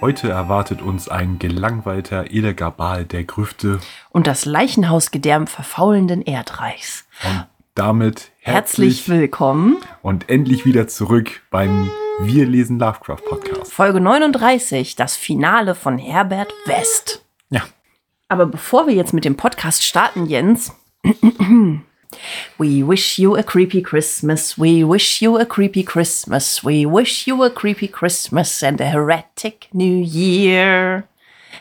Heute erwartet uns ein gelangweilter Edelgabal der Grüfte Und das Leichenhausgedärm verfaulenden Erdreichs. und damit Herzlich willkommen. und endlich wieder zurück beim Wir lesen Lovecraft Podcast. Folge 39, das Finale von Herbert West. Ja, Aber bevor wir jetzt mit dem Podcast starten, Jens. We wish you a creepy Christmas. We wish you a creepy Christmas. We wish you a creepy Christmas and a heretic New Year.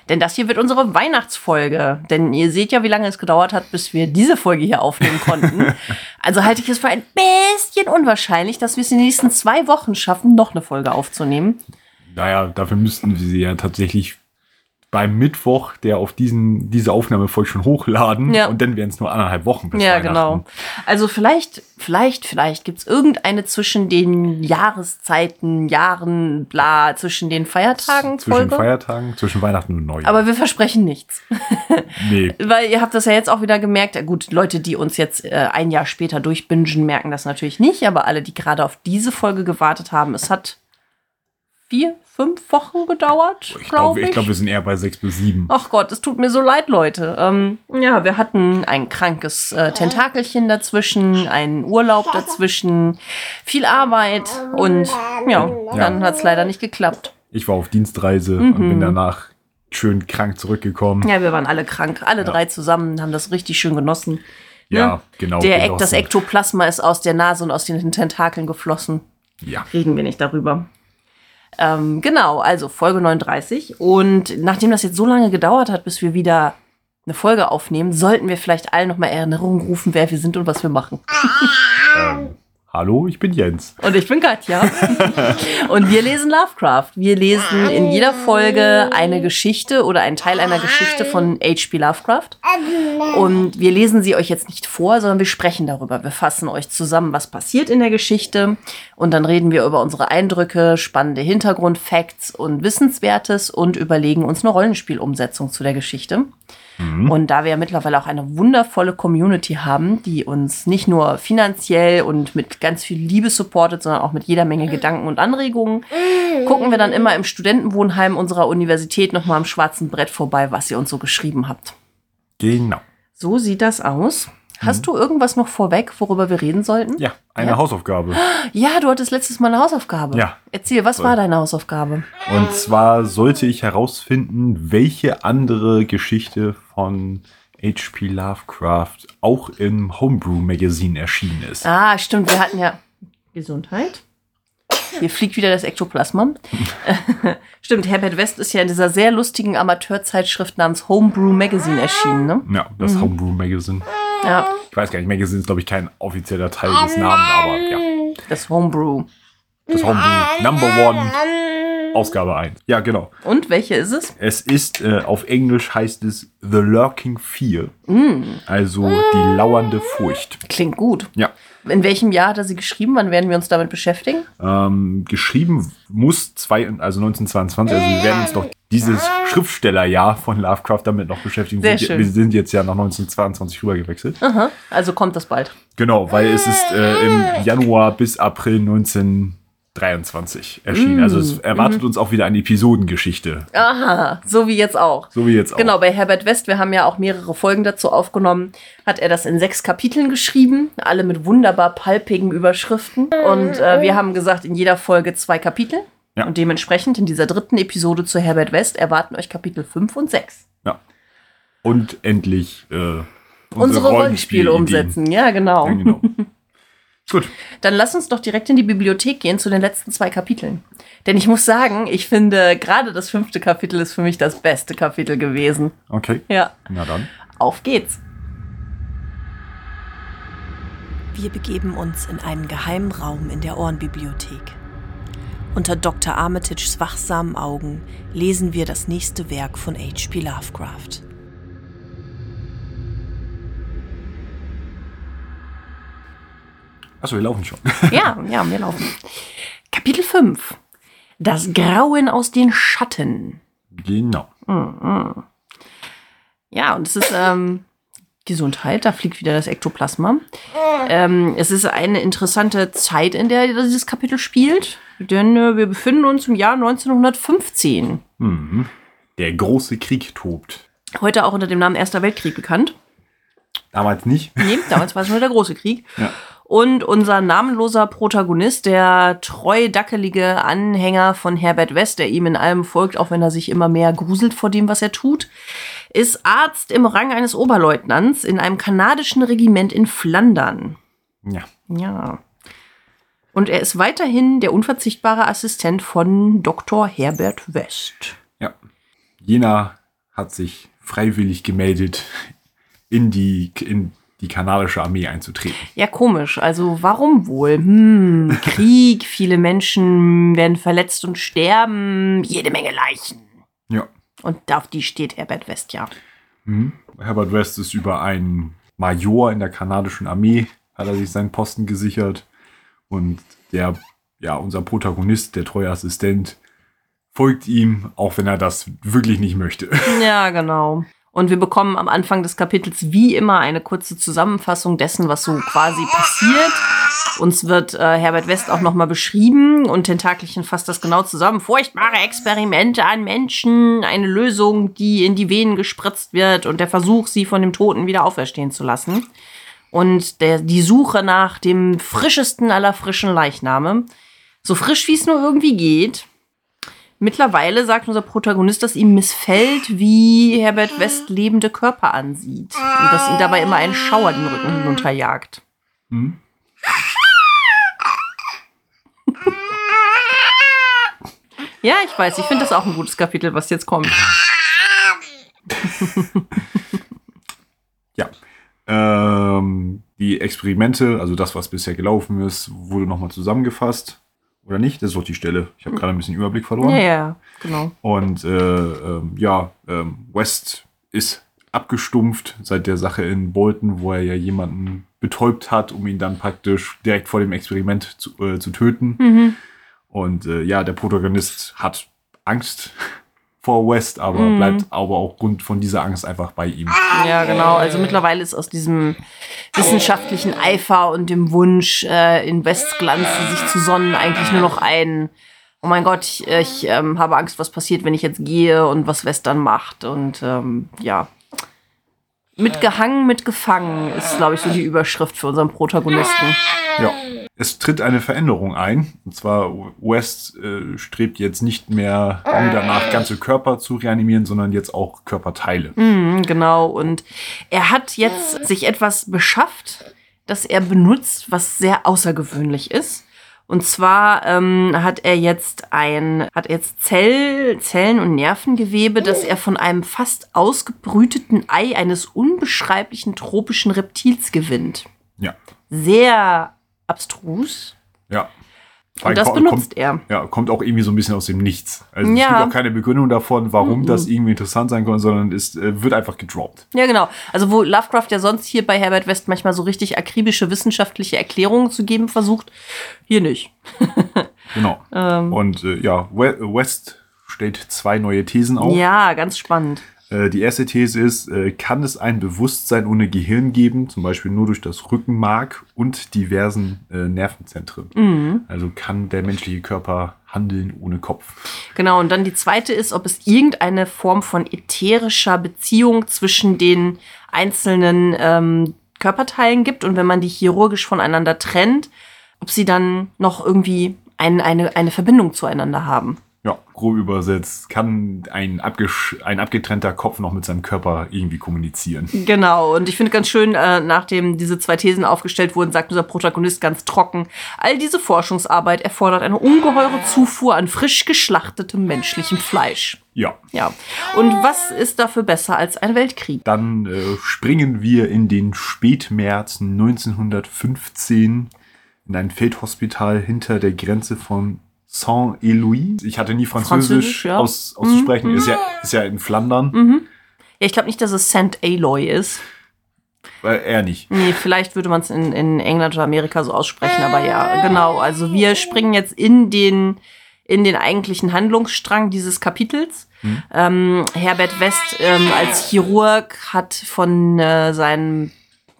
Denn das hier wird unsere Weihnachtsfolge. Denn ihr seht ja, wie lange es gedauert hat, bis wir diese Folge hier aufnehmen konnten. also halte ich es für ein bisschen unwahrscheinlich, dass wir es in den nächsten zwei Wochen schaffen, noch eine Folge aufzunehmen. naja, dafür müssten wir sie ja tatsächlich beim Mittwoch, der auf diesen, diese Aufnahmefolge schon hochladen Ja. und dann wären es nur anderthalb Wochen bis Ja, genau. Also vielleicht, vielleicht, vielleicht gibt es irgendeine zwischen den Jahreszeiten, Jahren, bla, zwischen den Feiertagen Zwischen Folge. Feiertagen, zwischen Weihnachten und Neujahr. Aber wir versprechen nichts. nee, Weil ihr habt das ja jetzt auch wieder gemerkt. Gut, Leute, die uns jetzt äh, ein Jahr später durchbingen, merken das natürlich nicht. Aber alle, die gerade auf diese Folge gewartet haben, es hat vier, fünf Wochen gedauert, ich glaube glaube, ich. ich glaub, wir sind eher bei sechs bis sieben. Ach Gott, es tut mir so leid, Leute. Ähm, ja, wir hatten ein krankes äh, Tentakelchen dazwischen, einen Urlaub dazwischen, viel Arbeit und ja, dann hat es leider nicht geklappt. Ich war auf Dienstreise und bin danach schön krank zurückgekommen. Ja, wir waren alle krank, alle drei zusammen, haben das richtig schön genossen. Ja, Ne? genau. Der genossen. das Ektoplasma ist aus der Nase und aus den Tentakeln geflossen. Ja. Reden wir nicht darüber. Ähm, genau, also Folge 39. Und nachdem das jetzt so lange gedauert hat, bis wir wieder eine Folge aufnehmen, sollten wir vielleicht allen nochmal Erinnerungen rufen, wer wir sind und was wir machen. Ähm, hallo, ich bin Jens. Und ich bin Katja. und wir lesen Lovecraft. Wir lesen in jeder Folge eine Geschichte oder einen Teil einer Geschichte von H.P. Lovecraft. Und wir lesen sie euch jetzt nicht vor, sondern wir sprechen darüber. Wir fassen euch zusammen, was passiert in der Geschichte. Und dann reden wir über unsere Eindrücke, spannende Hintergrundfacts und Wissenswertes und überlegen uns eine Rollenspielumsetzung zu der Geschichte. Und da wir ja mittlerweile auch eine wundervolle Community haben, die uns nicht nur finanziell und mit ganz viel Liebe supportet, sondern auch mit jeder Menge Gedanken und Anregungen, gucken wir dann immer im Studentenwohnheim unserer Universität nochmal am schwarzen Brett vorbei, was ihr uns so geschrieben habt. Genau. So sieht das aus. Hast du irgendwas noch vorweg, worüber wir reden sollten? Ja, eine Ja. Hausaufgabe. Ja, du hattest letztes Mal eine Hausaufgabe. Ja. Erzähl, was Voll. war deine Hausaufgabe? Und zwar sollte ich herausfinden, welche andere Geschichte von H.P. Lovecraft auch im Homebrew Magazine erschienen ist. Ah, stimmt, wir hatten ja Gesundheit. Hier fliegt wieder das Ektoplasma. stimmt, Herbert West ist ja in dieser sehr lustigen Amateurzeitschrift namens Homebrew Magazine erschienen, ne? Ja, das Mhm. Homebrew Magazine. Ja, Ich weiß gar nicht, Magazine ist, glaube ich, kein offizieller Teil des Namens, aber ja. das Homebrew. Das Homebrew Number One, Ausgabe 1. Ja, genau. Und welche ist es? Es ist, äh, auf Englisch heißt es The Lurking Fear. Mm. Also die lauernde Furcht. Klingt gut. Ja. In welchem Jahr hat er sie geschrieben? Wann werden wir uns damit beschäftigen? Ähm, geschrieben muss zwei, also 1922, also wir werden uns noch dieses Schriftstellerjahr von Lovecraft damit noch beschäftigen. Sehr wir, schön. wir sind jetzt ja nach 1922 rübergewechselt. Aha, also kommt das bald. Genau, weil es ist äh, im Januar bis April 1923 erschienen. Also Mm, es erwartet uns auch wieder eine Episodengeschichte. Aha, so wie jetzt auch. So wie jetzt auch. Genau, bei Herbert West, wir haben ja auch mehrere Folgen dazu aufgenommen, hat er das in sechs Kapiteln geschrieben, alle mit wunderbar palpigen Überschriften. Und äh, wir haben gesagt, in jeder Folge zwei Kapitel. Ja. Und dementsprechend in dieser dritten Episode zu Herbert West erwarten euch Kapitel 5 und 6. Ja. Und endlich äh, unsere, Unsere Rollenspiele umsetzen, ja genau. Ja, genau. Gut. Dann lass uns doch direkt in die Bibliothek gehen zu den letzten zwei Kapiteln. Denn ich muss sagen, ich finde, gerade das fünfte Kapitel ist für mich das beste Kapitel gewesen. Okay. Ja, Na dann. auf geht's. Wir begeben uns in einen geheimen Raum in der Ohrenbibliothek. Unter Dr. Armitages wachsamen Augen lesen wir das nächste Werk von H.P. Lovecraft. Achso, wir laufen schon. Ja, ja, wir laufen. Kapitel 5. Das Grauen aus den Schatten. Genau. Ja, und es ist ähm, Gesundheit, da fliegt wieder das Ektoplasma. Ähm, es ist eine interessante Zeit, in der dieses Kapitel spielt, denn äh, wir befinden uns im Jahr 1915. Mhm. Der große Krieg tobt. Heute auch unter dem Namen Erster Weltkrieg bekannt. Damals nicht. Nee, damals war es nur der große Krieg. Ja. Und unser namenloser Protagonist, der treu dackelige Anhänger von Herbert West, der ihm in allem folgt, auch wenn er sich immer mehr gruselt vor dem, was er tut, ist Arzt im Rang eines Oberleutnants in einem kanadischen Regiment in Flandern. Ja. Ja. Und er ist weiterhin der unverzichtbare Assistent von Dr. Herbert West. Ja. Jena hat sich freiwillig gemeldet, in die, in die kanadische Armee einzutreten. Ja, komisch. Also warum wohl? Hm, Krieg, viele Menschen werden verletzt und sterben, jede Menge Leichen. Ja. Und auf die steht Herbert West ja. Mhm. Herbert West ist über einen Major in der kanadischen Armee, hat er sich seinen Posten gesichert. Und der, ja, unser Protagonist, der treue Assistent, folgt ihm, auch wenn er das wirklich nicht möchte. Ja, genau. Und wir bekommen am Anfang des Kapitels wie immer eine kurze Zusammenfassung dessen, was so quasi passiert. Uns wird äh, Herbert West auch nochmal beschrieben und Tentakelchen fasst das genau zusammen. Furchtbare Experimente an Menschen, eine Lösung, die in die Venen gespritzt wird und der Versuch, sie von dem Toten wieder auferstehen zu lassen. Und der, die Suche nach dem frischesten aller frischen Leichname. So frisch, wie es nur irgendwie geht. Mittlerweile sagt unser Protagonist, dass ihm missfällt, wie Herbert West lebende Körper ansieht. Und dass ihn dabei immer ein Schauer den Rücken hinunterjagt. Hm? Ja, ich weiß, ich finde das auch ein gutes Kapitel, was jetzt kommt. Ja. Ähm, die Experimente, also das, was bisher gelaufen ist, wurde nochmal zusammengefasst. Oder nicht? Das ist doch die Stelle. Ich habe gerade ein bisschen Überblick verloren. Ja, ja, genau. Und äh, ähm, ja, ähm, West ist abgestumpft seit der Sache in Bolton, wo er ja jemanden betäubt hat, um ihn dann praktisch direkt vor dem Experiment zu, äh, zu töten. Mhm. Und äh, ja, der Protagonist hat Angst vor West, aber Mhm. bleibt aber auch Grund von dieser Angst einfach bei ihm. Ja, genau. Also mittlerweile ist aus diesem wissenschaftlichen Eifer und dem Wunsch, äh, in Westglanz sich zu sonnen, eigentlich nur noch ein, oh mein Gott, ich, ich ähm, habe Angst, was passiert, wenn ich jetzt gehe und was West dann macht. Und ähm, ja. Mitgehangen, mitgefangen ist, glaube ich, so die Überschrift für unseren Protagonisten. Ja. Es tritt eine Veränderung ein. Und zwar West äh, strebt jetzt nicht mehr nur danach, ganze Körper zu reanimieren, sondern jetzt auch Körperteile. Mhm, genau. Und er hat jetzt sich etwas beschafft, das er benutzt, was sehr außergewöhnlich ist. Und zwar ähm, hat er jetzt ein, hat er jetzt Zell, Zellen und Nervengewebe, das er von einem fast ausgebrüteten Ei eines unbeschreiblichen tropischen Reptils gewinnt. Ja. Sehr abstrus. Ja. Und das Ko- benutzt kommt, er. Ja, kommt auch irgendwie so ein bisschen aus dem Nichts. Also es Ja. gibt auch keine Begründung davon, warum Mhm. das irgendwie interessant sein konnte, sondern es äh, wird einfach gedroppt. Ja, genau. Also wo Lovecraft ja sonst hier bei Herbert West manchmal so richtig akribische wissenschaftliche Erklärungen zu geben versucht, hier nicht. Genau. Ähm. Und äh, ja, We West stellt zwei neue Thesen auf. Ja, ganz spannend. Äh, die erste These ist, äh, kann es ein Bewusstsein ohne Gehirn geben, zum Beispiel nur durch das Rückenmark und diversen äh, Nervenzentren? Mhm. Also kann der menschliche Körper handeln ohne Kopf? Genau, und dann die zweite ist, ob es irgendeine Form von ätherischer Beziehung zwischen den einzelnen ähm, Körperteilen gibt und wenn man die chirurgisch voneinander trennt, ob sie dann noch irgendwie ein, eine, eine Verbindung zueinander haben. Ja, grob übersetzt, kann ein, ein abgetrennter Kopf noch mit seinem Körper irgendwie kommunizieren. Genau, und ich finde ganz schön, äh, nachdem diese zwei Thesen aufgestellt wurden, sagt unser Protagonist ganz trocken, all diese Forschungsarbeit erfordert eine ungeheure Zufuhr an frisch geschlachtetem menschlichem Fleisch. Ja, Ja, und was ist dafür besser als ein Weltkrieg? dann äh, springen wir in den Spätmärz 1915 in ein Feldhospital hinter der Grenze von Saint-Éloi. Ich hatte nie Französisch, Französisch, ja. aus, auszusprechen. Ist, ja, ist ja in Flandern, Mhm. Ja, ich glaube nicht, dass es St. Aloy ist. weil er nicht. Nee, vielleicht würde man es in, in England oder Amerika so aussprechen, aber ja, genau. Also wir springen jetzt in den, in den eigentlichen Handlungsstrang dieses Kapitels. Ähm, Herbert West ähm, als Chirurg hat von äh, seinem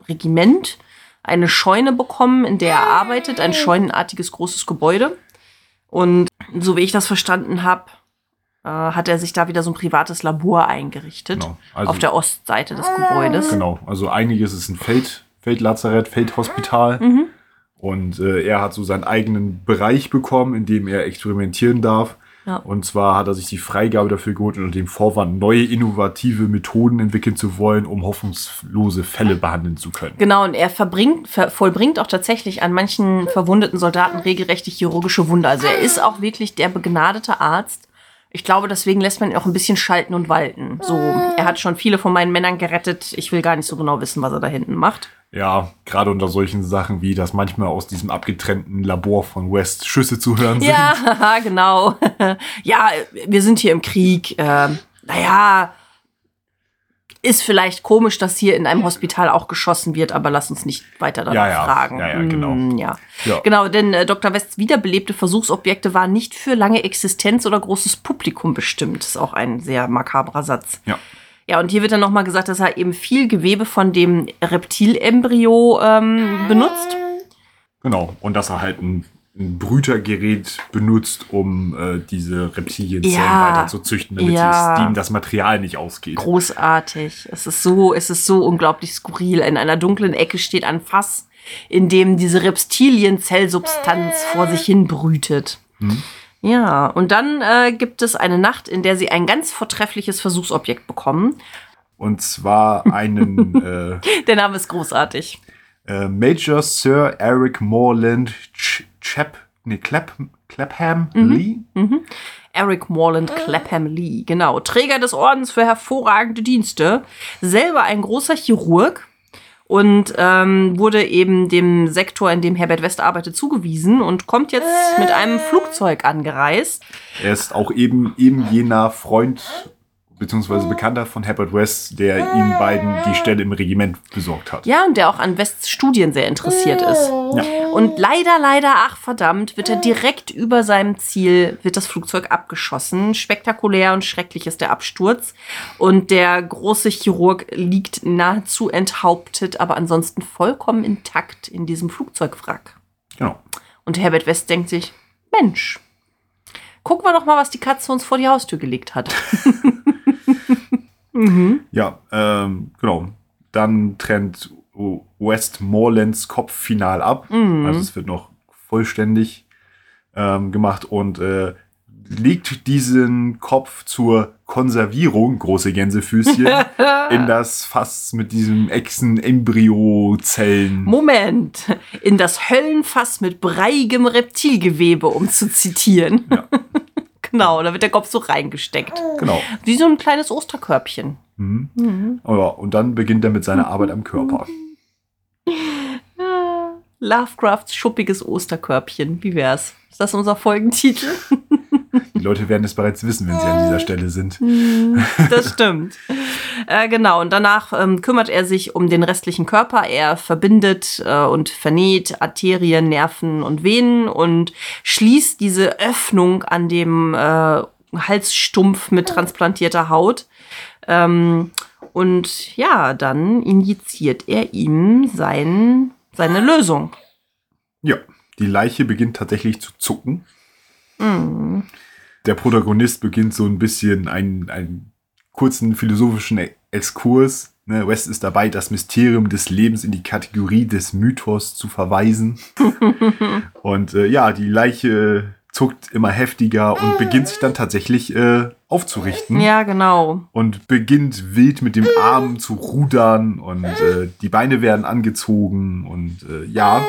Regiment eine Scheune bekommen, in der er arbeitet, ein scheunenartiges großes Gebäude. Und so wie ich das verstanden habe, äh, hat er sich da wieder so ein privates Labor eingerichtet. Genau, also- auf der Ostseite des Gebäudes. Genau, also einiges ist ein Feld, Feldlazarett, Feldhospital. Mhm. Und äh, er hat so seinen eigenen Bereich bekommen, in dem er experimentieren darf. Ja. Und zwar hat er sich die Freigabe dafür geholt, unter dem Vorwand, neue innovative Methoden entwickeln zu wollen, um hoffnungslose Fälle behandeln zu können. Genau, und er verbringt, ver, vollbringt auch tatsächlich an manchen verwundeten Soldaten regelrechte chirurgische Wunder. Also er ist auch wirklich der begnadete Arzt. Ich glaube, deswegen lässt man ihn auch ein bisschen schalten und walten. So, er hat schon viele von meinen Männern gerettet. Ich will gar nicht so genau wissen, was er da hinten macht. Ja, gerade unter solchen Sachen wie, dass manchmal aus diesem abgetrennten Labor von West Schüsse zu hören sind. Ja, genau. ja, wir sind hier im Krieg. Äh, naja, ist vielleicht komisch, dass hier in einem Hospital auch geschossen wird, aber lass uns nicht weiter danach Ja, ja. fragen. Ja, ja, genau. Mm, ja. Ja. Genau, denn äh, Dr. Wests wiederbelebte Versuchsobjekte waren nicht für lange Existenz oder großes Publikum bestimmt. Das ist auch ein sehr makabrer Satz. Ja. Ja, und hier wird dann nochmal gesagt, dass er eben viel Gewebe von dem Reptilembryo ähm, benutzt. Genau. Und dass er halt ein, ein Brütergerät benutzt, um äh, diese Reptilienzellen Ja. weiter zu züchten, damit Ja. ihm das Material nicht ausgeht. Großartig. Es ist so, es ist so unglaublich skurril. In einer dunklen Ecke steht ein Fass, in dem diese Reptilienzellsubstanz vor sich hin brütet. Ja, und dann äh, gibt es eine Nacht, in der sie ein ganz vortreffliches Versuchsobjekt bekommen. Und zwar einen äh, Der Name ist großartig. äh, Major Sir Eric Morland Ch Chap, nee, Clap, Clapham Lee. Eric Morland Clapham Lee, genau. Träger des Ordens für hervorragende Dienste. Selber ein großer Chirurg und ähm, wurde eben dem Sektor, in dem Herbert West arbeitet, zugewiesen und kommt jetzt mit einem Flugzeug angereist. Er ist auch eben, eben jener Freund beziehungsweise Bekannter von Herbert West, der ihnen beiden die Stelle im Regiment besorgt hat. Ja, und der auch an Wests Studien sehr interessiert ist. Ja. Und leider, leider, ach verdammt, wird er direkt über seinem Ziel, wird das Flugzeug abgeschossen. Spektakulär und schrecklich ist der Absturz. Und der große Chirurg liegt nahezu enthauptet, aber ansonsten vollkommen intakt in diesem Flugzeugwrack. Genau. Und Herbert West denkt sich, Mensch, gucken wir doch mal, was die Katze uns vor die Haustür gelegt hat. Ja, ähm, genau. Dann trennt Westmorelands Kopf final ab. Also es wird noch vollständig ähm, gemacht und äh, legt diesen Kopf zur Konservierung, große Gänsefüßchen, in das Fass mit diesem Echsen-Embryo-Zellen. Moment, in das Höllenfass mit breiigem Reptilgewebe, um zu zitieren. Ja. genau, da wird der Kopf so reingesteckt. Genau. Wie so ein kleines Osterkörbchen. Oh ja, und dann beginnt er mit seiner Arbeit am Körper. Lovecrafts schuppiges Osterkörbchen. Wie wär's? Ist das unser Folgentitel? Die Leute werden es bereits wissen, wenn sie an dieser Stelle sind. Das stimmt. äh, genau, und danach ähm, kümmert er sich um den restlichen Körper. Er verbindet äh, und vernäht Arterien, Nerven und Venen und schließt diese Öffnung an dem äh, Halsstumpf mit transplantierter Haut. Ähm, und ja, dann injiziert er ihm sein, seine Lösung. Ja, die Leiche beginnt tatsächlich zu zucken. Der Protagonist beginnt so ein bisschen einen, einen kurzen philosophischen E- Exkurs. Ne, West ist dabei, das Mysterium des Lebens in die Kategorie des Mythos zu verweisen. und äh, ja, die Leiche zuckt immer heftiger und beginnt sich dann tatsächlich äh, aufzurichten. Ja, genau. Und beginnt wild mit dem Arm zu rudern und äh, die Beine werden angezogen und äh, ja,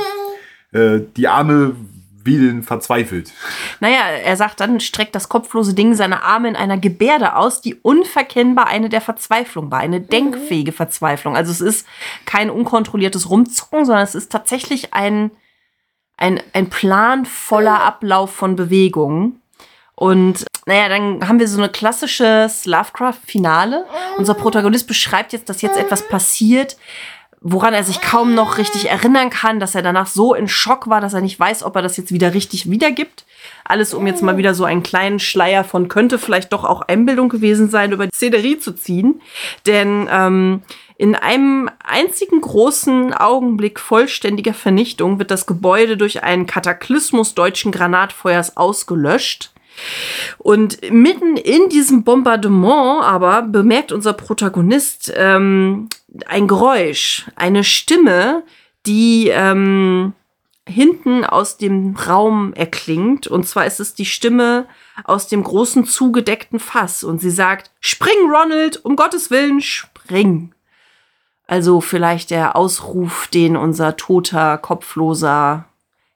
äh, die Arme wedeln verzweifelt. Naja, er sagt dann, streckt das kopflose Ding seine Arme in einer Gebärde aus, die unverkennbar eine der Verzweiflung war, eine denkfähige Verzweiflung. Also es ist kein unkontrolliertes Rumzucken, sondern es ist tatsächlich ein, ein, ein planvoller Ablauf von Bewegungen. Und naja, dann haben wir so eine klassische Lovecraft-Finale. Unser Protagonist beschreibt jetzt, dass jetzt etwas passiert, woran er sich kaum noch richtig erinnern kann, dass er danach so in Schock war, dass er nicht weiß, ob er das jetzt wieder richtig wiedergibt. Alles, um jetzt mal wieder so einen kleinen Schleier von könnte vielleicht doch auch Einbildung gewesen sein, über die Szenerie zu ziehen. Denn ähm, in einem einzigen großen Augenblick vollständiger Vernichtung wird das Gebäude durch einen Kataklysmus deutschen Granatfeuers ausgelöscht. Und mitten in diesem Bombardement aber bemerkt unser Protagonist ähm, ein Geräusch, eine Stimme, die ähm, hinten aus dem Raum erklingt. Und zwar ist es die Stimme aus dem großen zugedeckten Fass. Und sie sagt, Spring, Ronald, um Gottes Willen, spring. Also vielleicht der Ausruf, den unser toter, kopfloser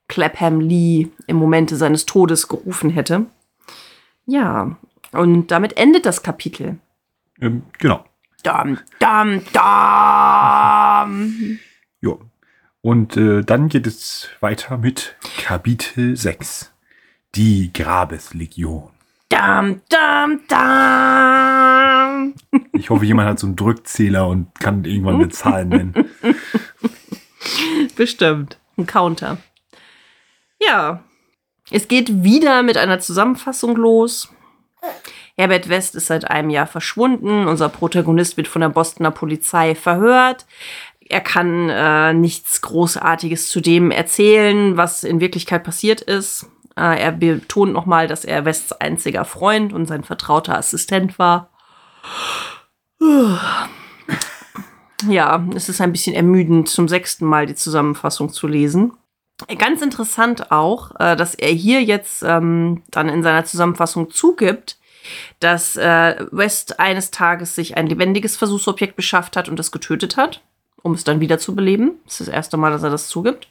Clapham Lee im Momente seines Todes gerufen hätte. Ja, und damit endet das Kapitel. Ähm, genau. Dam, dam, dam. Ja. Und äh, dann geht es weiter mit Kapitel 6. Die Grabeslegion. Dam, dam, dam. Ich hoffe, jemand hat so einen Drückzähler und kann irgendwann eine Zahl nennen. Bestimmt. Ein Counter. Ja, es geht wieder mit einer Zusammenfassung los. Herbert West ist seit einem Jahr verschwunden. Unser Protagonist wird von der Bostoner Polizei verhört. Er kann äh, nichts Großartiges zu dem erzählen, was in Wirklichkeit passiert ist. Äh, er betont nochmal, dass er Wests einziger Freund und sein vertrauter Assistent war. Ja, es ist ein bisschen ermüdend, zum sechsten Mal die Zusammenfassung zu lesen. Ganz interessant auch, äh, dass er hier jetzt ähm, dann in seiner Zusammenfassung zugibt, dass äh, West eines Tages sich ein lebendiges Versuchsobjekt beschafft hat und es getötet hat, um es dann wieder zu beleben. Das ist das erste Mal, dass er das zugibt.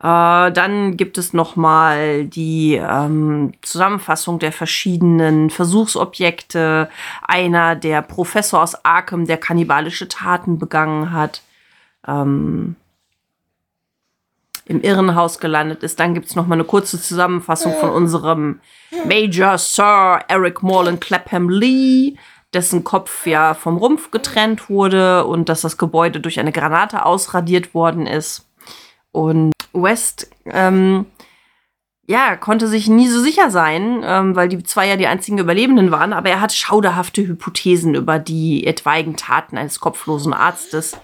Äh, dann gibt es noch mal die ähm, Zusammenfassung der verschiedenen Versuchsobjekte. Einer, der Professor aus Arkham, der kannibalische Taten begangen hat. Ähm, im Irrenhaus gelandet ist. Dann gibt es noch mal eine kurze Zusammenfassung von unserem Major Sir Eric Morland Clapham Lee, dessen Kopf ja vom Rumpf getrennt wurde und dass das Gebäude durch eine Granate ausradiert worden ist. Und West, ähm, ja, konnte sich nie so sicher sein, ähm, weil die zwei ja die einzigen Überlebenden waren, aber er hat schauderhafte Hypothesen über die etwaigen Taten eines kopflosen Arztes,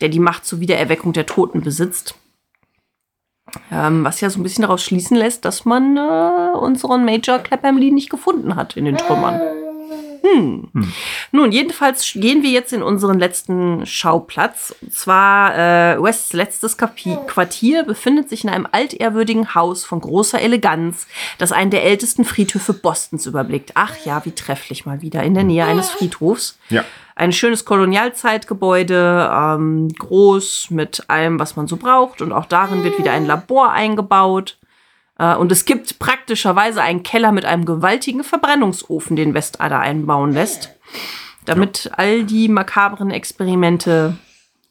der die Macht zur Wiedererweckung der Toten besitzt. Ähm, was ja so ein bisschen daraus schließen lässt, dass man äh, unseren Major Clapham Lee nicht gefunden hat in den Trümmern. Hm. Hm. Nun, jedenfalls gehen wir jetzt in unseren letzten Schauplatz. Und zwar äh, Wests letztes Kapi Quartier befindet sich in einem altehrwürdigen Haus von großer Eleganz, das einen der ältesten Friedhöfe Bostons überblickt. Ach ja, wie trefflich mal wieder in der Nähe eines Friedhofs. Ja. Ein schönes Kolonialzeitgebäude, ähm, groß mit allem, was man so braucht. Und auch darin wird wieder ein Labor eingebaut. Äh, und es gibt praktischerweise einen Keller mit einem gewaltigen Verbrennungsofen, den Westader einbauen lässt, damit ja. all die makabren Experimente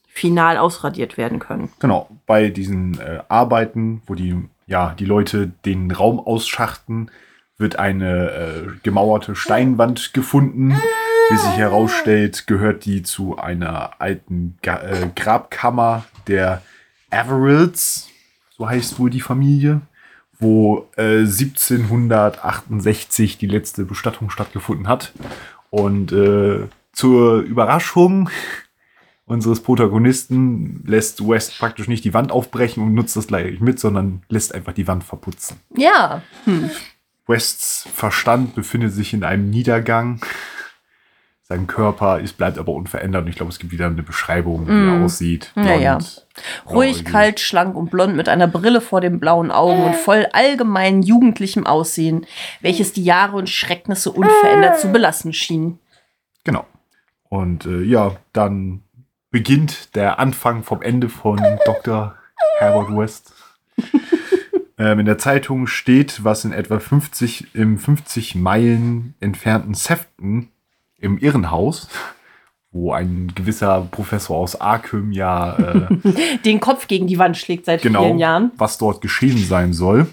final ausradiert werden können. Genau, bei diesen äh, Arbeiten, wo die, ja, die Leute den Raum ausschachten, wird eine äh, gemauerte Steinwand gefunden. Wie sich herausstellt, gehört die zu einer alten Ga äh, Grabkammer der Everills, so heißt wohl die Familie wo äh, 1768 die letzte Bestattung stattgefunden hat. Und äh, zur Überraschung unseres Protagonisten lässt West praktisch nicht die Wand aufbrechen und nutzt das gleich mit, sondern lässt einfach die Wand verputzen. Ja. Hm. Wests Verstand befindet sich in einem Niedergang sein Körper ist, bleibt aber unverändert. Und ich glaube, es gibt wieder eine Beschreibung, wie mm. er aussieht. Blond, ja, ja. Ruhig, kalt, schlank und blond mit einer Brille vor den blauen Augen und voll allgemein jugendlichem Aussehen, welches die Jahre und Schrecknisse unverändert zu belassen schien. Genau. Und äh, ja, dann beginnt der Anfang vom Ende von Dr. Herbert West. ähm, in der Zeitung steht, was in etwa 50, im 50 Meilen entfernten Sefton im Irrenhaus, wo ein gewisser Professor aus Arkham ja äh, Den Kopf gegen die Wand schlägt seit genau, vielen Jahren. was dort geschehen sein soll.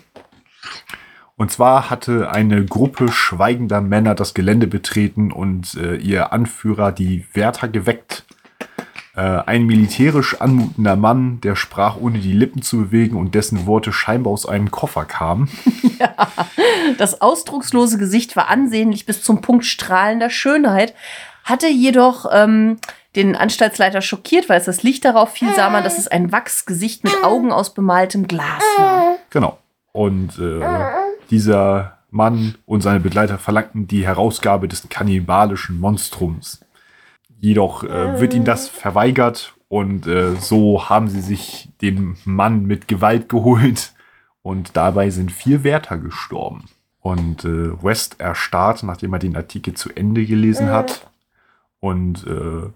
Und zwar hatte eine Gruppe schweigender Männer das Gelände betreten und äh, ihr Anführer die Wärter geweckt. Äh, ein militärisch anmutender Mann, der sprach ohne die Lippen zu bewegen und dessen Worte scheinbar aus einem Koffer kamen. Das ausdruckslose Gesicht war ansehnlich bis zum Punkt strahlender Schönheit, hatte jedoch ähm, den Anstaltsleiter schockiert, weil es das Licht darauf fiel, sah man, dass es ein Wachsgesicht mit Augen aus bemaltem Glas war. Genau. Und äh, dieser Mann und seine Begleiter verlangten die Herausgabe des kannibalischen Monstrums. Jedoch äh, wird ihnen das verweigert und äh, so haben sie sich den Mann mit Gewalt geholt und dabei sind vier Wärter gestorben. Und äh, West erstarrt, nachdem er den Artikel zu Ende gelesen hat. Und äh,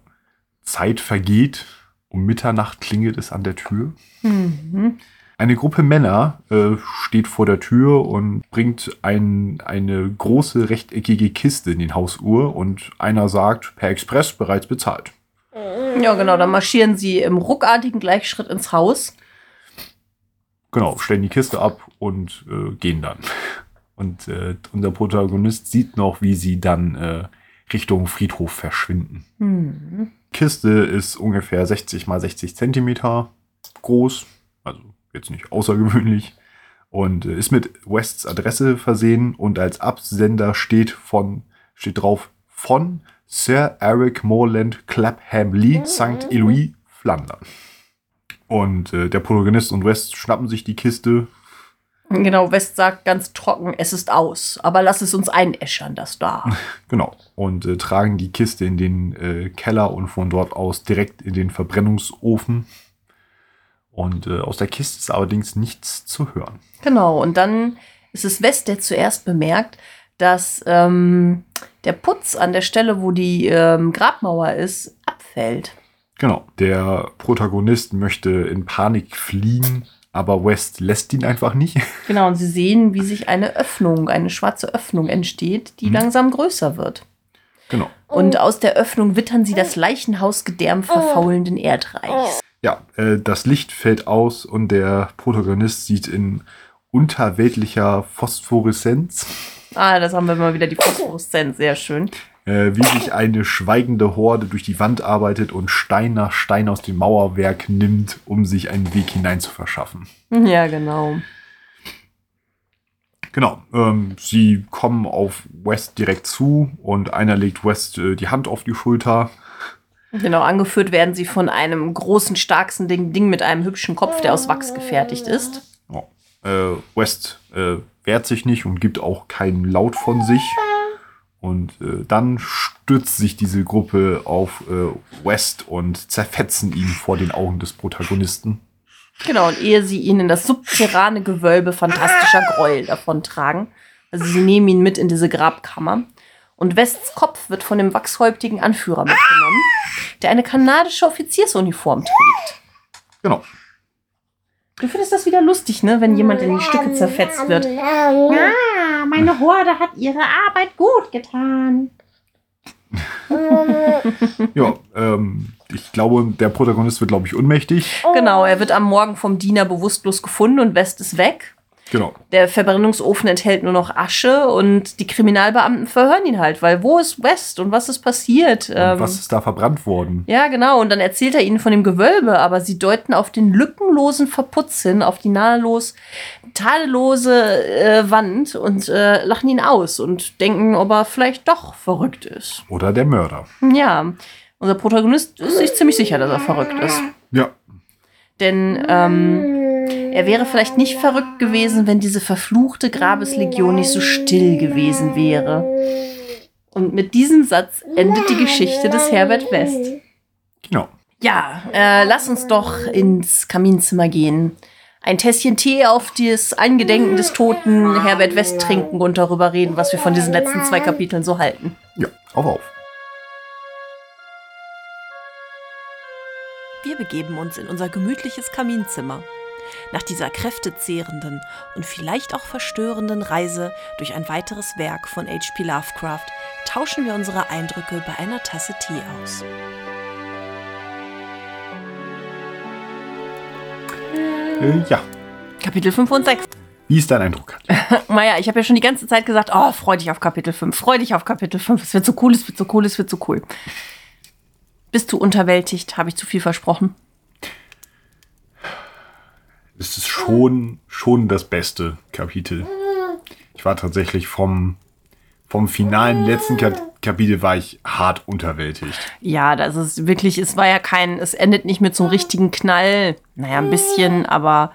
Zeit vergeht. Um Mitternacht klingelt es an der Tür. Mhm. Eine Gruppe Männer äh, steht vor der Tür und bringt ein, eine große rechteckige Kiste in den Hausuhr und einer sagt, per Express bereits bezahlt. Ja, genau, dann marschieren sie im ruckartigen Gleichschritt ins Haus. Genau, stellen die Kiste ab und äh, gehen dann. Und äh, unser Protagonist sieht noch, wie sie dann äh, Richtung Friedhof verschwinden. Mhm. Kiste ist ungefähr 60 mal 60 Zentimeter groß, jetzt nicht außergewöhnlich, und äh, ist mit Wests Adresse versehen und als Absender steht von steht drauf von Sir Eric Morland Clapham Lee St. Eloy Flandern. Und äh, der Protagonist und West schnappen sich die Kiste. Genau, West sagt ganz trocken, es ist aus, aber lass es uns einäschern, das da. Genau. Und äh, tragen die Kiste in den äh, Keller und von dort aus direkt in den Verbrennungsofen. Und äh, aus der Kiste ist allerdings nichts zu hören. Genau, und dann ist es West, der zuerst bemerkt, dass ähm, der Putz an der Stelle, wo die ähm, Grabmauer ist, abfällt. Genau. Der Protagonist möchte in Panik fliehen, aber West lässt ihn einfach nicht. Genau, und sie sehen, wie sich eine Öffnung, eine schwarze Öffnung entsteht, die Mhm. langsam größer wird. Genau. Und aus der Öffnung wittern sie das Leichenhausgedärm verfaulenden Erdreichs. Ja, äh, das Licht fällt aus und der Protagonist sieht in unterweltlicher Phosphoreszenz, Ah, das haben wir mal wieder die Phosphoreszenz, sehr schön. äh, wie sich eine schweigende Horde durch die Wand arbeitet und Stein nach Stein aus dem Mauerwerk nimmt, um sich einen Weg hinein zu verschaffen. Ja, genau. Genau, ähm, sie kommen auf West direkt zu und einer legt West äh, die Hand auf die Schulter. Genau, angeführt werden sie von einem großen, starken Ding, Ding mit einem hübschen Kopf, der aus Wachs gefertigt ist. Ja. Äh, West äh, wehrt sich nicht und gibt auch keinen Laut von sich. Und äh, dann stürzt sich diese Gruppe auf äh, West und zerfetzen ihn vor den Augen des Protagonisten. Genau, und ehe sie ihn in das subterrane Gewölbe fantastischer Gräuel davontragen. Also sie nehmen ihn mit in diese Grabkammer. Und Wests Kopf wird von dem wachshäuptigen Anführer mitgenommen, der eine kanadische Offiziersuniform trägt. Genau. Du findest das wieder lustig, ne? Wenn jemand in die Stücke zerfetzt wird. Ja, meine Horde hat ihre Arbeit gut getan. Ja, ähm, ich glaube, der Protagonist wird, glaube ich, ohnmächtig. Genau, er wird am Morgen vom Diener bewusstlos gefunden und West ist weg. Genau. Der Verbrennungsofen enthält nur noch Asche und die Kriminalbeamten verhören ihn halt, weil wo ist West und was ist passiert? Und Ähm, was ist da verbrannt worden? ja, genau. Und dann erzählt er ihnen von dem Gewölbe, aber sie deuten auf den lückenlosen Verputz hin, auf die nahelos tadellose äh, Wand und äh, lachen ihn aus und denken, ob er vielleicht doch verrückt ist. Oder der Mörder. Ja, unser Protagonist ist sich ziemlich sicher, dass er verrückt ist. Ja. Denn ähm, er wäre vielleicht nicht verrückt gewesen, wenn diese verfluchte Grabeslegion nicht so still gewesen wäre. Und mit diesem Satz endet die Geschichte des Herbert West. Genau. Ja, äh, lass uns doch ins Kaminzimmer gehen. Ein Tässchen Tee auf das Angedenken des toten Herbert West trinken und darüber reden, was wir von diesen letzten zwei Kapiteln so halten. Ja, auf, auf. Wir begeben uns in unser gemütliches Kaminzimmer. Nach dieser kräftezehrenden und vielleicht auch verstörenden Reise durch ein weiteres Werk von H.P. Lovecraft tauschen wir unsere Eindrücke bei einer Tasse Tee aus. Äh, ja. Kapitel 5 und 6. Wie ist dein Eindruck? Naja, ich habe ja schon die ganze Zeit gesagt, oh, freu dich auf Kapitel 5, freu dich auf Kapitel 5. Es wird so cool, es wird so cool, es wird so cool. Bist du unterwältigt? Habe ich zu viel versprochen? Es ist schon, schon das beste Kapitel. Ich war tatsächlich vom, vom finalen letzten Kap Kapitel war ich hart unterwältigt. Ja, das ist wirklich, es war ja kein, es endet nicht mit so einem richtigen Knall. Naja, ein bisschen, aber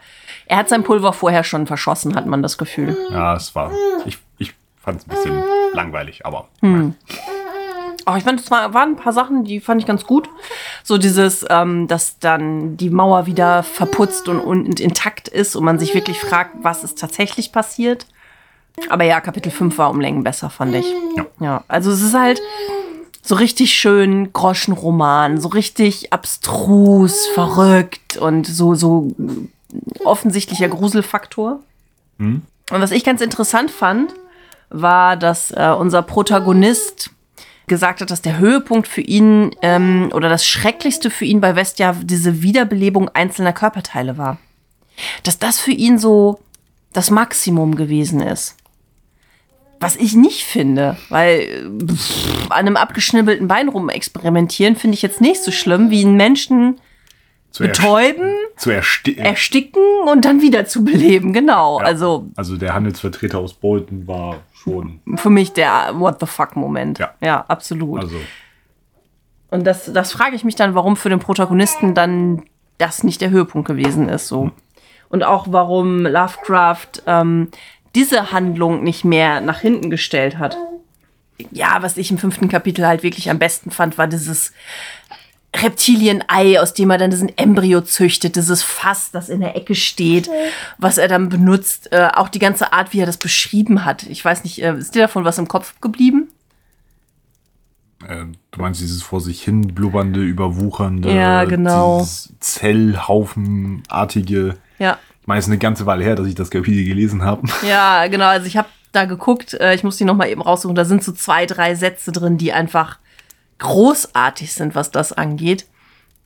er hat sein Pulver vorher schon verschossen, hat man das Gefühl. Ja, es war. Ich, ich fand es ein bisschen langweilig, aber. Oh, ich fand, es war- waren ein paar Sachen, die fand ich ganz gut. So dieses, ähm, dass dann die Mauer wieder verputzt und, und intakt ist und man sich wirklich fragt, was ist tatsächlich passiert. Aber ja, Kapitel 5 war um Längen besser, fand ich. Ja. Ja, also es ist halt so richtig schön Groschenroman, so richtig abstrus, verrückt und so, so offensichtlicher Gruselfaktor. Und was ich ganz interessant fand, war, dass äh, unser Protagonist gesagt hat, dass der Höhepunkt für ihn ähm, oder das Schrecklichste für ihn bei Vestia diese Wiederbelebung einzelner Körperteile war. Dass das für ihn so das Maximum gewesen ist. Was ich nicht finde, weil äh, pff, an einem abgeschnibbelten Bein rumexperimentieren finde ich jetzt nicht so schlimm, wie einen Menschen Zu, betäuben, zu ersti ersticken und dann wieder zu beleben. Genau. Ja. Also Also der Handelsvertreter aus Bolton war schon. für mich der What the fuck Moment. Ja. ja absolut. Also Und das, das frage ich mich dann, warum für den Protagonisten dann das nicht der Höhepunkt gewesen ist. So. Und auch warum Lovecraft ähm, diese Handlung nicht mehr nach hinten gestellt hat. Ja, was ich im fünften Kapitel halt wirklich am besten fand, war dieses Reptilienei, aus dem er dann diesen Embryo züchtet, dieses Fass, das in der Ecke steht, was er dann benutzt. Äh, auch die ganze Art, wie er das beschrieben hat. Ich weiß nicht, äh, ist dir davon was im Kopf geblieben? äh, du meinst dieses vor sich hin blubbernde, überwuchernde, Ja, genau. dieses Zellhaufenartige. Ja. Ich meine, es ist eine ganze Weile her, dass ich das Kapitel gelesen habe. Ja, genau. Also ich habe da geguckt, äh, ich muss die noch mal eben raussuchen. Da sind so zwei, drei Sätze drin, die einfach großartig sind, was das angeht.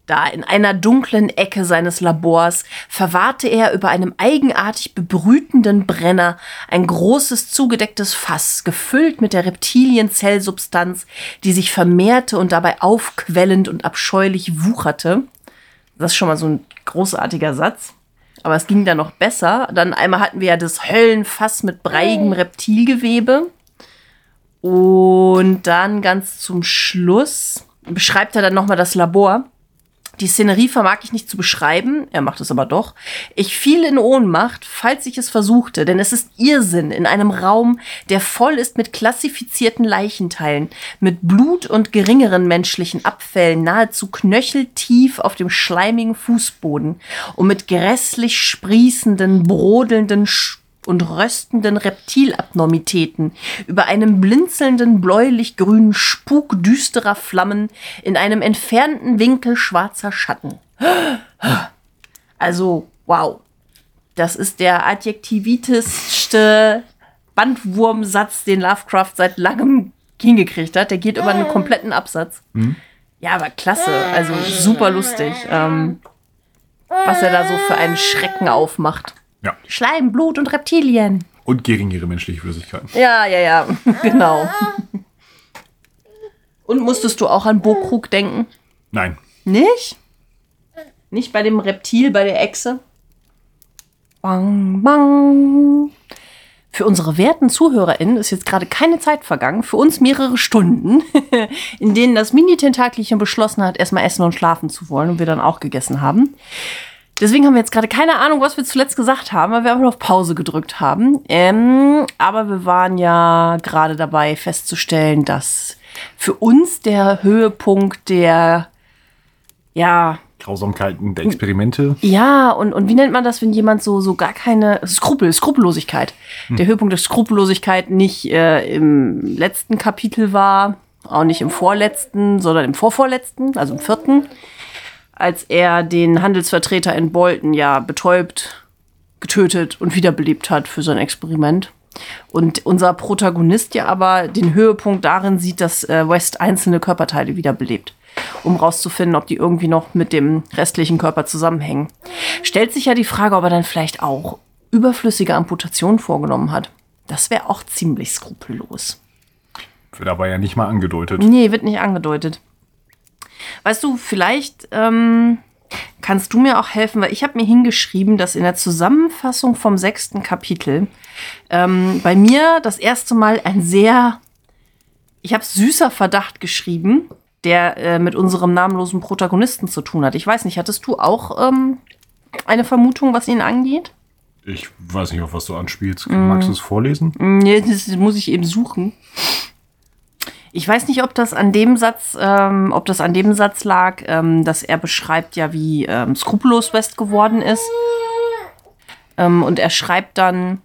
Da in einer dunklen Ecke seines Labors verwahrte er über einem eigenartig bebrütenden Brenner ein großes zugedecktes Fass, gefüllt mit der Reptilienzellsubstanz, die sich vermehrte und dabei aufquellend und abscheulich wucherte. Das ist schon mal so ein großartiger Satz. Aber es ging dann noch besser. Dann einmal hatten wir ja das Höllenfass mit breiigem Reptilgewebe. Und dann ganz zum Schluss beschreibt er dann nochmal das Labor. Die Szenerie vermag ich nicht zu beschreiben, er macht es aber doch. Ich fiel in Ohnmacht, falls ich es versuchte, denn es ist Irrsinn in einem Raum, der voll ist mit klassifizierten Leichenteilen, mit Blut und geringeren menschlichen Abfällen, nahezu knöcheltief auf dem schleimigen Fußboden und mit grässlich sprießenden, brodelnden Sch und röstenden Reptilabnormitäten über einem blinzelnden bläulich-grünen Spuk düsterer Flammen in einem entfernten Winkel schwarzer Schatten. Also, wow. Das ist der adjektivitischste Bandwurmsatz, den Lovecraft seit langem hingekriegt hat. Der geht über einen kompletten Absatz. Ja, aber klasse. Also super lustig. Ähm, was er da so für einen Schrecken aufmacht. Ja. Schleim, Blut und Reptilien. Und geringere menschliche Flüssigkeiten. Ja, ja, ja, genau. Und musstest du auch an Bokrug denken? Nein. Nicht? Nicht bei dem Reptil, bei der Echse? Bang, bang. Für unsere werten ZuhörerInnen ist jetzt gerade keine Zeit vergangen, für uns mehrere Stunden, in denen das Mini-Tentakelchen beschlossen hat, erstmal essen und schlafen zu wollen und wir dann auch gegessen haben. Deswegen haben wir jetzt gerade keine Ahnung, was wir zuletzt gesagt haben, weil wir einfach auf Pause gedrückt haben. Ähm, aber wir waren ja gerade dabei festzustellen, dass für uns der Höhepunkt der, ja, Grausamkeiten der Experimente. ja, und, und wie nennt man das, wenn jemand so, so gar keine Skrupel, Skrupellosigkeit. Der Höhepunkt der Skrupellosigkeit nicht äh, im letzten Kapitel war, auch nicht im vorletzten, sondern im vorvorletzten, also im vierten. Als er den Handelsvertreter in Bolton ja betäubt, getötet und wiederbelebt hat für sein Experiment. Und unser Protagonist ja aber den Höhepunkt darin sieht, dass äh, West einzelne Körperteile wiederbelebt, um rauszufinden, ob die irgendwie noch mit dem restlichen Körper zusammenhängen. Stellt sich ja die Frage, ob er dann vielleicht auch überflüssige Amputationen vorgenommen hat. Das wäre auch ziemlich skrupellos. Wird aber ja nicht mal angedeutet. Nee, wird nicht angedeutet. Weißt du, vielleicht ähm, kannst du mir auch helfen, weil ich habe mir hingeschrieben, dass in der Zusammenfassung vom sechsten Kapitel ähm, bei mir das erste Mal ein sehr, ich habe süßer Verdacht geschrieben, der äh, mit unserem namenlosen Protagonisten zu tun hat. Ich weiß nicht, hattest du auch ähm, eine Vermutung, was ihn angeht? Ich weiß nicht, auf was du anspielst. Magst du es vorlesen? Nee, das muss ich eben suchen. Ich weiß nicht, ob das an dem Satz, ähm, ob das an dem Satz lag, ähm, dass er beschreibt ja, wie ähm, skrupellos West geworden ist. Ähm, und er schreibt dann,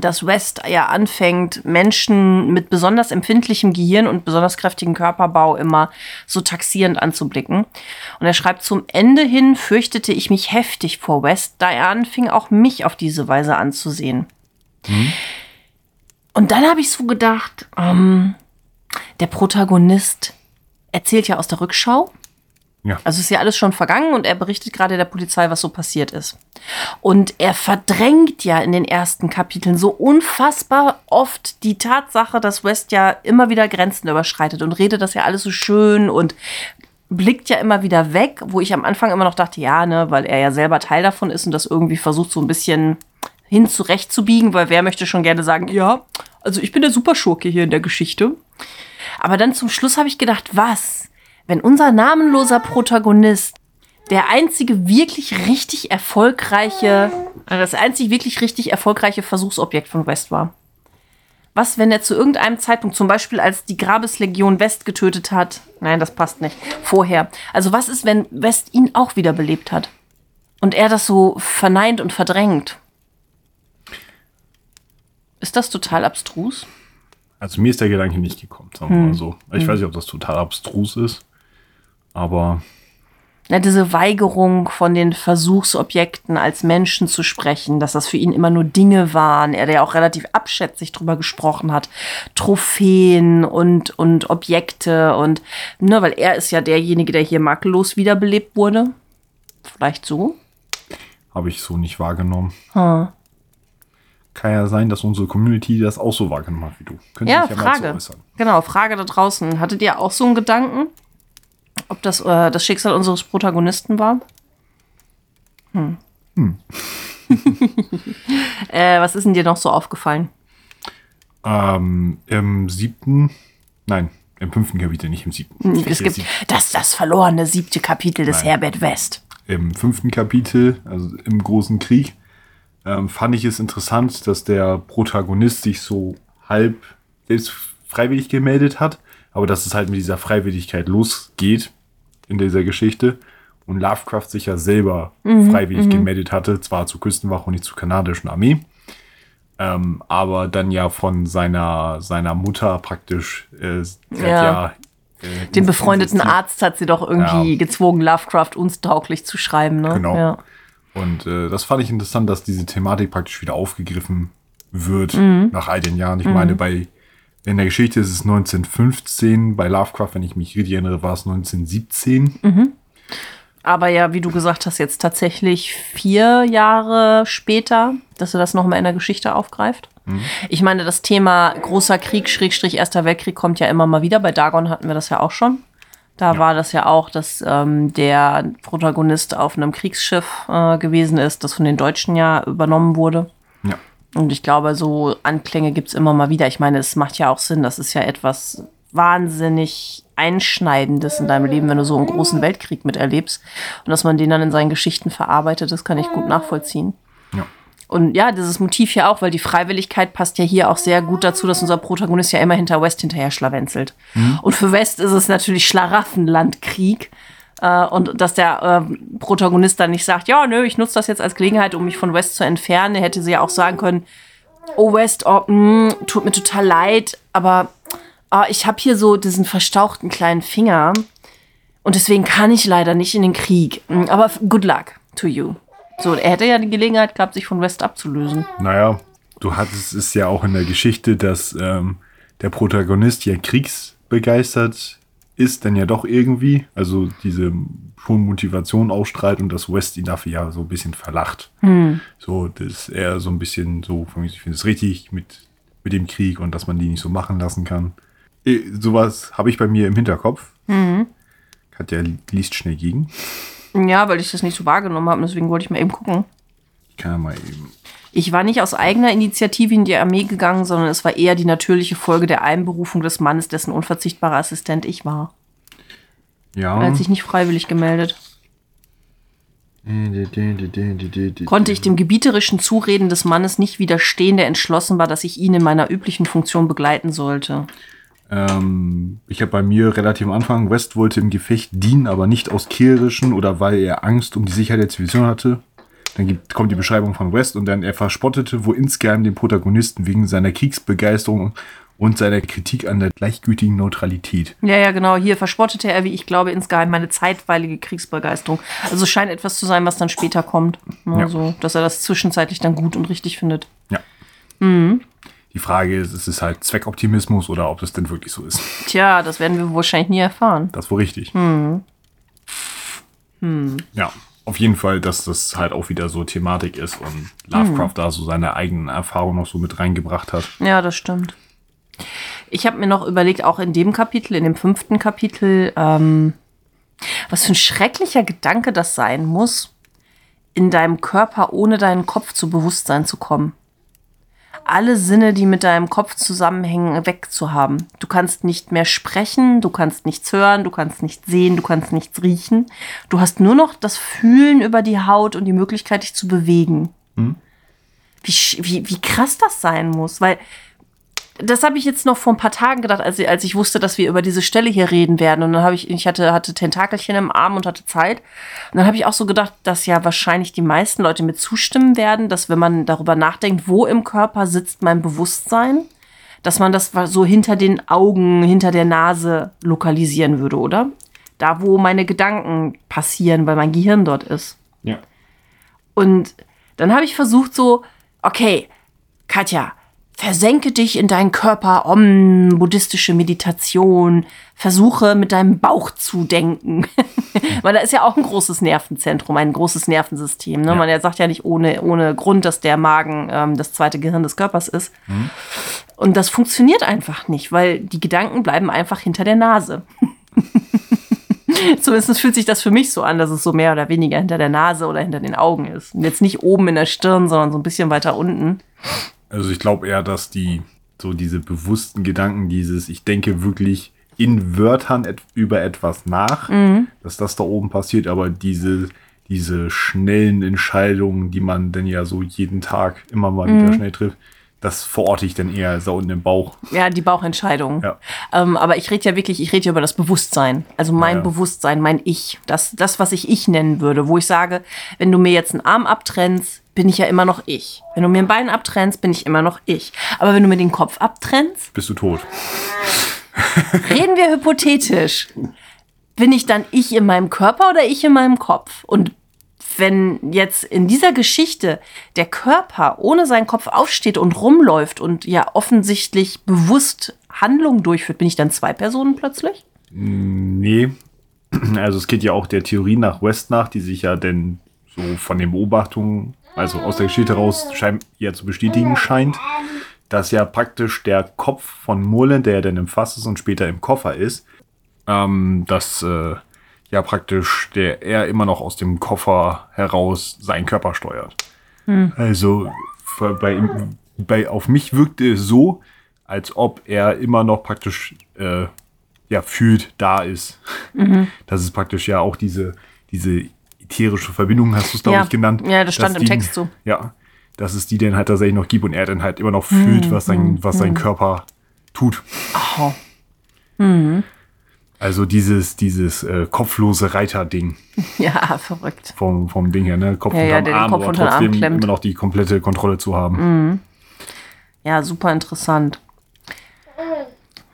dass West ja anfängt, Menschen mit besonders empfindlichem Gehirn und besonders kräftigem Körperbau immer so taxierend anzublicken. Und er schreibt, zum Ende hin fürchtete ich mich heftig vor West, da er anfing, auch mich auf diese Weise anzusehen. Und dann habe ich so gedacht, ähm, der Protagonist erzählt ja aus der Rückschau. Ja. Also ist ja alles schon vergangen und er berichtet gerade der Polizei, was so passiert ist. Und er verdrängt ja in den ersten Kapiteln so unfassbar oft die Tatsache, dass West ja immer wieder Grenzen überschreitet und redet das ja alles so schön und blickt ja immer wieder weg, wo ich am Anfang immer noch dachte, ja, ne, weil er ja selber Teil davon ist und das irgendwie versucht so ein bisschen hin zurechtzubiegen, weil wer möchte schon gerne sagen, ja, also ich bin der Superschurke hier in der Geschichte. Aber dann zum Schluss habe ich gedacht, was, wenn unser namenloser Protagonist der einzige wirklich richtig erfolgreiche, äh, das einzig wirklich richtig erfolgreiche Versuchsobjekt von West war? Was, wenn er zu irgendeinem Zeitpunkt, zum Beispiel als die Grabeslegion West getötet hat? Nein, das passt nicht. Vorher. Also was ist, wenn West ihn auch wiederbelebt hat? Und er das so verneint und verdrängt? Ist das total abstrus? Also mir ist der Gedanke nicht gekommen, sagen wir mal so. Ich weiß nicht, ob das total abstrus ist, aber Ja, diese Weigerung von den Versuchsobjekten als Menschen zu sprechen, dass das für ihn immer nur Dinge waren, er der auch relativ abschätzig drüber gesprochen hat, Trophäen und, und Objekte und, ne, weil er ist ja derjenige, der hier makellos wiederbelebt wurde. Vielleicht so. habe ich so nicht wahrgenommen. Hm. Kann ja sein, dass unsere Community das auch so wahrgenommen hat wie du. Könnte Ja, ja mal Frage. zu äußern. Genau, Frage da draußen. Hattet ihr auch so einen Gedanken? Ob das äh, das Schicksal unseres Protagonisten war? Hm. äh, was ist denn dir noch so aufgefallen? Ähm, Im siebten, nein, im fünften Kapitel, nicht im siebten. Es Der gibt sieb- das, das verlorene siebte Kapitel des Nein. Herbert West. Im fünften Kapitel, also im großen Krieg, ähm, fand ich es interessant, dass der Protagonist sich so halb selbst freiwillig gemeldet hat, aber dass es halt mit dieser Freiwilligkeit losgeht in dieser Geschichte und Lovecraft sich ja selber freiwillig gemeldet hatte, zwar zur Küstenwache und nicht zur kanadischen Armee, ähm, aber dann ja von seiner, seiner Mutter praktisch, äh, Ja. ja äh, Den befreundeten. Arzt hat sie doch irgendwie Ja. gezwungen, Lovecraft untauglich zu schreiben. Ne? Genau. Ja. Und äh, das fand ich interessant, dass diese Thematik praktisch wieder aufgegriffen wird Mhm. nach all den Jahren. Ich meine, bei in der Geschichte ist es 1915, bei Lovecraft, wenn ich mich richtig erinnere, war es 1917. Mhm. Aber ja, wie du gesagt hast, jetzt tatsächlich vier Jahre später, dass er das nochmal in der Geschichte aufgreift. Ich meine, das Thema großer Krieg, Schrägstrich Erster Weltkrieg kommt ja immer mal wieder. Bei Dagon hatten wir das ja auch schon. Da war das ja auch, dass ähm, der Protagonist auf einem Kriegsschiff äh, gewesen ist, das von den Deutschen ja übernommen wurde. Ja. Und ich glaube, so Anklänge gibt's immer mal wieder. Ich meine, es macht ja auch Sinn. Das ist ja etwas wahnsinnig Einschneidendes in deinem Leben, wenn du so einen großen Weltkrieg miterlebst. Und dass man den dann in seinen Geschichten verarbeitet, das kann ich gut nachvollziehen. Und ja, dieses Motiv ja auch, weil die Freiwilligkeit passt ja hier auch sehr gut dazu, dass unser Protagonist ja immer hinter West hinterher schlawenzelt. Und für West ist es natürlich Schlaraffenlandkrieg. Äh, und dass der äh, Protagonist dann nicht sagt, ja, nö, ich nutze das jetzt als Gelegenheit, um mich von West zu entfernen. Er hätte sie ja auch sagen können, oh West, oh, mh, tut mir total leid, aber ah, ich habe hier so diesen verstauchten kleinen Finger Und deswegen kann ich leider nicht in den Krieg. Mm, Aber good luck to you. So, er hätte ja die Gelegenheit gehabt, sich von West abzulösen. Naja, du hattest es ja auch in der Geschichte, dass ähm, der Protagonist ja kriegsbegeistert ist, denn ja doch irgendwie, also diese schon Motivation ausstrahlt und dass West ihn dafür ja so ein bisschen verlacht. So, dass er so ein bisschen so, von mir, ich finde es richtig mit, mit dem Krieg und dass man die nicht so machen lassen kann. Eh, Sowas habe ich bei mir im Hinterkopf. Katja liest schnell gegen. Ja, weil ich das nicht so wahrgenommen habe. Deswegen wollte ich mal eben gucken. Ich kann ja mal eben. Ich war nicht aus eigener Initiative in die Armee gegangen, sondern es war eher die natürliche Folge der Einberufung des Mannes, dessen unverzichtbarer Assistent ich war. Ja. Er hat sich nicht freiwillig gemeldet. Konnte ich dem gebieterischen Zureden des Mannes nicht widerstehen, der entschlossen war, dass ich ihn in meiner üblichen Funktion begleiten sollte. Ähm, ich habe bei mir relativ am Anfang, West wollte im Gefecht dienen, aber nicht aus kriegerischen oder weil er Angst um die Sicherheit der Zivilisation hatte. Dann gibt, kommt die Beschreibung von West und dann er verspottete wo insgeheim den Protagonisten wegen seiner Kriegsbegeisterung und seiner Kritik an der gleichgültigen Neutralität. Ja, ja, genau. Hier verspottete er, wie ich glaube, insgeheim meine zeitweilige Kriegsbegeisterung. Also es scheint etwas zu sein, was dann später kommt. Ja. Also, dass er das zwischenzeitlich dann gut und richtig findet. Ja. Die Frage ist, ist es halt Zweckoptimismus oder ob das denn wirklich so ist? Tja, das werden wir wahrscheinlich nie erfahren. Das wohl richtig. Ja, auf jeden Fall, dass das halt auch wieder so Thematik ist und Lovecraft da so seine eigenen Erfahrungen noch so mit reingebracht hat. Ja, das stimmt. Ich habe mir noch überlegt, auch in dem Kapitel, in dem fünften Kapitel, ähm, was für ein schrecklicher Gedanke das sein muss, in deinem Körper ohne deinen Kopf zu Bewusstsein zu kommen. Alle Sinne, die mit deinem Kopf zusammenhängen, wegzuhaben. Du kannst nicht mehr sprechen, du kannst nichts hören, du kannst nichts sehen, du kannst nichts riechen. Du hast nur noch das Fühlen über die Haut und die Möglichkeit, dich zu bewegen. Wie, sch- wie, wie krass das sein muss, weil das habe ich jetzt noch vor ein paar Tagen gedacht, als, als ich wusste, dass wir über diese Stelle hier reden werden. Und dann habe ich, ich hatte, hatte Tentakelchen im Arm und hatte Zeit. Und dann habe ich auch so gedacht, dass ja wahrscheinlich die meisten Leute mir zustimmen werden, dass wenn man darüber nachdenkt, wo im Körper sitzt mein Bewusstsein, dass man das so hinter den Augen, hinter der Nase lokalisieren würde, oder? Da, wo meine Gedanken passieren, weil mein Gehirn dort ist. Ja. Und dann habe ich versucht so, okay, Katja, versenke dich in deinen Körper, om, buddhistische Meditation, versuche mit deinem Bauch zu denken. Weil da ist ja auch ein großes Nervenzentrum, ein großes Nervensystem. Ne? Ja. Man sagt ja nicht ohne, ohne Grund, dass der Magen ähm, das zweite Gehirn des Körpers ist. Und das funktioniert einfach nicht, weil die Gedanken bleiben einfach hinter der Nase. Zumindest fühlt sich das für mich so an, dass es so mehr oder weniger hinter der Nase oder hinter den Augen ist. Und jetzt nicht oben in der Stirn, sondern so ein bisschen weiter unten. Also ich glaube eher, dass die so diese bewussten Gedanken, dieses, ich denke wirklich in Wörtern et über etwas nach, dass das da oben passiert, aber diese, diese schnellen Entscheidungen, die man dann ja so jeden Tag immer mal wieder schnell trifft, das verorte ich dann eher so unten im Bauch. Ja, die Bauchentscheidung. Ja. Ähm, aber ich rede ja wirklich, ich rede ja über das Bewusstsein. Also mein Ja. Bewusstsein, mein Ich. Das, das, was ich Ich nennen würde. Wo ich sage, wenn du mir jetzt einen Arm abtrennst, bin ich ja immer noch ich. Wenn du mir ein Bein abtrennst, bin ich immer noch ich. Aber wenn du mir den Kopf abtrennst, Bist du tot? reden wir hypothetisch. Bin ich dann ich in meinem Körper oder ich in meinem Kopf? Und wenn jetzt in dieser Geschichte der Körper ohne seinen Kopf aufsteht und rumläuft und ja offensichtlich bewusst Handlungen durchführt, bin ich dann zwei Personen plötzlich? Nee. Also es geht ja auch der Theorie nach West nach, die sich ja denn so von den Beobachtungen, also aus der Geschichte raus, scheint ja zu bestätigen scheint, dass ja praktisch der Kopf von Mullen, der ja dann im Fass ist und später im Koffer ist, ähm, dass äh, ja praktisch der er immer noch aus dem Koffer heraus seinen Körper steuert. Also für- bei, bei auf mich wirkte es so, als ob er immer noch praktisch äh, ja fühlt, da ist. Das ist praktisch ja auch diese diese ätherische Verbindung, hast du es glaube Ja. ich genannt. Ja, das stand im die- Text so. Ja, dass es die dann halt tatsächlich noch gibt und er dann halt immer noch fühlt, was sein was sein Körper tut. Oh. Also dieses dieses äh, kopflose Reiter-Ding. Ja, verrückt. vom, vom Ding her, ne? Kopf Ja, ja, unterm der den Arm, Kopf aber unter Arm trotzdem. Mhm. immer noch die komplette Kontrolle zu haben. Ja, super interessant.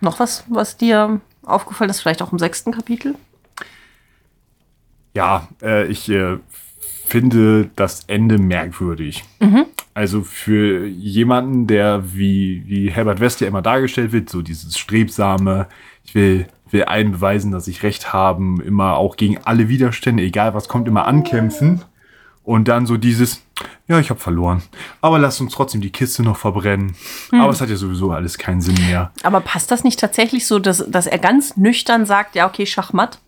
Noch was, was dir aufgefallen ist, vielleicht auch im sechsten Kapitel? Ja, äh, ich äh, finde das Ende merkwürdig. Also für jemanden, der wie, wie Herbert West ja immer dargestellt wird, so dieses strebsame, ich will, will allen beweisen, dass ich recht haben, immer auch gegen alle Widerstände, egal was kommt, immer ankämpfen. Und dann so dieses, ja, ich habe verloren. Aber lass uns trotzdem die Kiste noch verbrennen. Aber es hat ja sowieso alles keinen Sinn mehr. Aber passt das nicht tatsächlich so, dass, dass er ganz nüchtern sagt, ja, okay, Schachmatt?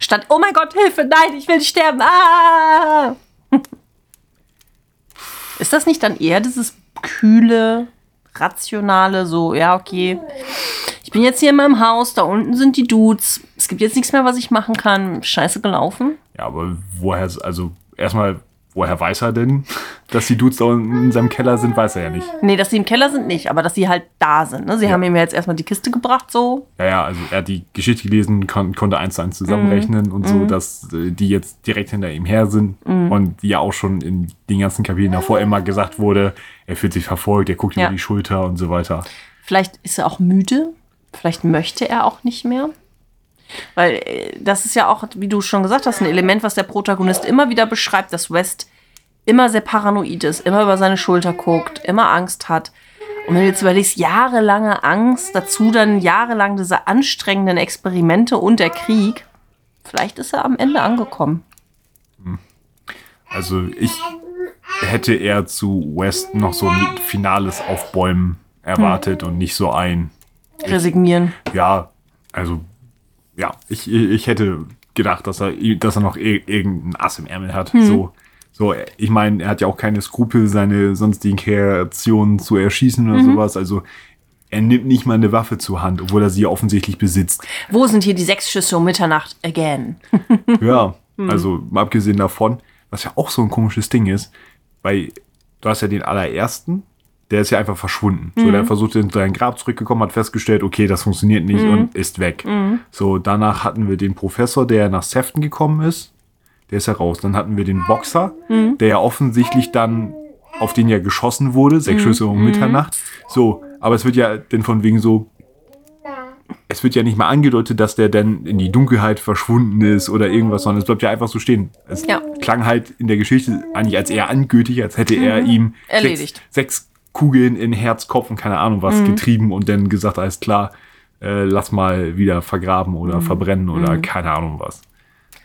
Statt, oh mein Gott, Hilfe, nein, ich will sterben. Ah! Ist das nicht dann eher dieses kühle, rationale, so, ja, okay, ich bin jetzt hier in meinem Haus, da unten sind die Dudes, es gibt jetzt nichts mehr, was ich machen kann, scheiße gelaufen? Ja, aber woher, also erstmal, woher weiß er denn, dass die Dudes da unten in seinem Keller sind, weiß er ja nicht. Nee, dass sie im Keller sind nicht, aber dass sie halt da sind. Ne? Sie haben ihm ja jetzt erstmal die Kiste gebracht, so. Ja, ja, also er hat die Geschichte gelesen, kon konnte eins zu eins zusammenrechnen und so, dass äh, die jetzt direkt hinter ihm her sind und ja auch schon in den ganzen Kapiteln davor immer gesagt wurde, er fühlt sich verfolgt, er guckt Ja. über die Schulter und so weiter. Vielleicht ist er auch müde. Vielleicht möchte er auch nicht mehr. Weil äh, das ist ja auch, wie du schon gesagt hast, ein Element, was der Protagonist immer wieder beschreibt, dass West immer sehr paranoid ist, immer über seine Schulter guckt, immer Angst hat. Und wenn du jetzt überlegst, jahrelange Angst, dazu dann jahrelang diese anstrengenden Experimente und der Krieg, vielleicht ist er am Ende angekommen. Also ich hätte eher zu West noch so ein finales Aufbäumen erwartet und nicht so ein, Resignieren. ja, also ja, ich, ich hätte gedacht, dass er, dass er noch ir- irgendein Ass im Ärmel hat. So, so, ich meine, er hat ja auch keine Skrupel, seine sonstigen Kreationen zu erschießen oder sowas. Also er nimmt nicht mal eine Waffe zur Hand, obwohl er sie ja offensichtlich besitzt. Wo sind hier die sechs Schüsse um Mitternacht? Again. Ja, also mal abgesehen davon, was ja auch so ein komisches Ding ist, weil du hast ja den allerersten, der ist ja einfach verschwunden. So, der versucht in sein Grab zurückgekommen, hat festgestellt, okay, das funktioniert nicht und ist weg. So, danach hatten wir den Professor, der nach Sefton gekommen ist. Der ist ja raus. Dann hatten wir den Boxer, der ja offensichtlich dann, auf den ja geschossen wurde, sechs Schüsse um Mitternacht. So, aber es wird ja dann von wegen so, es wird ja nicht mal angedeutet, dass der dann in die Dunkelheit verschwunden ist oder irgendwas, sondern es bleibt ja einfach so stehen. Es Ja. klang halt in der Geschichte eigentlich als eher angültig, als hätte er ihm Mhm. Erledigt. Sechs, sechs Kugeln in Herz, Kopf und keine Ahnung Mhm. was getrieben und dann gesagt, alles klar, äh, lass mal wieder vergraben oder Mhm. verbrennen oder keine Ahnung was.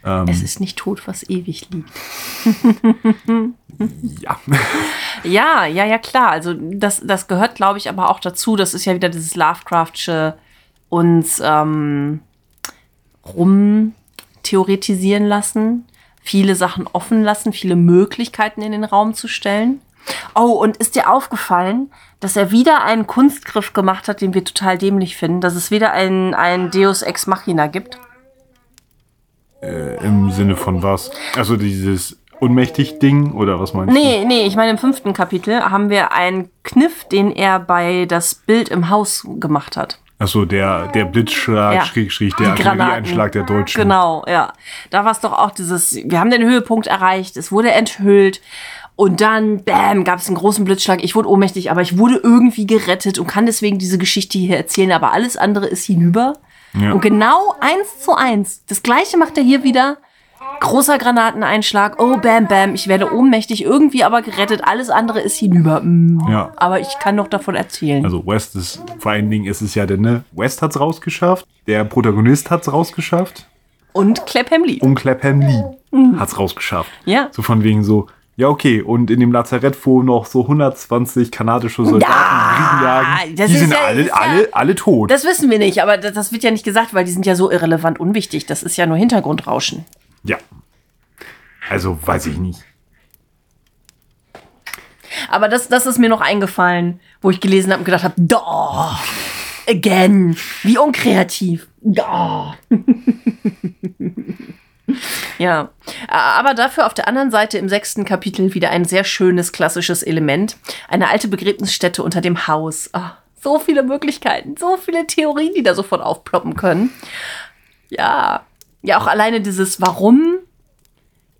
Ähm, Es ist nicht tot, was ewig liegt. ja. Ja, ja, ja, klar. Also das, das gehört, glaube ich, aber auch dazu. Das ist ja wieder dieses Lovecraftsche uns ähm, rumtheoretisieren lassen, viele Sachen offen lassen, viele Möglichkeiten in den Raum zu stellen. Oh, und ist dir aufgefallen, dass er wieder einen Kunstgriff gemacht hat, den wir total dämlich finden, dass es wieder ein, ein Deus Ex Machina gibt? Äh, Im Sinne von was? Also dieses Unmächtig-Ding oder was meinst du? Nee, nee, ich meine, im fünften Kapitel haben wir einen Kniff, den er bei das Bild im Haus gemacht hat. Achso, der, der Blitzschlag, Ja. Schräg, Schräg, der. Artillerieeinschlag der Deutschen. Genau, ja. Da war es doch auch dieses, wir haben den Höhepunkt erreicht, es wurde enthüllt und dann, bam, gab es einen großen Blitzschlag. Ich wurde ohnmächtig, aber ich wurde irgendwie gerettet und kann deswegen diese Geschichte hier erzählen, aber alles andere ist hinüber. Ja. Und genau eins zu eins, das gleiche macht er hier wieder. Großer Granateneinschlag, oh bam, bam, ich werde ohnmächtig, irgendwie aber gerettet, alles andere ist hinüber. Mm. Ja. Aber ich kann noch davon erzählen. Also West ist, vor allen Dingen ist es ja denn, ne? West hat's rausgeschafft, der Protagonist hat's rausgeschafft und Clapham Lee. und Clapham Lee hat's rausgeschafft. Ja. So von wegen so, ja okay, und in dem Lazarett, wo noch so 120 kanadische Soldaten Frieden jagen, die ist sind ja- alle, ja- alle, alle tot. Das wissen wir nicht, aber das, das wird ja nicht gesagt, weil die sind ja so irrelevant unwichtig. Das ist ja nur Hintergrundrauschen. ja. Also weiß ich nicht. Aber das, das ist mir noch eingefallen, wo ich gelesen habe und gedacht habe, da, again, wie unkreativ. Da. ja, aber dafür auf der anderen Seite im sechsten Kapitel wieder ein sehr schönes klassisches Element. Eine alte Begräbnisstätte unter dem Haus. Ah, so viele Möglichkeiten, so viele Theorien, die da sofort aufploppen können. Ja, ja, auch alleine dieses Warum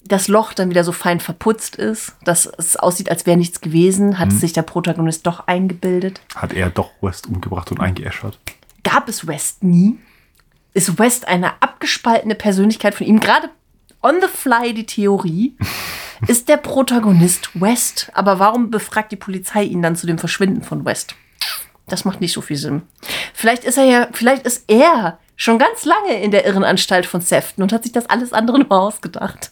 das Loch dann wieder so fein verputzt ist, dass es aussieht, als wäre nichts gewesen, hat sich der Protagonist doch eingebildet. Hat er doch West umgebracht und eingeäschert. Gab es West nie? Ist West eine abgespaltene Persönlichkeit von ihm, gerade on the fly die Theorie, ist der Protagonist West. Aber warum befragt die Polizei ihn dann zu dem Verschwinden von West? Das macht nicht so viel Sinn. Vielleicht ist er ja, vielleicht ist er schon ganz lange in der Irrenanstalt von Sefton und hat sich das alles andere nur ausgedacht.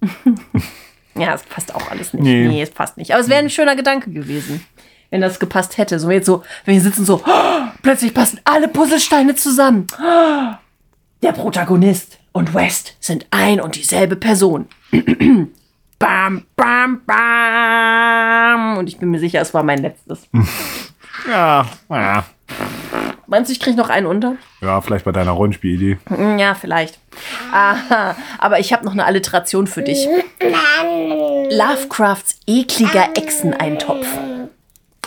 ja, es passt auch alles nicht. Nee. Nee, es passt nicht. Aber es wäre ein schöner Gedanke gewesen, wenn das gepasst hätte. So jetzt so, wenn wir sitzen so, plötzlich passen alle Puzzlesteine zusammen. Der Protagonist und West sind ein und dieselbe Person. bam, bam, bam. Und ich bin mir sicher, es war mein letztes. Ja, ja. Meinst du, ich kriege noch einen unter? Ja, vielleicht bei deiner Rollenspielidee. Hm, Ja, vielleicht. Aha, aber ich habe noch eine Alliteration für dich. Lovecrafts ekliger Echseneintopf.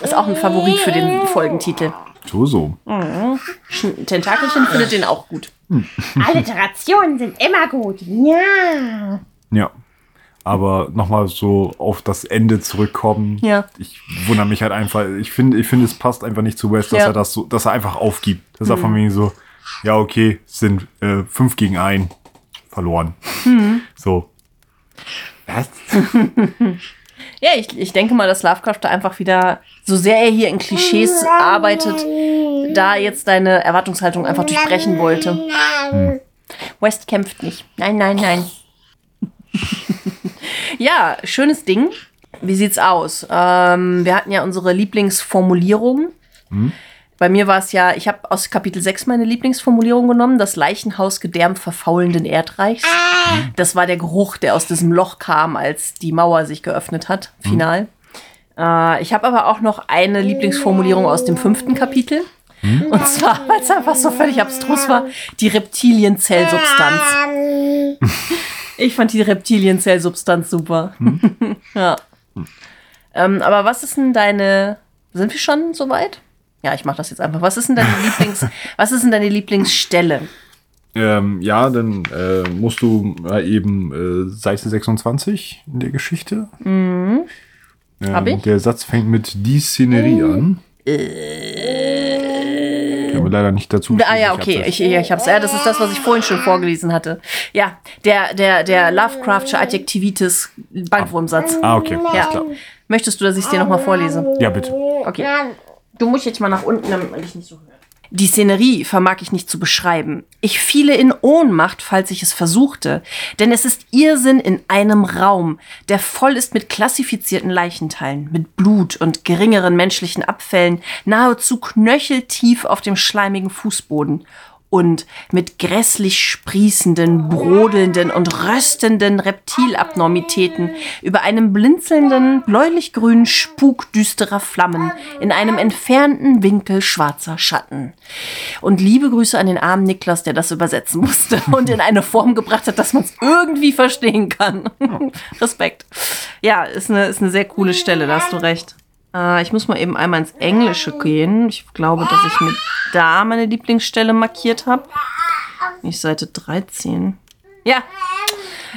Ist auch ein Favorit für den Folgentitel. So, so. Sch- Tentakelchen findet den auch gut. Alliterationen sind immer gut. Ja. Ja. Aber nochmal so auf das Ende zurückkommen. Ja. Ich wundere mich halt einfach. Ich finde, ich finde, es passt einfach nicht zu West, dass Ja. er das so, dass er einfach aufgibt. Dass er von wegen so, ja, okay, es sind äh, fünf gegen ein verloren. So. Was? Ja, ich, ich denke mal, dass Lovecraft da einfach wieder, so sehr er hier in Klischees arbeitet, da jetzt deine Erwartungshaltung einfach durchbrechen wollte. West kämpft nicht. Nein, nein, nein. ja, schönes Ding. Wie sieht's aus? Ähm, wir hatten ja unsere Lieblingsformulierung. Bei mir war es ja, ich habe aus Kapitel 6 meine Lieblingsformulierung genommen, das Leichenhausgedärm verfaulenden Erdreichs. Das war der Geruch, der aus diesem Loch kam, als die Mauer sich geöffnet hat, final. Äh, ich habe aber auch noch eine Lieblingsformulierung aus dem fünften Kapitel. Und zwar, weil es einfach so völlig abstrus war, die Reptilienzellsubstanz. Ich fand die Reptilienzellsubstanz super. ja. Ähm, aber was ist denn deine. Sind wir schon soweit? Ja, ich mache das jetzt einfach. Was ist denn deine Lieblings, was ist denn deine Lieblingsstelle? Ähm, ja, dann äh, musst du mal eben äh, Seite 26 in der Geschichte. Ähm, Hab ich? Der Satz fängt mit die Szenerie an. Ich habe leider nicht dazu. Ah ja, okay, Ich ich, ich hab's. Ja, das ist das, was ich vorhin schon vorgelesen hatte. Ja, der, der, der Lovecraftsche Adjektivitis Bandwurmsatz. Ah, okay, Ja. Möchtest du, dass ich es dir nochmal vorlese? Ja, bitte. Okay. Du musst jetzt mal nach unten, damit ich nicht so höre. Die Szenerie vermag ich nicht zu beschreiben. Ich fiele in Ohnmacht, falls ich es versuchte, denn es ist Irrsinn in einem Raum, der voll ist mit klassifizierten Leichenteilen, mit Blut und geringeren menschlichen Abfällen, nahezu knöcheltief auf dem schleimigen Fußboden und mit grässlich sprießenden, brodelnden und röstenden Reptilabnormitäten über einem blinzelnden, bläulich-grünen Spuk düsterer Flammen in einem entfernten Winkel schwarzer Schatten. Und liebe Grüße an den armen Niklas, der das übersetzen musste und in eine Form gebracht hat, dass man es irgendwie verstehen kann. Respekt. Ja, ist eine, ist eine sehr coole Stelle, da hast du recht. Äh, ich muss mal eben einmal ins Englische gehen. Ich glaube, dass ich mir da meine Lieblingsstelle markiert habe. Nicht Seite 13. Ja,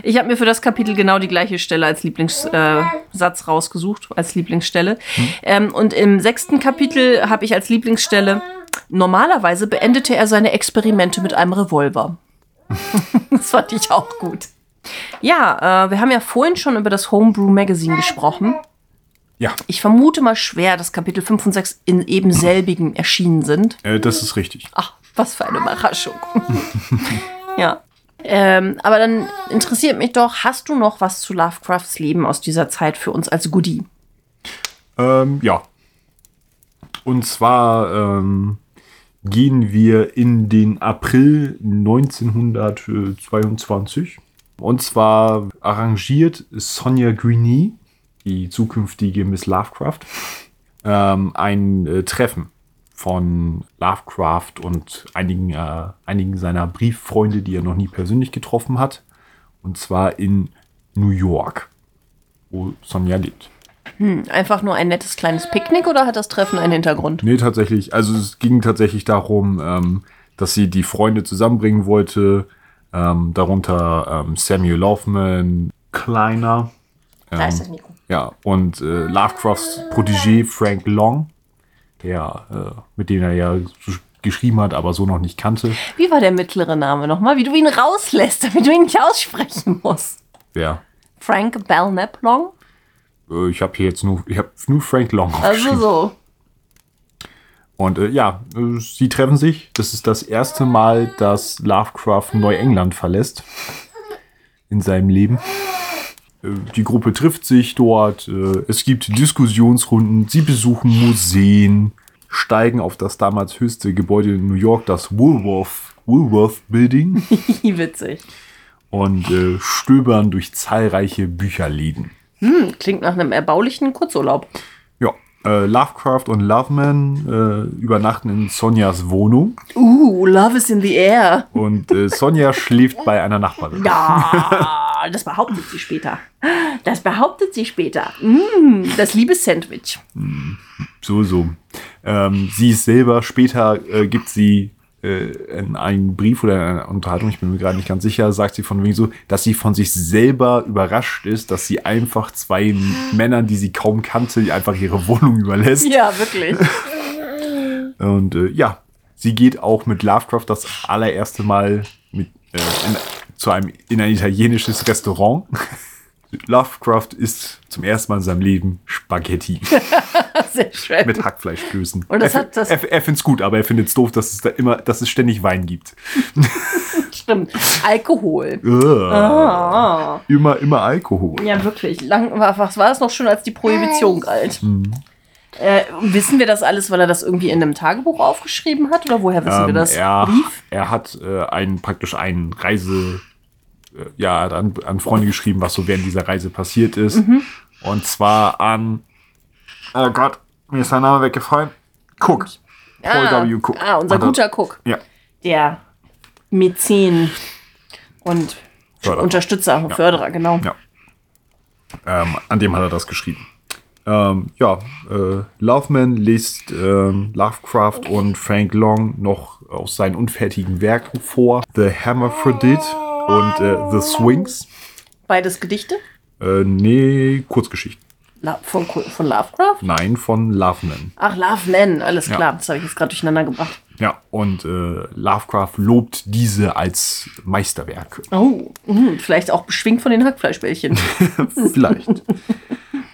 ich habe mir für das Kapitel genau die gleiche Stelle als Lieblingssatz äh, rausgesucht, als Lieblingsstelle. Ähm, und im sechsten Kapitel habe ich als Lieblingsstelle, normalerweise beendete er seine Experimente mit einem Revolver. das fand ich auch gut. Ja, äh, wir haben ja vorhin schon über das Homebrew Magazine gesprochen. Ja, Ich vermute mal schwer, dass Kapitel 5 und 6 in eben selbigen erschienen sind. äh, das ist richtig. Ach, was für eine Überraschung. ja. Ähm, aber dann interessiert mich doch, hast du noch was zu Lovecrafts Leben aus dieser Zeit für uns als Goodie? Ähm, ja. Und zwar ähm, gehen wir in den April 1922. Und zwar arrangiert Sonja Greenie, die zukünftige Miss Lovecraft, ähm, ein äh, Treffen von Lovecraft und einigen, äh, einigen seiner Brieffreunde, die er noch nie persönlich getroffen hat. Und zwar in New York, wo Sonja lebt. Einfach nur ein nettes kleines Picknick oder hat das Treffen einen Hintergrund? Nee, tatsächlich. Also es ging tatsächlich darum, ähm, dass sie die Freunde zusammenbringen wollte. Ähm, darunter ähm, Samuel Laufman, Kleiner. Da ist Ähm, das Mikro. Ja, und äh, Lovecrafts Protégé Frank Long, der, äh, mit dem er ja geschrieben hat, aber so noch nicht kannte. Wie war der mittlere Name nochmal? Wie du ihn rauslässt, damit du ihn nicht aussprechen musst. Wer? Frank Belknap Long? Äh, ich habe hier jetzt nur, ich habe nur Frank Long Also so. Und äh, ja, äh, sie treffen sich. Das ist das erste Mal, dass Lovecraft Neuengland verlässt in seinem Leben. Äh, Die Gruppe trifft sich dort. äh, Es gibt Diskussionsrunden. Sie besuchen Museen, steigen auf das damals höchste Gebäude in New York, das Woolworth, Woolworth Building, Witzig. und äh, stöbern durch zahlreiche Bücherläden. Hm, klingt nach einem erbaulichen Kurzurlaub. Ja, äh, Lovecraft und Loveman äh, übernachten in Sonjas Wohnung. Uh, Love is in the air. Und Sonja schläft bei einer Nachbarin. Ja, das behauptet sie später. Das behauptet sie später. Mm, das liebe Sandwich. So, so. Ähm, sie ist selber, später äh, gibt sie äh, in einem Brief oder in einer Unterhaltung, ich bin mir gerade nicht ganz sicher, sagt sie von wegen so, dass sie von sich selber überrascht ist, dass sie einfach zwei Männern, die sie kaum kannte, einfach ihre Wohnung überlässt. Ja, wirklich. Und äh, ja, sie geht auch mit Lovecraft das allererste Mal mit, äh, in, zu einem, in ein italienisches Restaurant. Lovecraft isst zum ersten Mal in seinem Leben Spaghetti Sehr schön. mit Hackfleischklößen. Und das er, hat das- er, er findet es gut, aber er findet es doof, dass es da immer, dass es ständig Wein gibt. Stimmt. Alkohol. Ah. Immer, immer Alkohol. Ja, wirklich. Lang, war- was war es noch schon, als die Prohibition galt? Äh, wissen wir das alles, weil er das irgendwie in einem Tagebuch aufgeschrieben hat? Oder woher wissen wir Ähm, das? er, Brief? er hat äh, einen, praktisch einen Reise, äh, ja, an, an Freunde geschrieben, was so während dieser Reise passiert ist. Mhm. Und zwar an, oh Gott, mir ist sein Name weggefallen. Cook. Paul ah, W. Cook. Ah, unser er- guter Cook. Ja, Der Mäzen und Förderer. Unterstützer und Förderer, genau. ja. Ähm, an dem hat er das geschrieben. Ähm, ja, äh, Loveman liest ähm, Lovecraft und Frank Long noch aus seinen unfertigen Werken vor. The Hermaphrodite und äh, The Swings. Beides Gedichte? Äh, nee, Kurzgeschichten. La von, von Lovecraft? Nein, von Loveman. Ach, Love Man, alles Ja. klar. Das habe ich jetzt gerade durcheinander gebracht. Ja, und äh, Lovecraft lobt diese als Meisterwerke. Oh, mh, vielleicht auch beschwingt von den Hackfleischbällchen. Vielleicht.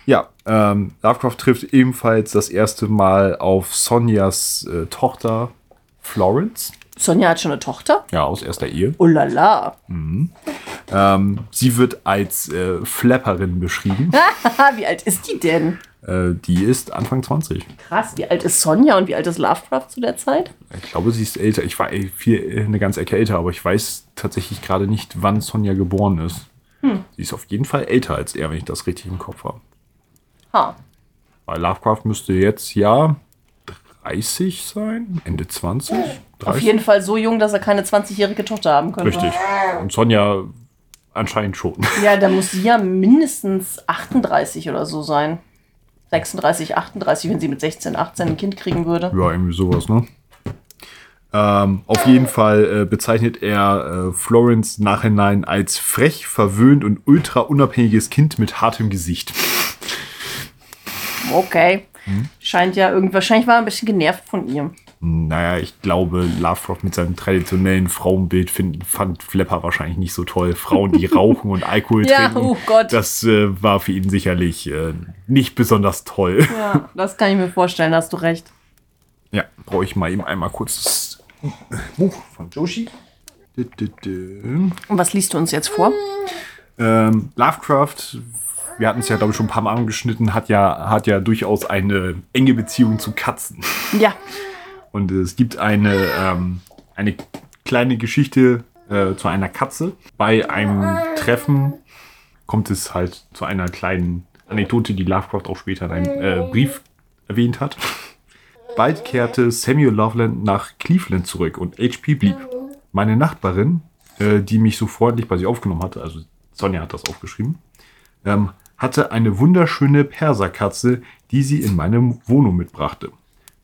ja, ähm, Lovecraft trifft ebenfalls das erste Mal auf Sonjas äh, Tochter Florence. Sonja hat schon eine Tochter. Ja, aus erster Ehe. Oh la la. Ähm, sie wird als äh, Flapperin beschrieben. Wie alt ist die denn? äh, die ist Anfang 20. Krass, wie alt ist Sonja und wie alt ist Lovecraft zu der Zeit? Ich glaube, sie ist älter. Ich war äh, viel, eine ganze Ecke älter, aber ich weiß tatsächlich gerade nicht, wann Sonja geboren ist. Sie ist auf jeden Fall älter als er, wenn ich das richtig im Kopf habe. Ha. Weil Lovecraft müsste jetzt ja 30 sein, Ende 20. 30. Auf jeden Fall so jung, dass er keine 20-jährige Tochter haben könnte. Richtig. Und Sonja anscheinend schon. Ja, da muss sie ja mindestens 38 oder so sein. 36, 38, wenn sie mit 16, 18 ein Kind kriegen würde. Ja, irgendwie sowas, ne? Ähm, auf jeden Fall äh, bezeichnet er äh, Florence nachhinein als frech, verwöhnt und ultra unabhängiges Kind mit hartem Gesicht. Okay. Scheint ja irgendwie, wahrscheinlich war er ein bisschen genervt von ihr. Naja, ich glaube, Lovecraft mit seinem traditionellen Frauenbild find, fand Flapper wahrscheinlich nicht so toll. Frauen, die rauchen und Alkohol Ja, trinken. oh Gott. Das äh, war für ihn sicherlich äh, nicht besonders toll. Ja, das kann ich mir vorstellen, hast du recht. Ja, brauche ich mal eben einmal kurz das Buch von Joshi. Und was liest du uns jetzt vor? Ähm, Lovecraft, wir hatten es ja, glaube ich, schon ein paar Mal angeschnitten, hat ja, hat ja durchaus eine enge Beziehung zu Katzen. Ja, Und es gibt eine, ähm, eine kleine Geschichte äh, zu einer Katze. Bei einem Treffen kommt es halt zu einer kleinen Anekdote, die Lovecraft auch später in einem äh, Brief erwähnt hat. Bald kehrte Samuel Loveland nach Cleveland zurück und HP blieb. Meine Nachbarin, äh, die mich so freundlich bei sie aufgenommen hatte, also Sonja hat das aufgeschrieben, ähm, hatte eine wunderschöne Perserkatze, die sie in meine Wohnung mitbrachte.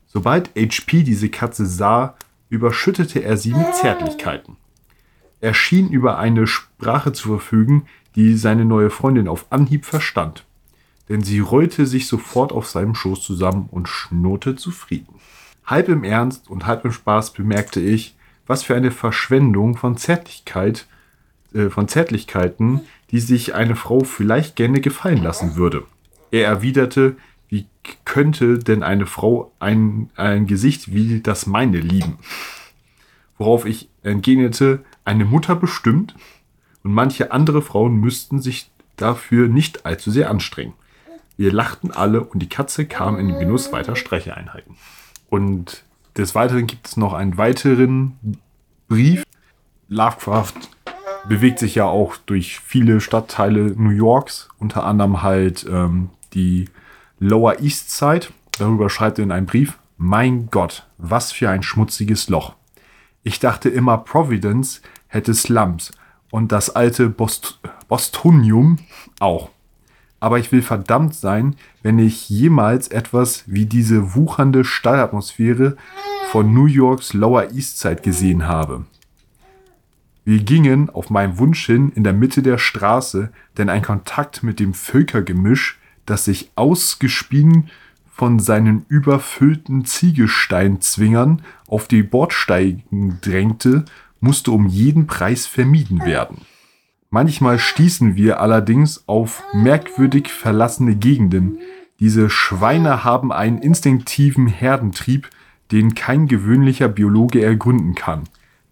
Sobald HP diese Katze sah, überschüttete er sie mit Zärtlichkeiten. Er schien über eine Sprache zu verfügen, die seine neue Freundin auf Anhieb verstand. Denn sie rollte sich sofort auf seinem Schoß zusammen und schnurrte zufrieden. Halb im Ernst und halb im Spaß bemerkte ich, was für eine Verschwendung von Zärtlichkeit, äh, von Zärtlichkeiten, die sich eine Frau vielleicht gerne gefallen lassen würde. Er erwiderte, wie könnte denn eine Frau ein, ein Gesicht wie das meine lieben? Worauf ich entgegnete, eine Mutter bestimmt und manche andere Frauen müssten sich dafür nicht allzu sehr anstrengen. Wir lachten alle und die Katze kam in den Genuss weiter Streicheinheiten. Und des Weiteren gibt es noch einen weiteren Brief. Lovecraft bewegt sich ja auch durch viele Stadtteile New Yorks, unter anderem halt ähm, die Lower East Side. Darüber schreibt er in einem Brief, mein Gott, was für ein schmutziges Loch. Ich dachte immer, Providence hätte Slums und das alte Bost Bostonium auch. Aber ich will verdammt sein, wenn ich jemals etwas wie diese wuchernde Stallatmosphäre von New Yorks Lower East Side gesehen habe. Wir gingen auf meinen Wunsch hin in der Mitte der Straße, denn ein Kontakt mit dem Völkergemisch, das sich ausgespien von seinen überfüllten Ziegelsteinzwingern auf die Bordsteigen drängte, musste um jeden Preis vermieden werden. Manchmal stießen wir allerdings auf merkwürdig verlassene Gegenden. Diese Schweine haben einen instinktiven Herdentrieb, den kein gewöhnlicher Biologe ergründen kann.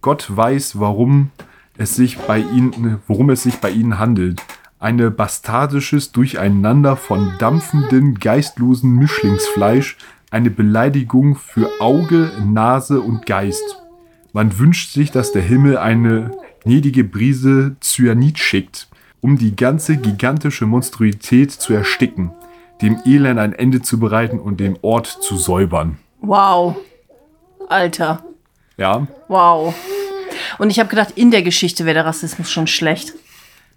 Gott weiß, warum es sich bei ihnen, worum es sich bei ihnen handelt. Eine bastardisches Durcheinander von dampfenden, geistlosen Mischlingsfleisch, eine Beleidigung für Auge, Nase und Geist. Man wünscht sich, dass der Himmel eine gnädige Brise Cyanid schickt, um die ganze gigantische Monstruität zu ersticken, dem Elend ein Ende zu bereiten und den Ort zu säubern. Wow. Alter. Ja, Wow. Und ich habe gedacht, in der Geschichte wäre der Rassismus schon schlecht.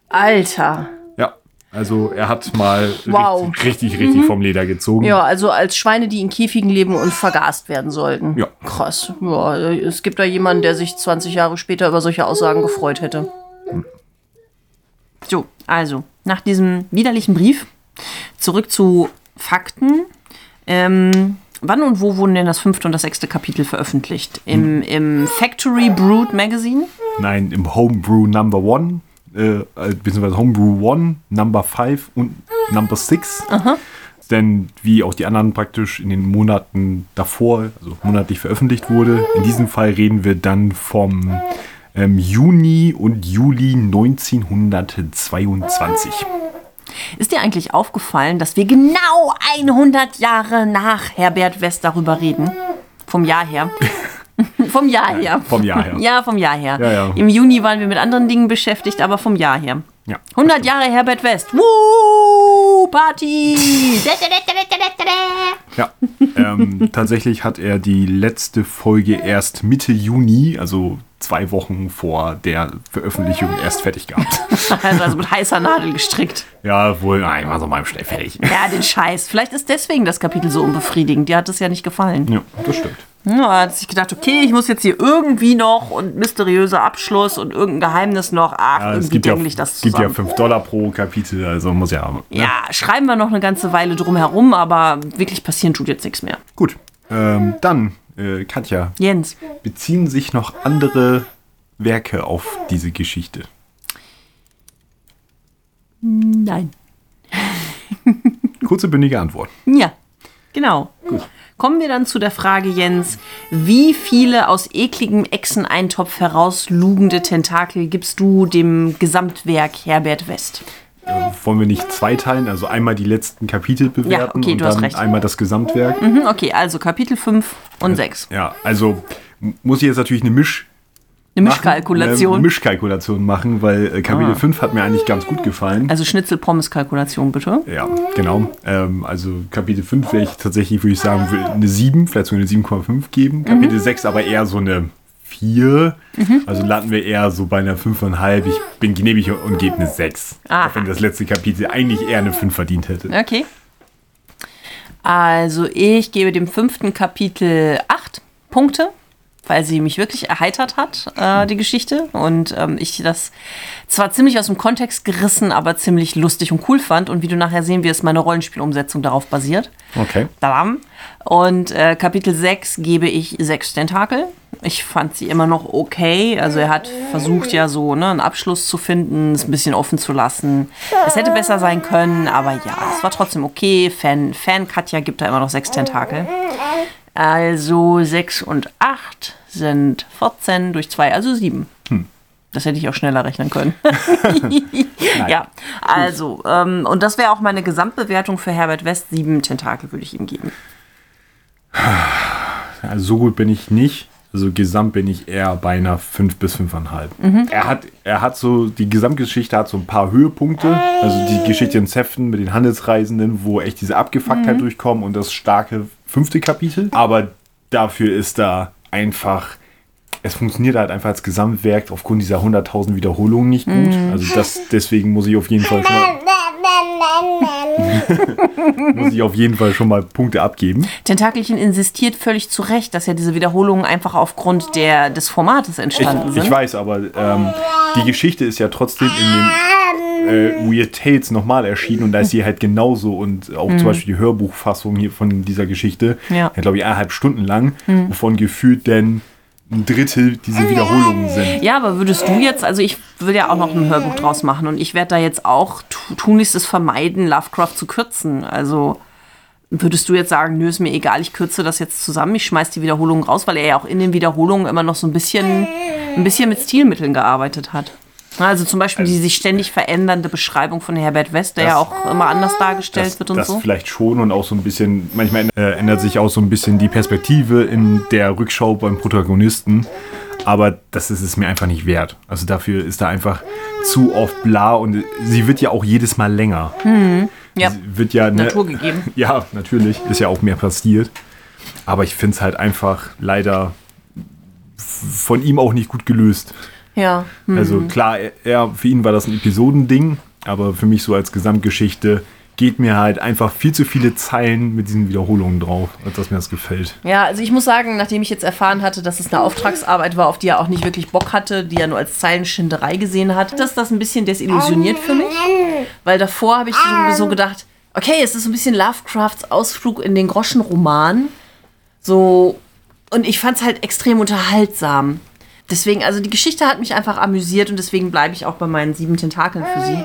Alter. ja. Also er hat mal Wow. richtig, richtig, richtig vom Leder gezogen. Ja, also als Schweine, die in Käfigen leben und vergast werden sollten. Ja. Krass. Ja, es gibt da jemanden, der sich 20 Jahre später über solche Aussagen gefreut hätte. So, also, nach diesem widerlichen Brief zurück zu Fakten. Ähm, wann und wo wurden denn das fünfte und das sechste Kapitel veröffentlicht? Im, im Factory Brood Magazine? Nein, im Homebrew Number One, äh, äh, beziehungsweise Homebrew One, Number Five und Number Six. Denn wie auch die anderen praktisch in den Monaten davor, also monatlich veröffentlicht wurde, in diesem Fall reden wir dann vom ähm, Juni und Juli 1922. Ist dir eigentlich aufgefallen, dass wir genau 100 Jahre nach Herbert West darüber reden? Vom Jahr her. vom Jahr her. Vom Jahr her. Ja, vom Jahr her. Ja, ja. Im Juni waren wir mit anderen Dingen beschäftigt, aber vom Jahr her. Ja, 100 Jahre Herbert West. Woo! Party! Ja, ähm, tatsächlich hat er die letzte Folge erst Mitte Juni, also zwei Wochen vor der Veröffentlichung, erst fertig gehabt. also mit heißer Nadel gestrickt. ja, wohl, nein, war so mal schnell fertig. Ja, den Scheiß. Vielleicht ist deswegen das Kapitel so unbefriedigend. Dir hat es ja nicht gefallen. Ja, das stimmt. Ja, hat sich gedacht, okay, ich muss jetzt hier irgendwie noch und mysteriöser Abschluss und irgendein Geheimnis noch. Ach, Ja, irgendwie es gibt ja, ich das es gibt ja zusammen. 5 Dollar pro Kapitel, also muss ja. Ne? Ja, schreiben wir noch eine ganze Weile drum herum, aber wirklich passieren tut jetzt nichts mehr. Gut, ähm, dann, äh, Katja, Jens, beziehen sich noch andere Werke auf diese Geschichte? nein. Kurze, bündige Antwort. Ja, genau. Kommen wir dann zu der Frage, Jens, wie viele aus ekligem Echseneintopf herauslugende Tentakel gibst du dem Gesamtwerk Herbert West? Äh, wollen wir nicht zweiteilen, also einmal die letzten Kapitel bewerten okay, und du hast dann recht. einmal das Gesamtwerk? Hm, okay, also Kapitel 5 und 6. Ja, also muss ich jetzt natürlich eine Misch Eine Mischkalkulation. Eine Mischkalkulation machen, weil äh, Kapitel Ah. 5 hat mir eigentlich ganz gut gefallen. also Schnitzel-Pommes-Kalkulation, bitte. ja, genau. Ähm, also Kapitel 5 wäre ich tatsächlich, würde ich sagen, eine 7, vielleicht sogar eine 7,5 geben. Kapitel 6 aber eher so eine 4. Also landen wir eher so bei einer 5,5. Ich bin gnäbig und gebe eine 6. Aha. Auch wenn das letzte Kapitel eigentlich eher eine 5 verdient hätte. Okay. Also ich gebe dem fünften Kapitel 8 Punkte, weil sie mich wirklich erheitert hat, äh, die Geschichte. Und ähm, ich das zwar ziemlich aus dem Kontext gerissen, aber ziemlich lustig und cool fand. Und wie du nachher sehen wirst, meine Rollenspielumsetzung darauf basiert. Okay. Dadam. Und äh, Kapitel 6 gebe ich sechs Tentakel. Ich fand sie immer noch okay. Also er hat versucht ja so ne, einen Abschluss zu finden, es ein bisschen offen zu lassen. Es hätte besser sein können, aber ja, es war trotzdem okay. Fan, Fan Katja gibt da immer noch sechs Tentakel. Also 6 und 8 sind 14 durch 2, also 7. Das hätte ich auch schneller rechnen können. ja, also, ähm, und das wäre auch meine Gesamtbewertung für Herbert West. Sieben Tentakel würde ich ihm geben. Also so gut bin ich nicht. Also gesamt bin ich eher bei einer 5 bis 5,5. Er, hat, er hat so, die Gesamtgeschichte hat so ein paar Höhepunkte. Also die Geschichte in Sefton mit den Handelsreisenden, wo echt diese Abgefucktheit durchkommen und das starke fünfte Kapitel. Aber dafür ist da einfach, es funktioniert halt einfach als Gesamtwerk aufgrund dieser 100.000 Wiederholungen nicht gut. Also das, deswegen muss ich auf jeden Fall schon mal, muss ich auf jeden Fall schon mal Punkte abgeben. Tentakelchen insistiert völlig zu Recht, dass ja diese Wiederholungen einfach aufgrund der, des Formates entstanden Ich, sind. ich weiß, aber ähm, die Geschichte ist ja trotzdem in den äh, Weird Tales nochmal erschienen und da ist sie halt genauso und auch zum Beispiel die Hörbuchfassung hier von dieser Geschichte, Mhm. Ja. Mhm. glaube ich, eineinhalb Stunden lang, wovon gefühlt denn ein Drittel diese Wiederholungen sind. Ja, aber würdest du jetzt, also ich will ja auch noch ein Hörbuch draus machen und ich werde da jetzt auch tu- tunlichstes vermeiden, Lovecraft zu kürzen. Also würdest du jetzt sagen, nö, ist mir egal, ich kürze das jetzt zusammen, ich schmeiß die Wiederholungen raus, weil er ja auch in den Wiederholungen immer noch so ein bisschen, ein bisschen mit Stilmitteln gearbeitet hat. Also zum Beispiel die sich ständig verändernde Beschreibung von Herbert West, der Das- ja auch immer anders dargestellt Das, wird und das so. vielleicht schon und auch so ein bisschen, manchmal äh, ändert sich auch so ein bisschen die Perspektive in der Rückschau beim Protagonisten. Aber das ist es mir einfach nicht wert. Also dafür ist da einfach zu oft bla und sie wird ja auch jedes Mal länger. Ja, Sie wird ja ne, Natur gegeben. Ja, natürlich. Ist ja auch mehr passiert. Aber ich finde es halt einfach leider von ihm auch nicht gut gelöst. Ja. hm. Also klar, er, für ihn war das ein Episodending, aber für mich so als Gesamtgeschichte geht mir halt einfach viel zu viele Zeilen mit diesen Wiederholungen drauf, als dass mir das gefällt. Ja, also ich muss sagen, nachdem ich jetzt erfahren hatte, dass es eine Auftragsarbeit war, auf die er auch nicht wirklich Bock hatte, die er nur als Zeilenschinderei gesehen hat, dass das ein bisschen desillusioniert für mich. Weil davor habe ich so, so gedacht, okay, es ist so ein bisschen Lovecrafts Ausflug in den Groschenroman. So, und ich fand es halt extrem unterhaltsam. Deswegen, also die Geschichte hat mich einfach amüsiert und deswegen bleibe ich auch bei meinen sieben Tentakeln für sie.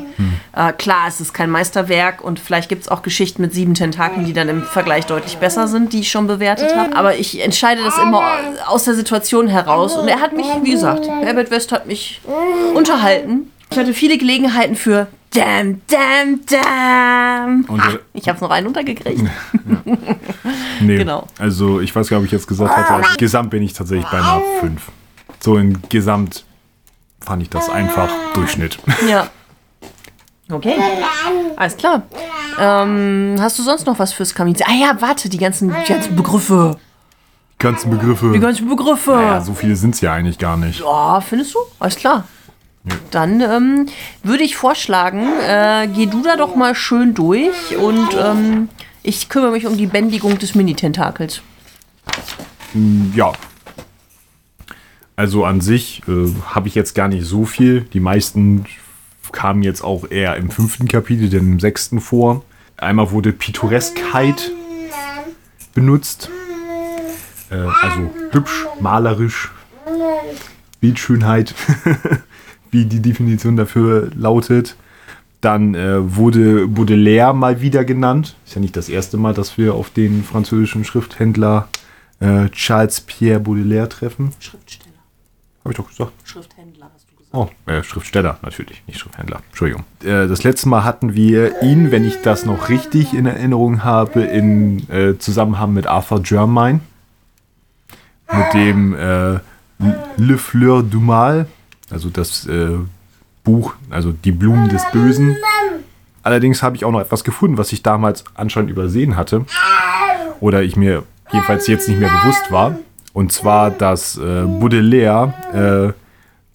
Äh, klar, es ist kein Meisterwerk und vielleicht gibt es auch Geschichten mit sieben Tentakeln, die dann im Vergleich deutlich besser sind, die ich schon bewertet habe. Aber ich entscheide das immer aus der Situation heraus. Und er hat mich, wie gesagt, Herbert West hat mich unterhalten. Ich hatte viele Gelegenheiten für Damn, damn, damn. Und der- ich habe es noch einen untergekriegt. Nee, Genau. also ich weiß gar nicht, ob ich jetzt gesagt hatte, also gesamt bin ich tatsächlich bei einer 5. So in Gesamt fand ich das einfach Durchschnitt. Ja. Okay. Alles klar. Ähm, hast du sonst noch was fürs Kamin? Ah ja, warte, die ganzen, die ganzen Begriffe. Die ganzen Begriffe. Die ganzen Begriffe. ja, so viele sind es ja eigentlich gar nicht. Ja, findest du? Alles klar. Dann ähm, würde ich vorschlagen, äh, geh du da doch mal schön durch und ähm, ich kümmere mich um die Bändigung des Mini-Tentakels. Ja. Also an sich äh, habe ich jetzt gar nicht so viel. Die meisten kamen jetzt auch eher im fünften Kapitel, denn im sechsten vor. Einmal wurde Pittoreskheit benutzt. Äh, also hübsch, malerisch, Bildschönheit, wie die Definition dafür lautet. Dann äh, wurde Baudelaire mal wieder genannt. Ist ja nicht das erste Mal, dass wir auf den französischen Schrifthändler äh, Charles Pierre Baudelaire treffen. Schriftsteller. Habe ich doch gesagt. Schrifthändler hast du gesagt. Oh, äh, Schriftsteller natürlich, nicht Schrifthändler. Entschuldigung. Äh, das letzte Mal hatten wir ihn, wenn ich das noch richtig in Erinnerung habe, in äh, Zusammenhang mit Arthur Germain. Mit dem äh, Le Fleur du Mal, also das äh, Buch, also die Blumen des Bösen. Allerdings habe ich auch noch etwas gefunden, was ich damals anscheinend übersehen hatte. Oder ich mir jedenfalls jetzt nicht mehr bewusst war. Und zwar, dass äh, Baudelaire äh,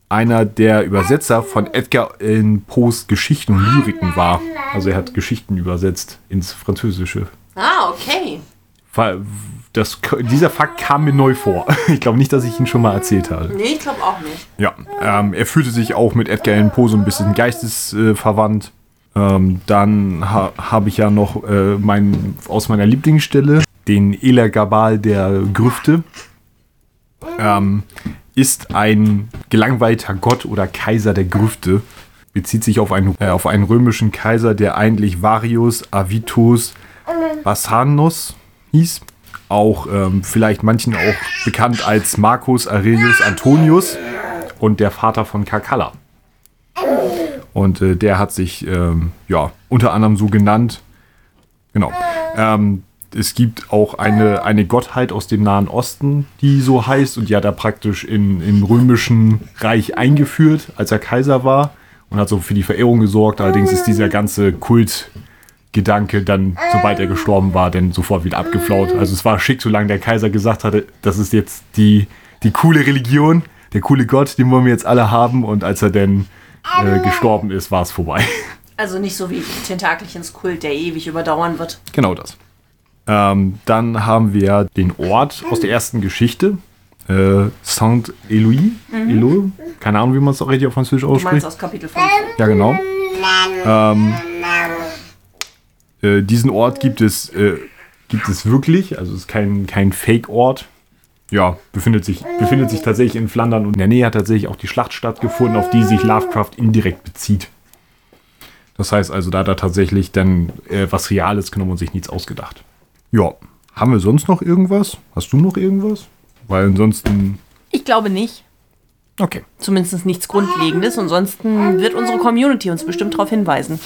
einer der Übersetzer von Edgar Allan Poes Geschichten und Lyriken war. Also er hat Geschichten übersetzt ins Französische. Ah, okay. Das, dieser Fakt kam mir neu vor. Ich glaube nicht, dass ich ihn schon mal erzählt habe. Nee, ich glaube auch nicht. Ja, ähm, er fühlte sich auch mit Edgar Allan Poe so ein bisschen geistesverwandt. Äh, verwandt. ähm, dann ha habe ich ja noch äh, mein, aus meiner Lieblingsstelle den Elergabal der Grüfte. Ähm, ist ein gelangweilter Gott oder Kaiser der Grüfte. Bezieht sich auf einen, äh, auf einen römischen Kaiser, der eigentlich Varius Avitus Bassanos hieß. Auch ähm, vielleicht manchen auch bekannt als Marcus Aurelius Antonius und der Vater von Carcalla. Und äh, der hat sich ähm, ja unter anderem so genannt. Genau. Ähm, es gibt auch eine, eine Gottheit aus dem Nahen Osten, die so heißt und die hat er praktisch in, im römischen Reich eingeführt, als er Kaiser war und hat so für die Verehrung gesorgt. Allerdings ist dieser ganze Kultgedanke dann, sobald er gestorben war, dann sofort wieder abgeflaut. Also es war schick, solange der Kaiser gesagt hatte, das ist jetzt die, die coole Religion, der coole Gott, den wollen wir jetzt alle haben. Und als er dann äh, gestorben ist, war es vorbei. Also nicht so wie Tentakelchens Kult, der ewig überdauern wird. Genau das. Ähm, dann haben wir den Ort aus der ersten Geschichte. Äh, Saint-Éloi. Éloi? Keine Ahnung, wie man es auch richtig auf Französisch Mhm. Du meinst ausspricht. aus Kapitel 5. Ja, genau. Ähm, äh, diesen Ort gibt es, äh, gibt es wirklich. Also es ist kein, kein Fake-Ort. Ja, befindet sich, befindet sich tatsächlich in Flandern und in der Nähe hat tatsächlich auch die Schlacht stattgefunden, auf die sich Lovecraft indirekt bezieht. Das heißt also, da hat er tatsächlich dann äh, was Reales genommen und sich nichts ausgedacht. Ja, haben wir sonst noch irgendwas? Hast du noch irgendwas? Weil ansonsten. Ich glaube nicht. Okay. Zumindest nichts Grundlegendes. Ansonsten wird unsere Community uns bestimmt darauf hinweisen.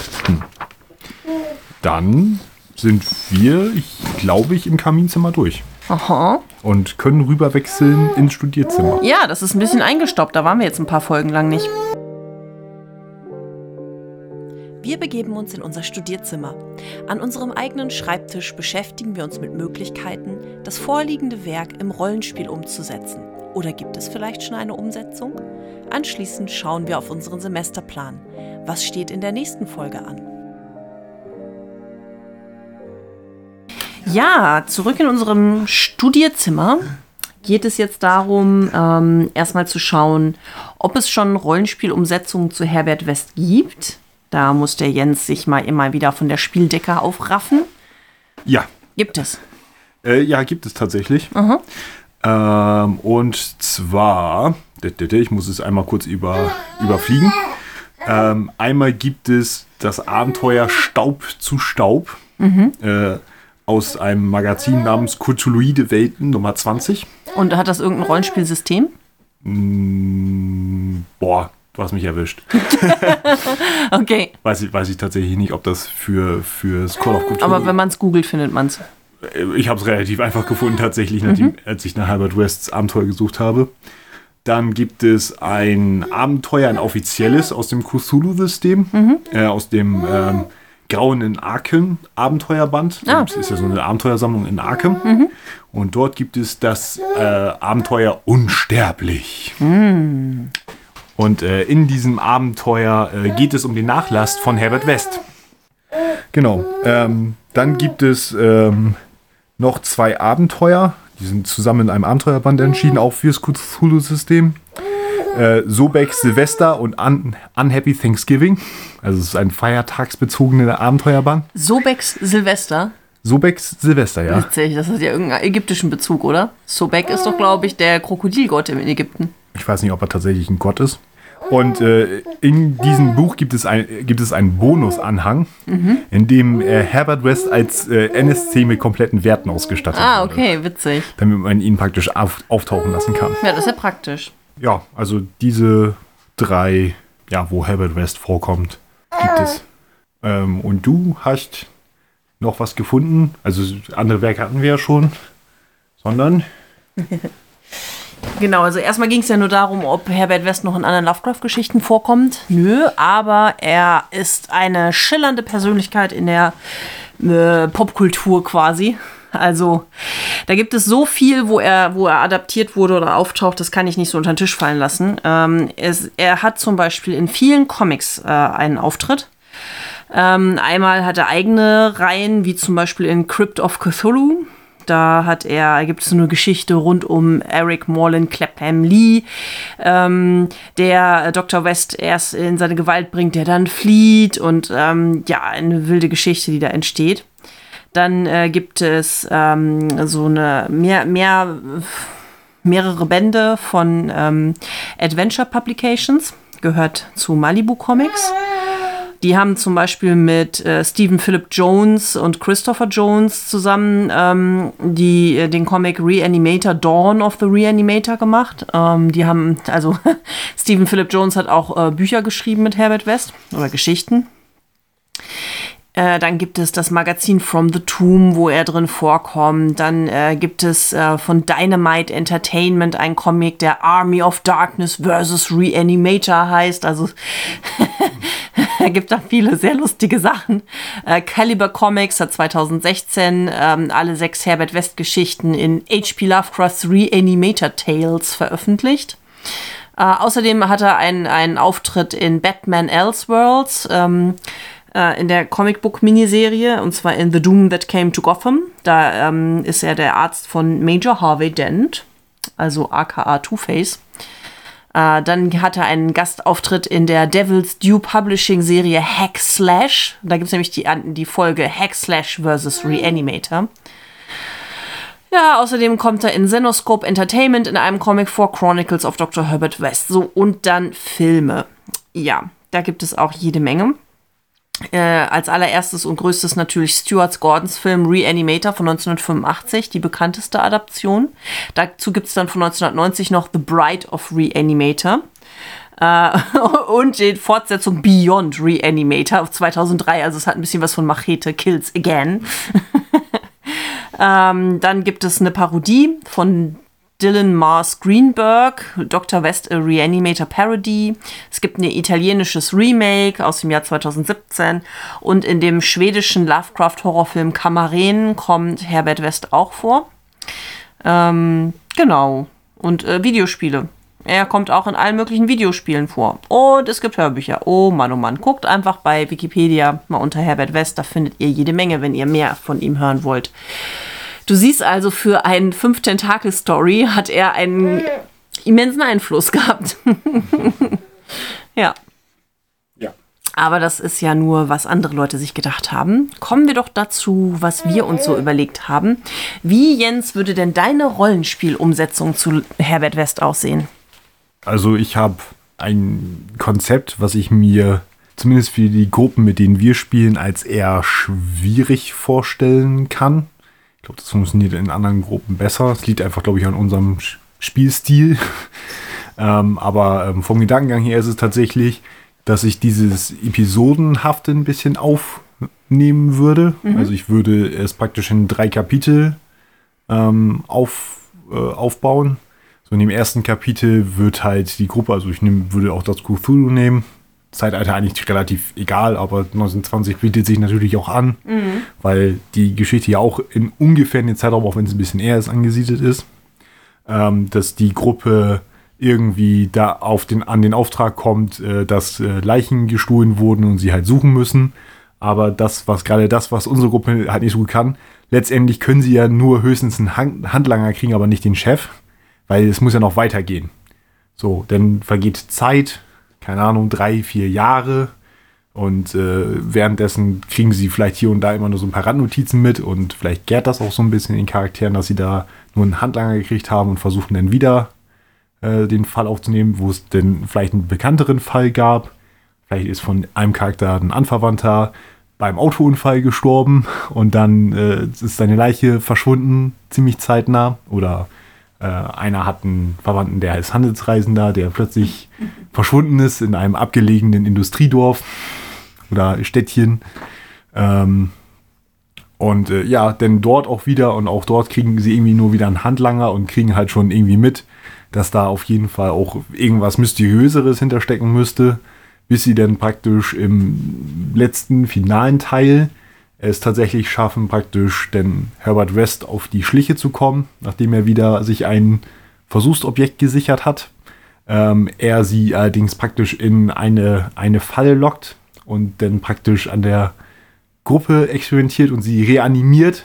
Dann sind wir, ich glaube ich, im Kaminzimmer durch. Aha. und können rüberwechseln ins Studierzimmer. Ja, das ist ein bisschen eingestaubt. Da waren wir jetzt ein paar Folgen lang nicht. Wir begeben uns in unser Studierzimmer. An unserem eigenen Schreibtisch beschäftigen wir uns mit Möglichkeiten, das vorliegende Werk im Rollenspiel umzusetzen. Oder gibt es vielleicht schon eine Umsetzung? Anschließend schauen wir auf unseren Semesterplan. Was steht in der nächsten Folge an? Ja, zurück in unserem Studierzimmer geht es jetzt darum, ähm, erstmal zu schauen, ob es schon Rollenspielumsetzungen zu Herbert West gibt. Da muss der Jens sich mal immer wieder von der Spieldecke aufraffen. Ja, Gibt es. äh, ja, gibt es tatsächlich. Ähm, und zwar, ich muss es einmal kurz über, überfliegen. Ähm, einmal gibt es das Abenteuer Staub zu Staub äh, aus einem Magazin namens Cthulhuide Welten Nummer 20. Und hat das irgendein Rollenspielsystem? Boah, du hast mich erwischt. Okay. Weiß ich, weiß ich tatsächlich nicht, ob das für, für das Call of Cthulhu... Aber wenn man es googelt, findet man es. Ich habe es relativ einfach gefunden, tatsächlich, nachdem, als ich nach Herbert Wests Abenteuer gesucht habe. Dann gibt es ein Abenteuer, ein offizielles aus dem Cthulhu-System, äh, aus dem ähm, Grauen in Arkham Abenteuerband. Ah. Das ist ja so eine Abenteuersammlung in Arkham. Und dort gibt es das äh, Abenteuer Unsterblich. Und äh, in diesem Abenteuer äh, geht es um den Nachlass von Herbert West. Genau. Ähm, dann gibt es ähm, noch zwei Abenteuer. Die sind zusammen in einem Abenteuerband entschieden, auch fürs Cthulhu-System. Äh, Sobek Silvester und Un Unhappy Thanksgiving. Also es ist ein feiertagsbezogener Abenteuerband. Sobex Silvester. Sobek Silvester, ja. Witzig, das hat ja irgendeinen ägyptischen Bezug, oder? Sobek ist doch, glaube ich, der Krokodilgott in Ägypten. Ich weiß nicht, ob er tatsächlich ein Gott ist. Und äh, in diesem Buch gibt es, ein, gibt es einen Bonusanhang, in dem äh, Herbert West als äh, NSC mit kompletten Werten ausgestattet Ah, wurde. okay, witzig. Damit man ihn praktisch auf, auftauchen lassen kann. Ja, das ist ja praktisch. Ja, also diese drei, ja, wo Herbert West vorkommt, gibt es. Ähm, und du hast noch was gefunden. Also andere Werke hatten wir ja schon. Sondern, Genau, also erstmal ging es ja nur darum, ob Herbert West noch in anderen Lovecraft-Geschichten vorkommt. Nö, aber er ist eine schillernde Persönlichkeit in der äh, Popkultur quasi. Also da gibt es so viel, wo er, wo er adaptiert wurde oder auftaucht, das kann ich nicht so unter den Tisch fallen lassen. Ähm, es, er hat zum Beispiel in vielen Comics äh, einen Auftritt. Ähm, einmal hat er eigene Reihen, wie zum Beispiel in Crypt of Cthulhu. Da hat er, gibt es eine Geschichte rund um Eric Morlin Clapham Lee, ähm, der Dr. West erst in seine Gewalt bringt, der dann flieht und ähm, ja, eine wilde Geschichte, die da entsteht. Dann äh, gibt es ähm, so eine mehr, mehr, mehrere Bände von ähm, Adventure Publications, gehört zu Malibu Comics. Die haben zum Beispiel mit äh, Stephen Philip Jones und Christopher Jones zusammen ähm, die, äh, den Comic Reanimator Dawn of the Reanimator gemacht. Ähm, die haben, also Stephen Philip Jones hat auch äh, Bücher geschrieben mit Herbert West oder Geschichten. Äh, dann gibt es das Magazin From the Tomb, wo er drin vorkommt. Dann äh, gibt es äh, von Dynamite Entertainment ein Comic, der Army of Darkness vs. Reanimator heißt. Also er gibt da viele sehr lustige Sachen. Äh, Caliber Comics hat 2016 ähm, alle sechs Herbert West Geschichten in H.P. Lovecrafts Reanimator Tales veröffentlicht. Äh, außerdem hat er einen, einen Auftritt in Batman Elseworlds. Ähm, äh, in der Comicbook-Miniserie, und zwar in The Doom That Came to Gotham. Da ähm, ist er der Arzt von Major Harvey Dent, also aka Two-Face. Äh, dann hat er einen Gastauftritt in der Devil's Due Publishing Serie Hack Slash. Da gibt es nämlich die, die Folge Hack Slash vs. Reanimator. Ja, außerdem kommt er in Zenoscope Entertainment in einem Comic vor, Chronicles of Dr. Herbert West. So, und dann Filme. Ja, da gibt es auch jede Menge. Äh, als allererstes und größtes natürlich Stuart Gordons Film Reanimator von 1985, die bekannteste Adaption. Dazu gibt es dann von 1990 noch The Bride of Reanimator. Äh, und die Fortsetzung Beyond Reanimator auf 2003. Also es hat ein bisschen was von Machete Kills Again. ähm, dann gibt es eine Parodie von Dylan Mars Greenberg, Dr. West a Reanimator Parody. Es gibt ein italienisches Remake aus dem Jahr 2017 und in dem schwedischen Lovecraft-Horrorfilm Kamaren kommt Herbert West auch vor. Ähm, genau. Und äh, Videospiele. Er kommt auch in allen möglichen Videospielen vor. Und es gibt Hörbücher. Oh Mann, oh Mann. Guckt einfach bei Wikipedia mal unter Herbert West. Da findet ihr jede Menge, wenn ihr mehr von ihm hören wollt. Du siehst also, für ein Fünf-Tentakel-Story hat er einen immensen Einfluss gehabt. ja. Ja. Aber das ist ja nur, was andere Leute sich gedacht haben. Kommen wir doch dazu, was wir uns so überlegt haben. Wie, Jens, würde denn deine Rollenspielumsetzung zu Herbert West aussehen? Also ich habe ein Konzept, was ich mir zumindest für die Gruppen, mit denen wir spielen, als eher schwierig vorstellen kann glaube, das funktioniert in anderen Gruppen besser. Es liegt einfach, glaube ich, an unserem Spielstil. ähm, aber ähm, vom Gedankengang her ist es tatsächlich, dass ich dieses Episodenhafte ein bisschen aufnehmen würde. Mhm. Also ich würde es praktisch in drei Kapitel ähm, auf, äh, aufbauen. So in dem ersten Kapitel wird halt die Gruppe, also ich nehm, würde auch das Cthulhu nehmen, Zeitalter eigentlich relativ egal, aber 1920 bietet sich natürlich auch an, mhm. weil die Geschichte ja auch in ungefähr den Zeitraum, auch wenn es ein bisschen eher ist, angesiedelt ist, ähm, dass die Gruppe irgendwie da auf den, an den Auftrag kommt, äh, dass äh, Leichen gestohlen wurden und sie halt suchen müssen. Aber das, was gerade das, was unsere Gruppe halt nicht so gut kann, letztendlich können sie ja nur höchstens einen Handlanger kriegen, aber nicht den Chef, weil es muss ja noch weitergehen. So, dann vergeht Zeit, keine Ahnung, drei, vier Jahre. Und äh, währenddessen kriegen sie vielleicht hier und da immer nur so ein paar Randnotizen mit und vielleicht gärt das auch so ein bisschen in den Charakteren, dass sie da nur einen Handlanger gekriegt haben und versuchen dann wieder äh, den Fall aufzunehmen, wo es denn vielleicht einen bekannteren Fall gab. Vielleicht ist von einem Charakter ein Anverwandter beim Autounfall gestorben und dann äh, ist seine Leiche verschwunden, ziemlich zeitnah. Oder äh, einer hat einen Verwandten, der ist Handelsreisender, der plötzlich verschwunden ist in einem abgelegenen Industriedorf oder Städtchen. Ähm, und äh, ja, denn dort auch wieder und auch dort kriegen sie irgendwie nur wieder einen Handlanger und kriegen halt schon irgendwie mit, dass da auf jeden Fall auch irgendwas Mysteriöseres hinterstecken müsste, bis sie dann praktisch im letzten finalen Teil es tatsächlich schaffen, praktisch denn Herbert West auf die Schliche zu kommen, nachdem er wieder sich ein Versuchsobjekt gesichert hat. Ähm, er sie allerdings praktisch in eine, eine Falle lockt und dann praktisch an der Gruppe experimentiert und sie reanimiert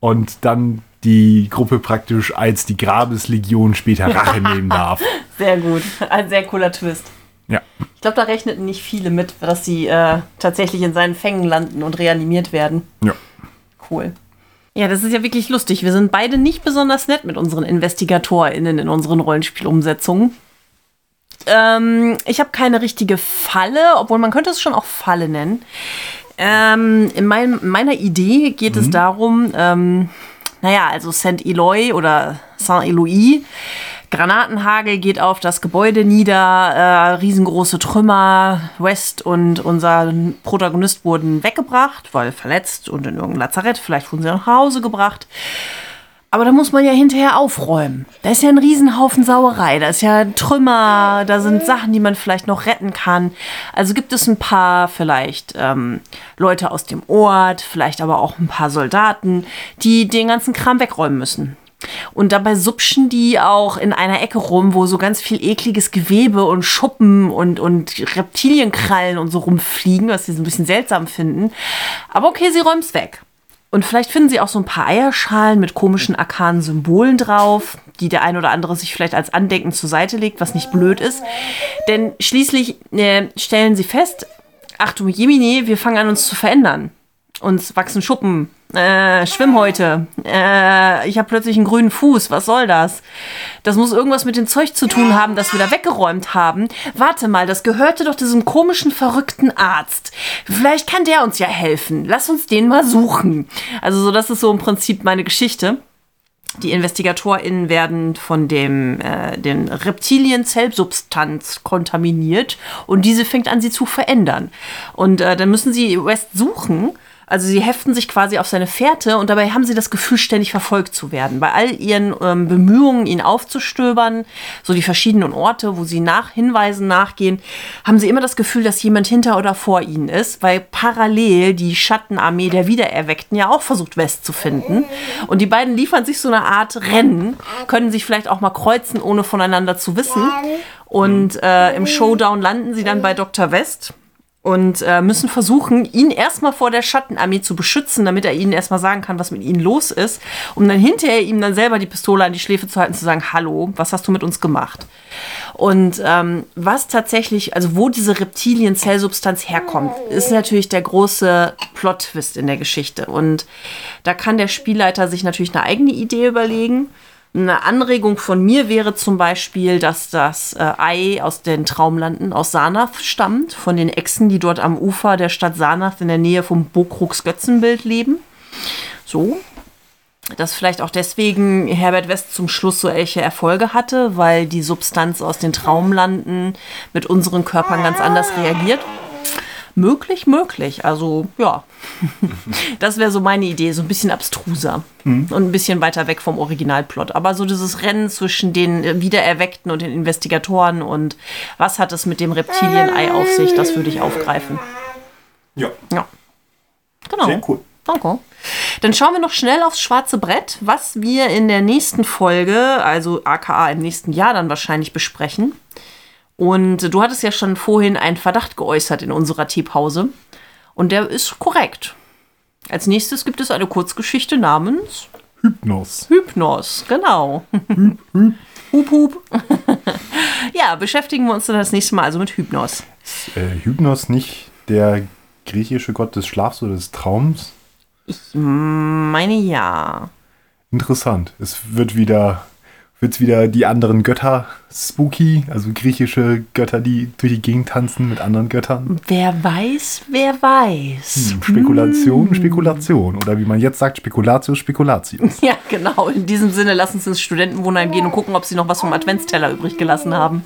und dann die Gruppe praktisch als die Grabeslegion später Rache nehmen darf. Sehr gut. Ein sehr cooler Twist. Ja. Ich glaube, da rechneten nicht viele mit, dass sie äh, tatsächlich in seinen Fängen landen und reanimiert werden. Ja. Cool. Ja, das ist ja wirklich lustig. Wir sind beide nicht besonders nett mit unseren InvestigatorInnen in unseren Rollenspielumsetzungen. Ähm, ich habe keine richtige Falle, obwohl man könnte es schon auch Falle nennen. Ähm, in mein, meiner Idee geht es darum, ähm, naja, also Saint Eloy oder Saint Eloy. Granatenhagel geht auf das Gebäude nieder, äh, riesengroße Trümmer. West und unser Protagonist wurden weggebracht, weil verletzt und in irgendein Lazarett. Vielleicht wurden sie nach Hause gebracht. Aber da muss man ja hinterher aufräumen. Da ist ja ein Riesenhaufen Sauerei. Da ist ja Trümmer, da sind Sachen, die man vielleicht noch retten kann. Also gibt es ein paar vielleicht ähm, Leute aus dem Ort, vielleicht aber auch ein paar Soldaten, die den ganzen Kram wegräumen müssen. Und dabei supschen die auch in einer Ecke rum, wo so ganz viel ekliges Gewebe und Schuppen und, und Reptilienkrallen und so rumfliegen, was sie so ein bisschen seltsam finden. Aber okay, sie räumen es weg. Und vielleicht finden sie auch so ein paar Eierschalen mit komischen arkanen Symbolen drauf, die der ein oder andere sich vielleicht als Andenken zur Seite legt, was nicht blöd ist. Denn schließlich äh, stellen sie fest, Achtung Jemine, wir fangen an uns zu verändern. Uns wachsen Schuppen, äh, Schwimmhäute. Äh, ich habe plötzlich einen grünen Fuß. Was soll das? Das muss irgendwas mit dem Zeug zu tun haben, das wir da weggeräumt haben. Warte mal, das gehörte doch diesem komischen, verrückten Arzt. Vielleicht kann der uns ja helfen. Lass uns den mal suchen. Also so, das ist so im Prinzip meine Geschichte. Die InvestigatorInnen werden von dem, äh, den Reptilien-Zellsubstanz kontaminiert und diese fängt an, sie zu verändern. Und äh, dann müssen sie West suchen. Also sie heften sich quasi auf seine Fährte und dabei haben sie das Gefühl, ständig verfolgt zu werden. Bei all ihren ähm, Bemühungen, ihn aufzustöbern, so die verschiedenen Orte, wo sie nach Hinweisen nachgehen, haben sie immer das Gefühl, dass jemand hinter oder vor ihnen ist, weil parallel die Schattenarmee der Wiedererweckten ja auch versucht, West zu finden. Und die beiden liefern sich so eine Art Rennen, können sich vielleicht auch mal kreuzen, ohne voneinander zu wissen. Und äh, im Showdown landen sie dann bei Dr. West und äh, müssen versuchen, ihn erstmal vor der Schattenarmee zu beschützen, damit er ihnen erstmal sagen kann, was mit ihnen los ist, um dann hinterher ihm dann selber die Pistole an die Schläfe zu halten, zu sagen, hallo, was hast du mit uns gemacht? Und ähm, was tatsächlich, also wo diese Reptilien-Zellsubstanz herkommt, ist natürlich der große Plot-Twist in der Geschichte. Und da kann der Spielleiter sich natürlich eine eigene Idee überlegen. Eine Anregung von mir wäre zum Beispiel, dass das äh, Ei aus den Traumlanden aus Sarnath stammt, von den Echsen, die dort am Ufer der Stadt Sarnath in der Nähe vom Bokruks Götzenbild leben. So. Dass vielleicht auch deswegen Herbert West zum Schluss solche Erfolge hatte, weil die Substanz aus den Traumlanden mit unseren Körpern ganz anders reagiert. Möglich, möglich. Also ja, das wäre so meine Idee, so ein bisschen abstruser und ein bisschen weiter weg vom Originalplot. Aber so dieses Rennen zwischen den Wiedererweckten und den Investigatoren und was hat es mit dem Reptilienei auf sich, das würde ich aufgreifen. Ja. Ja, genau. Sehr cool. Danke. Dann schauen wir noch schnell aufs schwarze Brett, was wir in der nächsten Folge, also aka im nächsten Jahr dann wahrscheinlich besprechen. Und du hattest ja schon vorhin einen Verdacht geäußert in unserer Teepause. Und der ist korrekt. Als nächstes gibt es eine Kurzgeschichte namens Hypnos. Hypnos. Genau. hup, hup. ja, beschäftigen wir uns dann das nächste Mal also mit Hypnos. Ist äh, Hypnos nicht der griechische Gott des Schlafs oder des Traums? Ich meine ja. Interessant. Es wird wieder wird's wieder die anderen Götter spooky, also griechische Götter, die durch die Gegend tanzen mit anderen Göttern. Wer weiß, wer weiß. Hm, Spekulation, Spekulation. Oder wie man jetzt sagt, Spekulatius, Spekulatius. Ja, genau. In diesem Sinne, lassen Sie ins Studentenwohnheim gehen und gucken, ob Sie noch was vom Adventsteller übrig gelassen haben.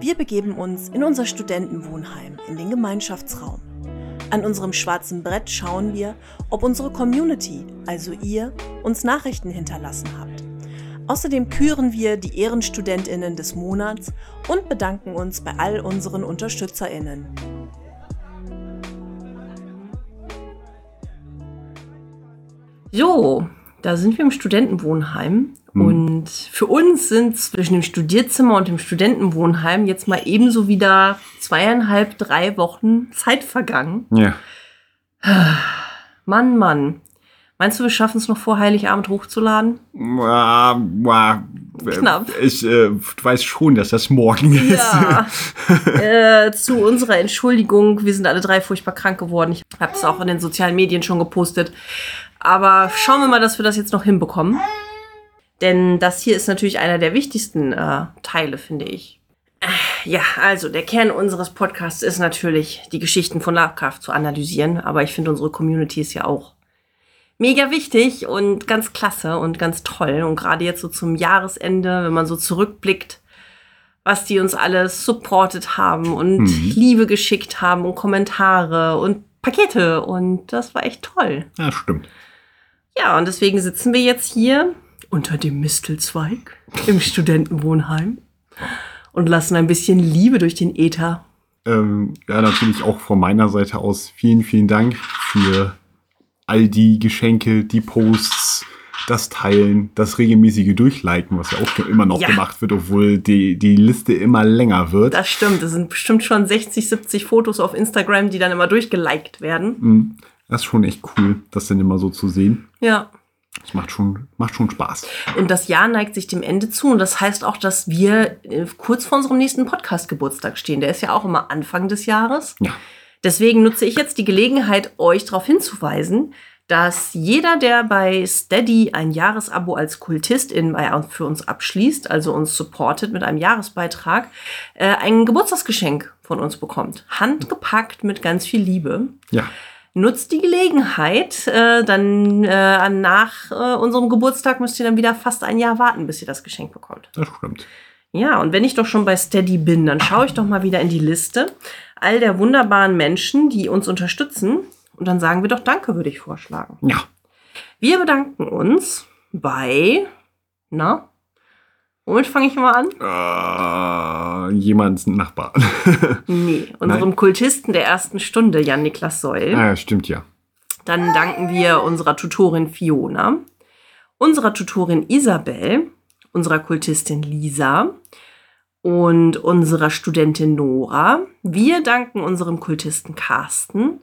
Wir begeben uns in unser Studentenwohnheim, in den Gemeinschaftsraum. An unserem schwarzen Brett schauen wir, ob unsere Community, also ihr, uns Nachrichten hinterlassen habt. Außerdem küren wir die Ehrenstudentinnen des Monats und bedanken uns bei all unseren Unterstützerinnen. So, da sind wir im Studentenwohnheim. Hm. Und für uns sind zwischen dem Studierzimmer und dem Studentenwohnheim jetzt mal ebenso wieder zweieinhalb, drei Wochen Zeit vergangen. Ja. Mann, Mann. Meinst du, wir schaffen es noch vor Heiligabend hochzuladen? Mua, mua. Knapp. Ich äh, weiß schon, dass das morgen ist. Ja. äh, zu unserer Entschuldigung, wir sind alle drei furchtbar krank geworden. Ich habe es auch in den sozialen Medien schon gepostet. Aber schauen wir mal, dass wir das jetzt noch hinbekommen. Denn das hier ist natürlich einer der wichtigsten äh, Teile, finde ich. Äh, Ja, also der Kern unseres Podcasts ist natürlich, die Geschichten von Lovecraft zu analysieren. Aber ich finde, unsere Community ist ja auch mega wichtig und ganz klasse und ganz toll. Und gerade jetzt so zum Jahresende, wenn man so zurückblickt, was die uns alles supportet haben und Mhm. Liebe geschickt haben und Kommentare und Pakete. Und das war echt toll. Ja, stimmt. Ja, und deswegen sitzen wir jetzt hier unter dem Mistelzweig im Studentenwohnheim und lassen ein bisschen Liebe durch den Äther. Ähm, ja, natürlich auch von meiner Seite aus vielen, vielen Dank für all die Geschenke, die Posts, das Teilen, das regelmäßige Durchliken, was ja auch immer noch Ja. gemacht wird, obwohl die, die Liste immer länger wird. Das stimmt, es sind bestimmt schon 60, 70 Fotos auf Instagram, die dann immer durchgeliked werden. Mhm. Das ist schon echt cool, das dann immer so zu sehen. Ja. Das macht schon, macht schon Spaß. Und das Jahr neigt sich dem Ende zu. Und das heißt auch, dass wir äh, kurz vor unserem nächsten Podcast-Geburtstag stehen. Der ist ja auch immer Anfang des Jahres. Ja. Deswegen nutze ich jetzt die Gelegenheit, euch darauf hinzuweisen, dass jeder, der bei Steady ein Jahresabo als Kultistin bei- für uns abschließt, also uns supportet mit einem Jahresbeitrag, äh, ein Geburtstagsgeschenk von uns bekommt. Handgepackt mit ganz viel Liebe. Ja. Nutzt die Gelegenheit, äh, dann äh, nach äh, unserem Geburtstag müsst ihr dann wieder fast ein Jahr warten, bis ihr das Geschenk bekommt. Das stimmt. Ja, und wenn ich doch schon bei Steady bin, dann schaue ich doch mal wieder in die Liste all der wunderbaren Menschen, die uns unterstützen. Und dann sagen wir doch Danke, würde ich vorschlagen. Ja. Wir bedanken uns bei, na, womit fange ich mal an? Äh, jemand Nachbar. Nee, unserem Kultisten der ersten Stunde, Jan-Niklas Seul. ah, ja, stimmt ja. Dann danken wir unserer Tutorin Fiona, unserer Tutorin Isabel, unserer Kultistin Lisa und unserer Studentin Nora. Wir danken unserem Kultisten Carsten,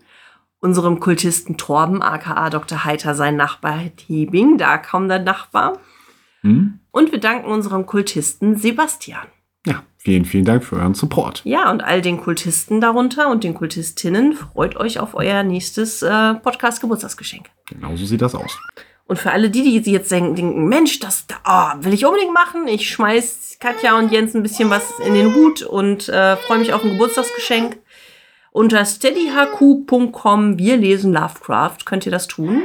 unserem Kultisten Torben, aka Dr. Heiter, sein Nachbar Hebing, da kaum der Nachbar. Hm? Und wir danken unserem Kultisten Sebastian. Ja, vielen, vielen Dank für euren Support. Ja, und all den Kultisten darunter und den Kultistinnen freut euch auf euer nächstes äh, Podcast-Geburtstagsgeschenk. Genau so sieht das aus. Und für alle die, die jetzt denken, Mensch, das da, oh, will ich unbedingt machen. Ich schmeiß Katja und Jens ein bisschen was in den Hut und äh, freue mich auf ein Geburtstagsgeschenk. Unter steadyhq.com, wir lesen Lovecraft, könnt ihr das tun.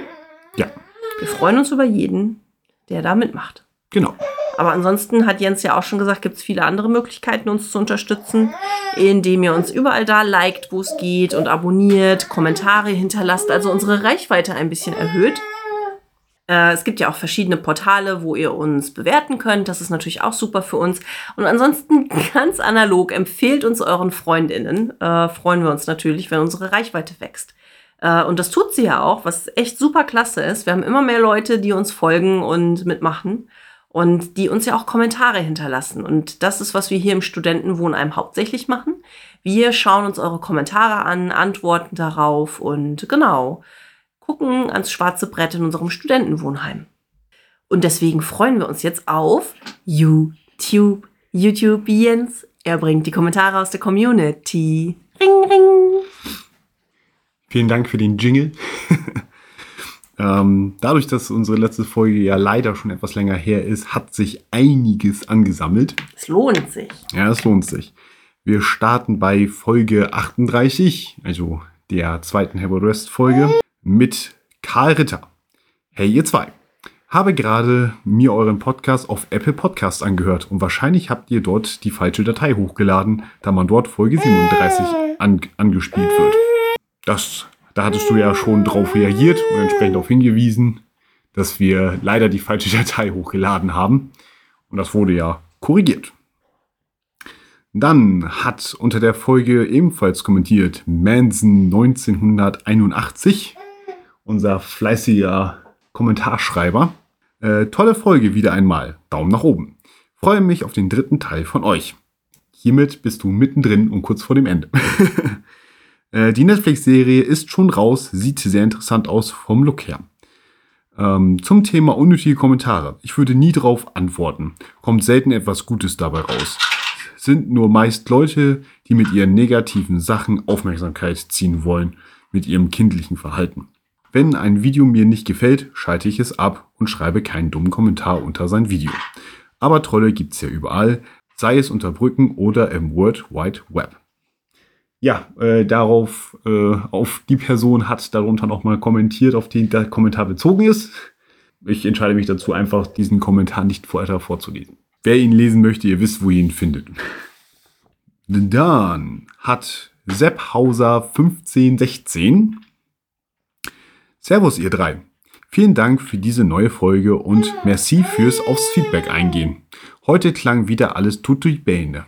Ja, Wir freuen uns über jeden, der da mitmacht. Genau. Aber ansonsten hat Jens ja auch schon gesagt, gibt es viele andere Möglichkeiten, uns zu unterstützen, indem ihr uns überall da liked, wo es geht und abonniert, Kommentare hinterlasst, also unsere Reichweite ein bisschen erhöht. Äh, es gibt ja auch verschiedene Portale, wo ihr uns bewerten könnt. Das ist natürlich auch super für uns. Und ansonsten ganz analog, empfehlt uns euren Freundinnen. Äh, freuen wir uns natürlich, wenn unsere Reichweite wächst. Äh, und das tut sie ja auch, was echt super klasse ist. Wir haben immer mehr Leute, die uns folgen und mitmachen und die uns ja auch Kommentare hinterlassen. Und das ist, was wir hier im Studentenwohnheim hauptsächlich machen. Wir schauen uns eure Kommentare an, antworten darauf und genau, gucken ans schwarze Brett in unserem Studentenwohnheim. Und deswegen freuen wir uns jetzt auf YouTube. YouTube Jens. Er bringt die Kommentare aus der Community. Ring, ring. Vielen Dank für den Jingle. ähm, dadurch, dass unsere letzte Folge ja leider schon etwas länger her ist, hat sich einiges angesammelt. Es lohnt sich. Ja, es lohnt sich. Wir starten bei Folge 38, also der zweiten Herbert West Folge, mit Karl Ritter. Hey ihr zwei, habe gerade mir euren Podcast auf Apple Podcast angehört und wahrscheinlich habt ihr dort die falsche Datei hochgeladen, da man dort Folge 37 an, angespielt wird. Das, da hattest du ja schon drauf reagiert und entsprechend darauf hingewiesen, dass wir leider die falsche Datei hochgeladen haben. Und das wurde ja korrigiert. Dann hat unter der Folge ebenfalls kommentiert Manson 1981, unser fleißiger Kommentarschreiber. Äh, tolle Folge wieder einmal. Daumen nach oben. Freue mich auf den dritten Teil von euch. Hiermit bist du mittendrin und kurz vor dem Ende. äh, die Netflix-Serie ist schon raus, sieht sehr interessant aus vom Look her. Ähm, zum Thema unnötige Kommentare. Ich würde nie drauf antworten. Kommt selten etwas Gutes dabei raus. Sind nur meist Leute, die mit ihren negativen Sachen Aufmerksamkeit ziehen wollen, mit ihrem kindlichen Verhalten. Wenn ein Video mir nicht gefällt, schalte ich es ab und schreibe keinen dummen Kommentar unter sein Video. Aber Trolle gibt's ja überall, sei es unter Brücken oder im World Wide Web. Ja, äh, darauf, äh, auf die Person hat darunter nochmal kommentiert, auf die der Kommentar bezogen ist. Ich entscheide mich dazu, einfach diesen Kommentar nicht weiter vorzulesen. Wer ihn lesen möchte, ihr wisst, wo ihr ihn findet. Dann hat Sepp Hauser 1516. Servus, ihr drei. Vielen Dank für diese neue Folge und merci fürs aufs Feedback eingehen. Heute klang wieder alles tutti bene.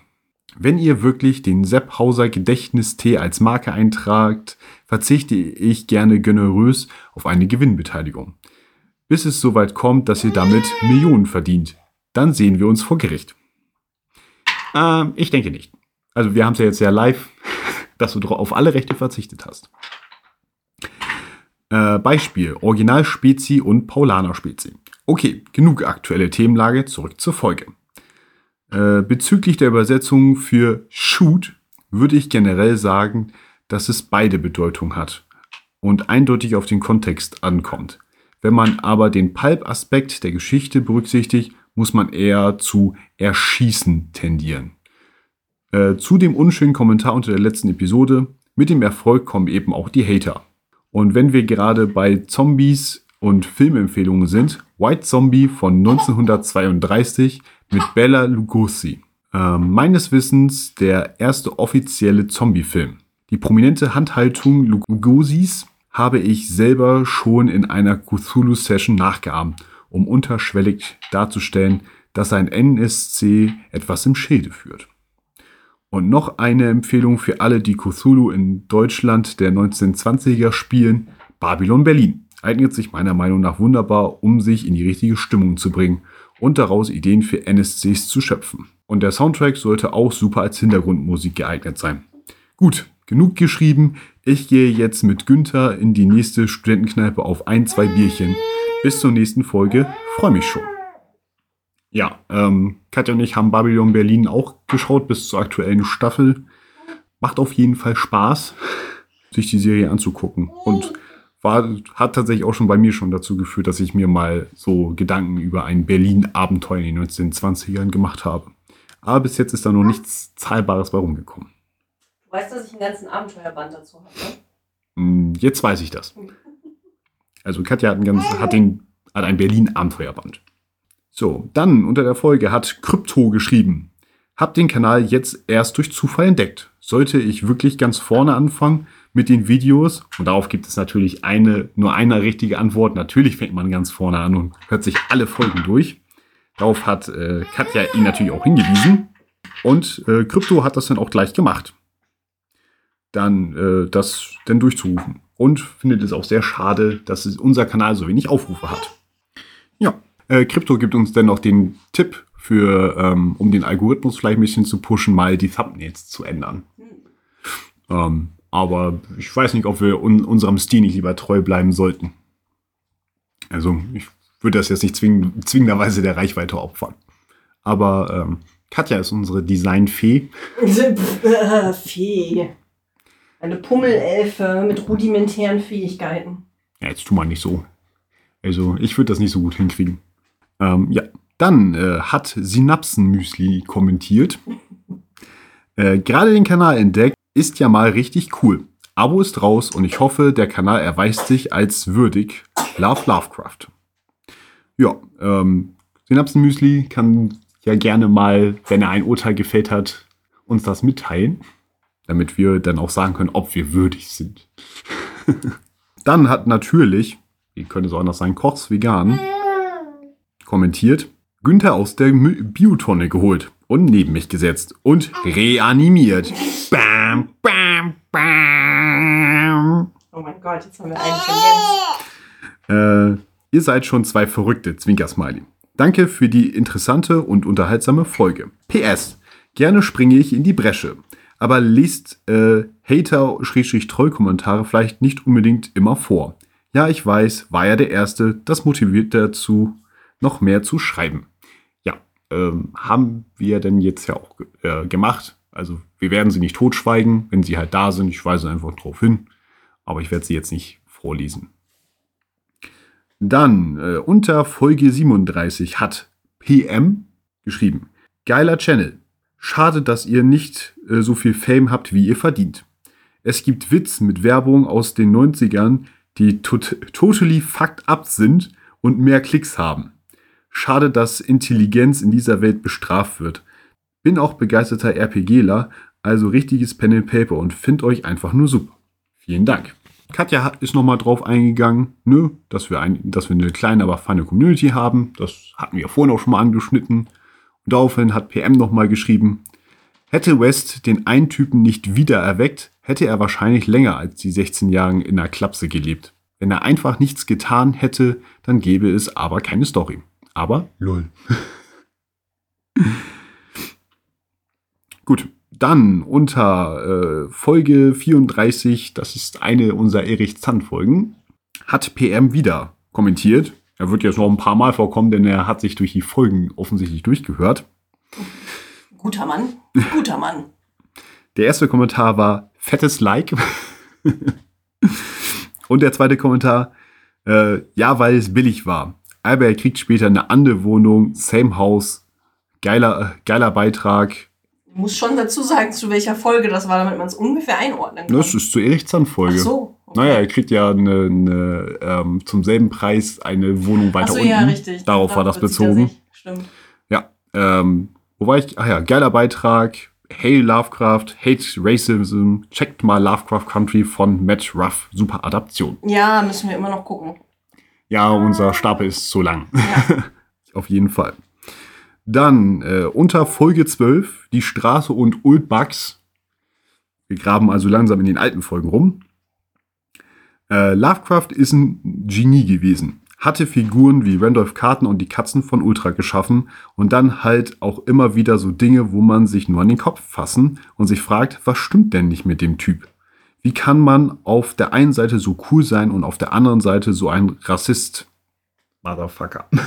Wenn ihr wirklich den Sepp Hauser Gedächtnistee als Marke eintragt, verzichte ich gerne generös auf eine Gewinnbeteiligung. Bis es soweit kommt, dass ihr damit Millionen verdient. Dann sehen wir uns vor Gericht. Ähm, ich denke nicht. Also wir haben es ja jetzt ja live, dass du auf alle Rechte verzichtet hast. Äh, Beispiel, Original-Spezi und Paulaner-Spezi. Okay, genug aktuelle Themenlage, zurück zur Folge. Äh, bezüglich der Übersetzung für Shoot würde ich generell sagen, dass es beide Bedeutung hat und eindeutig auf den Kontext ankommt. Wenn man aber den Pulp-Aspekt der Geschichte berücksichtigt, muss man eher zu Erschießen tendieren. Äh, zu dem unschönen Kommentar unter der letzten Episode, mit dem Erfolg kommen eben auch die Hater. Und wenn wir gerade bei Zombies und Filmempfehlungen sind, White Zombie von 1932 mit Bella Lugosi. Äh, meines Wissens der erste offizielle Zombie-Film. Die prominente Handhaltung Lugosis habe ich selber schon in einer Cthulhu-Session nachgeahmt, um unterschwellig darzustellen, dass ein NSC etwas im Schilde führt. Und noch eine Empfehlung für alle, die Cthulhu in Deutschland der 1920er spielen, Babylon Berlin. Eignet sich meiner Meinung nach wunderbar, um sich in die richtige Stimmung zu bringen und daraus Ideen für NSCs zu schöpfen. Und der Soundtrack sollte auch super als Hintergrundmusik geeignet sein. Gut, genug geschrieben. Ich gehe jetzt mit Günther in die nächste Studentenkneipe auf ein, zwei Bierchen. Bis zur nächsten Folge. Freue mich schon. Ja, ähm, Katja und ich haben Babylon Berlin auch geschaut bis zur aktuellen Staffel. Macht auf jeden Fall Spaß, sich die Serie anzugucken. Und war, hat tatsächlich auch schon bei mir schon dazu geführt, dass ich mir mal so Gedanken über ein Berlin-Abenteuer in den 1920ern gemacht habe. Aber bis jetzt ist da noch nichts Zahlbares bei rumgekommen. Du weißt, dass ich einen ganzen Abenteuerband dazu habe, ne? Mm, Jetzt weiß ich das. Also Katja hat, ein ganz, hat, den, hat ein Berlin-Abenteuerband. So, dann unter der Folge hat Krypto geschrieben. Hab den Kanal jetzt erst durch Zufall entdeckt. Sollte ich wirklich ganz vorne anfangen mit den Videos? Und darauf gibt es natürlich eine, nur eine richtige Antwort. Natürlich fängt man ganz vorne an und hört sich alle Folgen durch. Darauf hat äh, Katja ihn natürlich auch hingewiesen. Und äh, Krypto hat das dann auch gleich gemacht. Dann äh, das dann durchzurufen. Und findet es auch sehr schade, dass es unser Kanal so wenig Aufrufe hat. Ja, äh, Krypto gibt uns dann noch den Tipp für, ähm, um den Algorithmus vielleicht ein bisschen zu pushen, mal die Thumbnails zu ändern. Ähm, aber ich weiß nicht, ob wir un unserem Stil nicht lieber treu bleiben sollten. Also ich würde das jetzt nicht zwing zwingenderweise der Reichweite opfern. Aber ähm, Katja ist unsere Designfee. Fee. Eine Pummelelfe mit rudimentären Fähigkeiten. Ja, jetzt tu mal nicht so. Also ich würde das nicht so gut hinkriegen. Ähm, ja, dann äh, hat Synapsenmüsli kommentiert. Äh, Gerade den Kanal entdeckt, ist ja mal richtig cool. Abo ist raus und ich hoffe, der Kanal erweist sich als würdig. Love Lovecraft. Ja, ähm, Synapsenmüsli kann ja gerne mal, wenn er ein Urteil gefällt hat, uns das mitteilen, damit wir dann auch sagen können, ob wir würdig sind. dann hat natürlich, wie könnte es auch anders sein, Kochs Vegan kommentiert, Günther aus der Biotonne geholt und neben mich gesetzt und reanimiert. Bam, bam, bam. Oh mein Gott, jetzt haben wir einen von Jens. Äh, Ihr seid schon zwei verrückte Zwinkersmiley. Danke für die interessante und unterhaltsame Folge. PS. Gerne springe ich in die Bresche. Aber liest äh, Hater-Troll-Kommentare vielleicht nicht unbedingt immer vor. Ja, ich weiß, war ja der Erste. Das motiviert dazu, noch mehr zu schreiben. Ja, ähm, haben wir denn jetzt ja auch äh, gemacht. Also wir werden sie nicht totschweigen, wenn sie halt da sind. Ich weise einfach drauf hin. Aber ich werde sie jetzt nicht vorlesen. Dann äh, unter Folge 37 hat PM geschrieben. Geiler Channel. Schade, dass ihr nicht äh, so viel Fame habt, wie ihr verdient. Es gibt Witz mit Werbung aus den 90ern, die tot totally fucked up sind und mehr Klicks haben. Schade, dass Intelligenz in dieser Welt bestraft wird. Bin auch begeisterter RPGler, also richtiges Pen and Paper und find euch einfach nur super. Vielen Dank. Katja ist nochmal drauf eingegangen, ne, dass wir, ein, dass wir eine kleine, aber feine Community haben. Das hatten wir vorhin auch schon mal angeschnitten. Und daraufhin hat PM nochmal geschrieben, hätte West den einen Typen nicht wieder erweckt, hätte er wahrscheinlich länger als die 16 Jahre in der Klapse gelebt. Wenn er einfach nichts getan hätte, dann gäbe es aber keine Story. Aber lol. Gut, dann unter äh, Folge 34, das ist eine unserer Erich Zand Folgen, hat PM wieder kommentiert. Er wird jetzt noch ein paar Mal vorkommen, denn er hat sich durch die Folgen offensichtlich durchgehört. Guter Mann, guter Mann. Der erste Kommentar war fettes Like. Und der zweite Kommentar, äh, ja, weil es billig war. Aber er kriegt später eine andere Wohnung, same House, geiler, geiler Beitrag, Ich muss schon dazu sagen, zu welcher Folge das war, damit man es ungefähr einordnen kann. Das ist zur Erich Zahn Ach so. okay. Naja, er kriegt ja eine, eine, ähm, zum selben Preis eine Wohnung Ach weiter so, unten. ja, richtig. Darauf war das bezogen. Stimmt. Ja. Ähm, wo war ich? Ach ja, geiler Beitrag. Hey Lovecraft, Hate Racism, checkt mal Lovecraft Country von Matt Ruff. Super Adaption. Ja, müssen wir immer noch gucken. Ja, unser Stapel ist zu lang. Ja. Auf jeden Fall. Dann äh, unter Folge 12, die Straße und Old Bugs. Wir graben also langsam in den alten Folgen rum. Äh, Lovecraft ist ein Genie gewesen. Hatte Figuren wie Randolph Carton und die Katzen von Ultra geschaffen und dann halt auch immer wieder so Dinge, wo man sich nur an den Kopf fassen und sich fragt, was stimmt denn nicht mit dem Typ? Wie kann man auf der einen Seite so cool sein und auf der anderen Seite so ein Rassist? Motherfucker.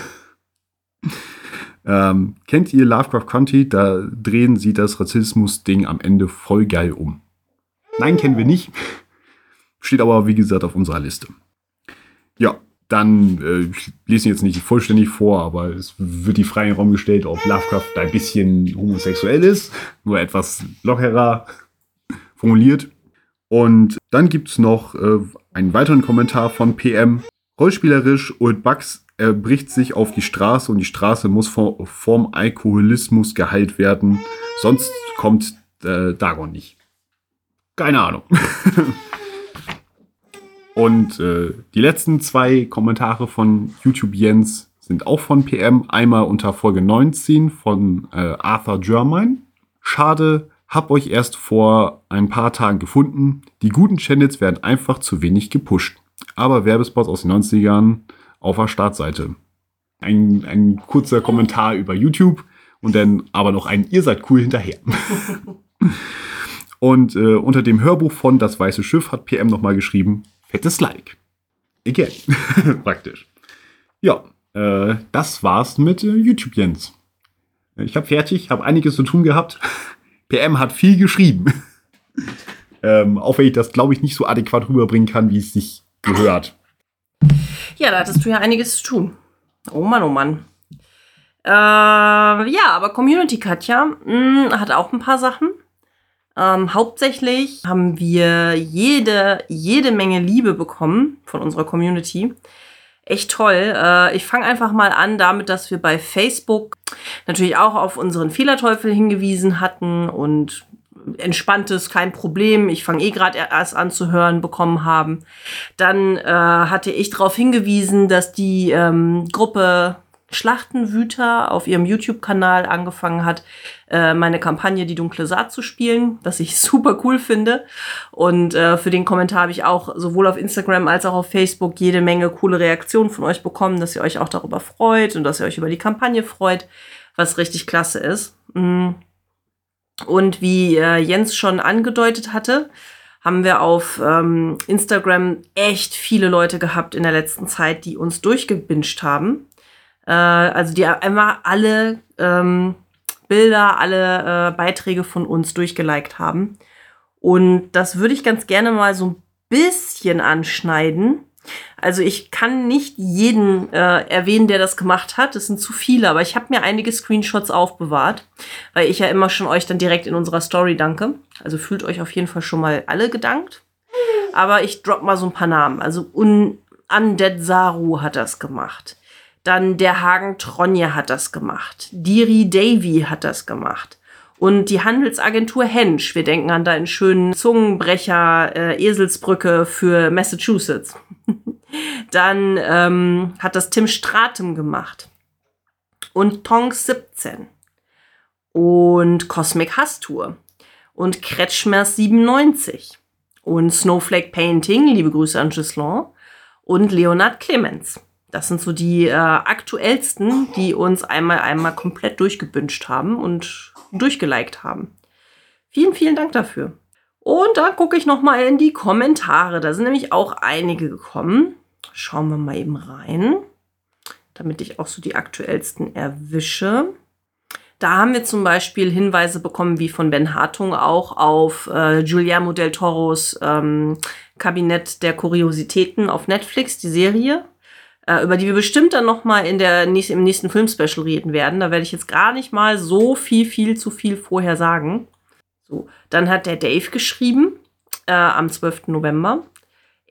ähm, kennt ihr Lovecraft Country? Da drehen sie das Rassismus-Ding am Ende voll geil um. Nein, kennen wir nicht. Steht aber, wie gesagt, auf unserer Liste. Ja, dann, äh, ich lese jetzt nicht vollständig vor, aber es wird die Frage in den Raum gestellt, ob Lovecraft ein bisschen homosexuell ist, nur etwas lockerer formuliert. Und dann gibt es noch äh, einen weiteren Kommentar von PM. Rollspielerisch, Old Bugs er bricht sich auf die Straße und die Straße muss vor, vom Alkoholismus geheilt werden. Sonst kommt äh, Dagon nicht. Keine Ahnung. und äh, die letzten zwei Kommentare von YouTube Jens sind auch von PM. Einmal unter Folge 19 von äh, Arthur Germain. Schade, hab euch erst vor ein paar Tagen gefunden. Die guten Channels werden einfach zu wenig gepusht. Aber Werbespots aus den 90ern auf der Startseite. Ein, ein kurzer Kommentar über YouTube und dann aber noch ein Ihr seid cool hinterher. und äh, unter dem Hörbuch von Das Weiße Schiff hat PM nochmal geschrieben, fettes Like. Again. Praktisch. Ja, äh, das war's mit äh, YouTube Jens. Ich habe fertig, habe einiges zu tun gehabt. PM hat viel geschrieben. ähm, auch wenn ich das, glaube ich, nicht so adäquat rüberbringen kann, wie es sich gehört. Ja, da hattest du ja einiges zu tun. Oh Mann, oh Mann. Äh, ja, aber Community Katja mh, hat auch ein paar Sachen. Ähm, hauptsächlich haben wir jede, jede Menge Liebe bekommen von unserer Community. Echt toll. Äh, ich fange einfach mal an damit, dass wir bei Facebook natürlich auch auf unseren Fehlerteufel hingewiesen hatten und entspanntes, kein Problem, ich fange eh gerade erst an zu hören, bekommen haben. Dann äh, hatte ich darauf hingewiesen, dass die ähm, Gruppe Schlachtenwüter auf ihrem YouTube-Kanal angefangen hat, äh, meine Kampagne Die dunkle Saat zu spielen, was ich super cool finde. Und äh, für den Kommentar habe ich auch sowohl auf Instagram als auch auf Facebook jede Menge coole Reaktionen von euch bekommen, dass ihr euch auch darüber freut und dass ihr euch über die Kampagne freut, was richtig klasse ist. Mm. Und wie äh, Jens schon angedeutet hatte, haben wir auf ähm, Instagram echt viele Leute gehabt in der letzten Zeit, die uns durchgebinscht haben. Äh, also die einmal alle ähm, Bilder, alle äh, Beiträge von uns durchgeliked haben. Und das würde ich ganz gerne mal so ein bisschen anschneiden. Also ich kann nicht jeden äh, erwähnen, der das gemacht hat. Das sind zu viele, aber ich habe mir einige Screenshots aufbewahrt, weil ich ja immer schon euch dann direkt in unserer Story danke. Also fühlt euch auf jeden Fall schon mal alle gedankt. Aber ich drop mal so ein paar Namen. Also Un Undead Saru hat das gemacht. Dann der Hagen Tronje hat das gemacht. Diri Davy hat das gemacht. Und die Handelsagentur Hensch, wir denken an deinen schönen Zungenbrecher äh, Eselsbrücke für Massachusetts. Dann ähm, hat das Tim Stratem gemacht. Und Tongs 17. Und Cosmic Hastur. Und Kretschmers 97. Und Snowflake Painting, liebe Grüße an Gislon. Und Leonard Clemens. Das sind so die äh, aktuellsten, die uns einmal einmal komplett durchgebünscht haben und durchgeliked haben. Vielen, vielen Dank dafür. Und da gucke ich noch mal in die Kommentare. Da sind nämlich auch einige gekommen. Schauen wir mal eben rein, damit ich auch so die aktuellsten erwische. Da haben wir zum Beispiel Hinweise bekommen, wie von Ben Hartung auch, auf äh, Guillermo del Toros ähm, Kabinett der Kuriositäten auf Netflix, die Serie äh, über die wir bestimmt dann noch mal in der nächsten, im nächsten Filmspecial reden werden. Da werde ich jetzt gar nicht mal so viel, viel zu viel vorher sagen. So, dann hat der Dave geschrieben äh, am 12. November.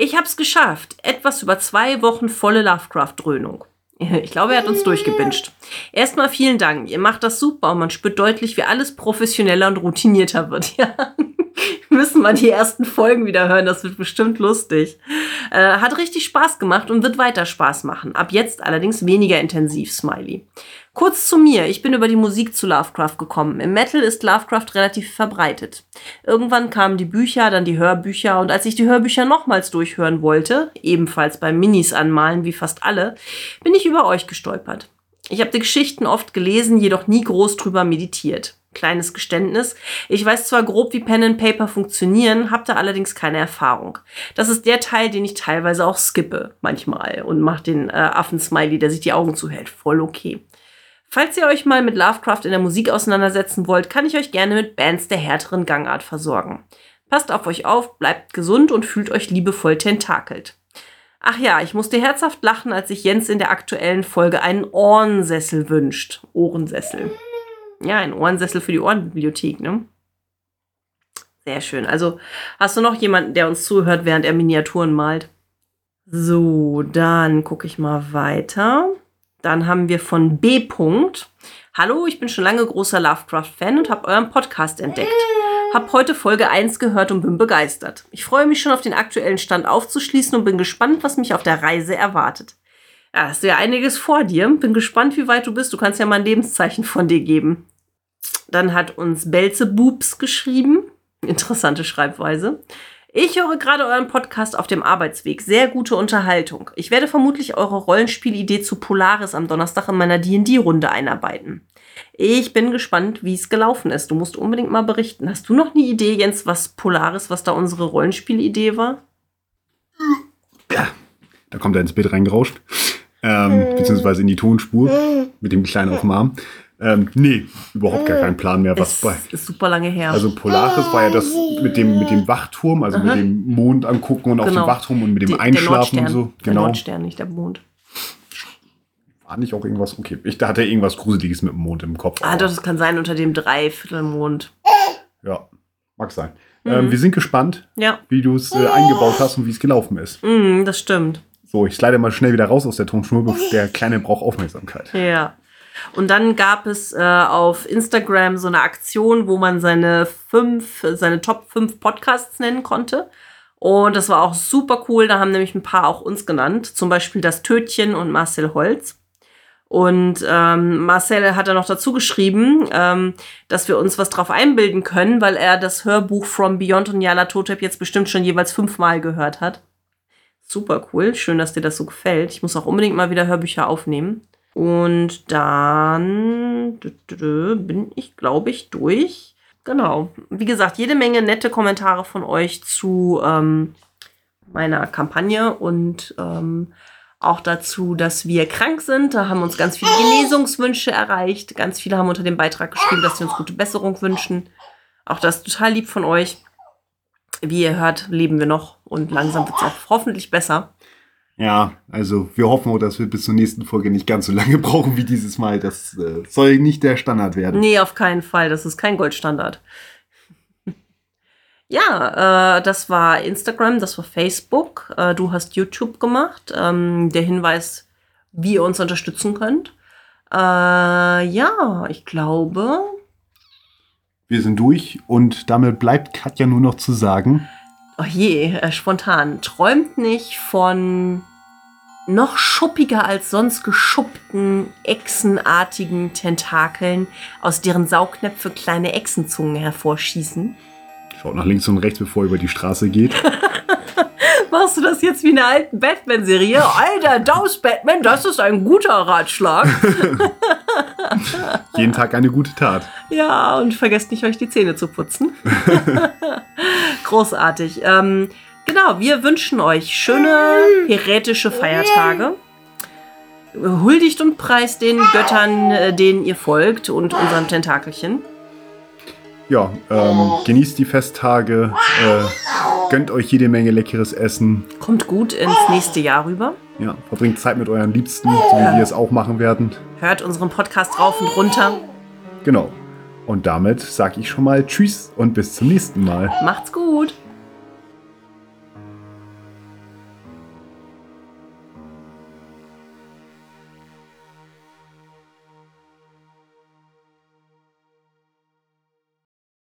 Ich habe es geschafft. Etwas über zwei Wochen volle Lovecraft-Dröhnung. Ich glaube, er hat uns durchgebinscht. Erstmal vielen Dank. Ihr macht das super und man spürt deutlich, wie alles professioneller und routinierter wird. Ja. Müssen wir die ersten Folgen wieder hören. Das wird bestimmt lustig. Äh, hat richtig Spaß gemacht und wird weiter Spaß machen. Ab jetzt allerdings weniger intensiv, Smiley. Kurz zu mir. Ich bin über die Musik zu Lovecraft gekommen. Im Metal ist Lovecraft relativ verbreitet. Irgendwann kamen die Bücher, dann die Hörbücher und als ich die Hörbücher nochmals durchhören wollte, ebenfalls beim Minis anmalen wie fast alle, bin ich über euch gestolpert. Ich habe die Geschichten oft gelesen, jedoch nie groß drüber meditiert. Kleines Geständnis. Ich weiß zwar grob, wie Pen and Paper funktionieren, habe da allerdings keine Erfahrung. Das ist der Teil, den ich teilweise auch skippe, manchmal, und mache den äh, Affen-Smiley, der sich die Augen zuhält. Voll okay. Falls ihr euch mal mit Lovecraft in der Musik auseinandersetzen wollt, kann ich euch gerne mit Bands der härteren Gangart versorgen. Passt auf euch auf, bleibt gesund und fühlt euch liebevoll tentakelt. Ach ja, ich musste herzhaft lachen, als sich Jens in der aktuellen Folge einen Ohrensessel wünscht. Ohrensessel. Ja, ein Ohrensessel für die Ohrenbibliothek, ne? Sehr schön. Also hast du noch jemanden, der uns zuhört, während er Miniaturen malt? So, dann gucke ich mal weiter. Dann haben wir von B. -Punkt. Hallo, ich bin schon lange großer Lovecraft-Fan und habe euren Podcast entdeckt. Hab heute Folge 1 gehört und bin begeistert. Ich freue mich schon auf den aktuellen Stand aufzuschließen und bin gespannt, was mich auf der Reise erwartet. Ja, hast du ja einiges vor dir. Bin gespannt, wie weit du bist. Du kannst ja mal ein Lebenszeichen von dir geben. Dann hat uns Belzebubs geschrieben. Interessante Schreibweise. Ich höre gerade euren Podcast auf dem Arbeitsweg. Sehr gute Unterhaltung. Ich werde vermutlich eure Rollenspielidee zu Polaris am Donnerstag in meiner D&D-Runde einarbeiten. Ich bin gespannt, wie es gelaufen ist. Du musst unbedingt mal berichten. Hast du noch eine Idee, Jens, was Polaris, was da unsere Rollenspielidee war? Ja, da kommt er ins Bild reingerauscht. Ähm, beziehungsweise in die Tonspur mit dem Kleinen auf dem Arm. Ähm, nee, überhaupt gar keinen Plan mehr, was Es bei. ist super lange her. Also Polaris war ja das mit dem, mit dem Wachturm, also mit Aha. dem Mond angucken und auf Genau. dem Wachturm und mit dem Die- Einschlafen und so. Nordstern. Der Genau. Nordstern, nicht der Mond. War nicht auch irgendwas? Okay, ich da hatte irgendwas Gruseliges mit dem Mond im Kopf. Ah, doch, das kann sein unter dem Dreiviertelmond. Ja, mag sein. Mhm. Ähm, wir sind gespannt, Ja, wie du es äh, eingebaut hast und wie es gelaufen ist. mm, das stimmt. So, ich slide mal schnell wieder raus aus der Tonschnur, der Kleine braucht Aufmerksamkeit. Ja. Und dann gab es äh, auf Instagram so eine Aktion, wo man seine fünf, seine Top 5 Podcasts nennen konnte. Und das war auch super cool. Da haben nämlich ein paar auch uns genannt. Zum Beispiel das Tötchen und Marcel Holz. Und ähm, Marcel hat dann noch dazu geschrieben, ähm, dass wir uns was drauf einbilden können, weil er das Hörbuch From Beyond und Yala Totep jetzt bestimmt schon jeweils fünfmal gehört hat. Super cool. Schön, dass dir das so gefällt. Ich muss auch unbedingt mal wieder Hörbücher aufnehmen. Und dann bin ich, glaube ich, durch. Genau. Wie gesagt, jede Menge nette Kommentare von euch zu ähm, meiner Kampagne und ähm, auch dazu, dass wir krank sind. Da haben uns ganz viele Genesungswünsche erreicht. Ganz viele haben unter dem Beitrag geschrieben, dass sie uns gute Besserung wünschen. Auch das ist total lieb von euch. Wie ihr hört, leben wir noch und langsam wird es auch hoffentlich besser. Ja, also wir hoffen auch, dass wir bis zur nächsten Folge nicht ganz so lange brauchen wie dieses Mal. Das äh, soll nicht der Standard werden. Nee, auf keinen Fall. Das ist kein Goldstandard. ja, äh, das war Instagram, das war Facebook. Äh, du hast YouTube gemacht. Ähm, der Hinweis, wie ihr uns unterstützen könnt. Äh, ja, ich glaube, Wir sind durch und damit bleibt Katja nur noch zu sagen, Oh je, äh, spontan. Träumt nicht von noch schuppiger als sonst geschuppten, echsenartigen Tentakeln, aus deren Saugnäpfe kleine Echsenzungen hervorschießen. schaut nach links und rechts, bevor ihr über die Straße geht. Machst du das jetzt wie in einer alten Batman-Serie? Alter, Daus Batman, das ist ein guter Ratschlag. Jeden Tag eine gute Tat. Ja, und vergesst nicht, euch die Zähne zu putzen. Großartig. Ähm, genau, wir wünschen euch schöne heretische Feiertage. Huldigt und preist den Göttern, äh, denen ihr folgt und unserem Tentakelchen. Ja, ähm, genießt die Festtage, äh, gönnt euch jede Menge leckeres Essen. Kommt gut ins nächste Jahr rüber. Ja, verbringt Zeit mit euren Liebsten, so wie wir es auch machen werden. Hört unseren Podcast rauf und runter. Genau. Und damit sage ich schon mal Tschüss und bis zum nächsten Mal. Macht's gut.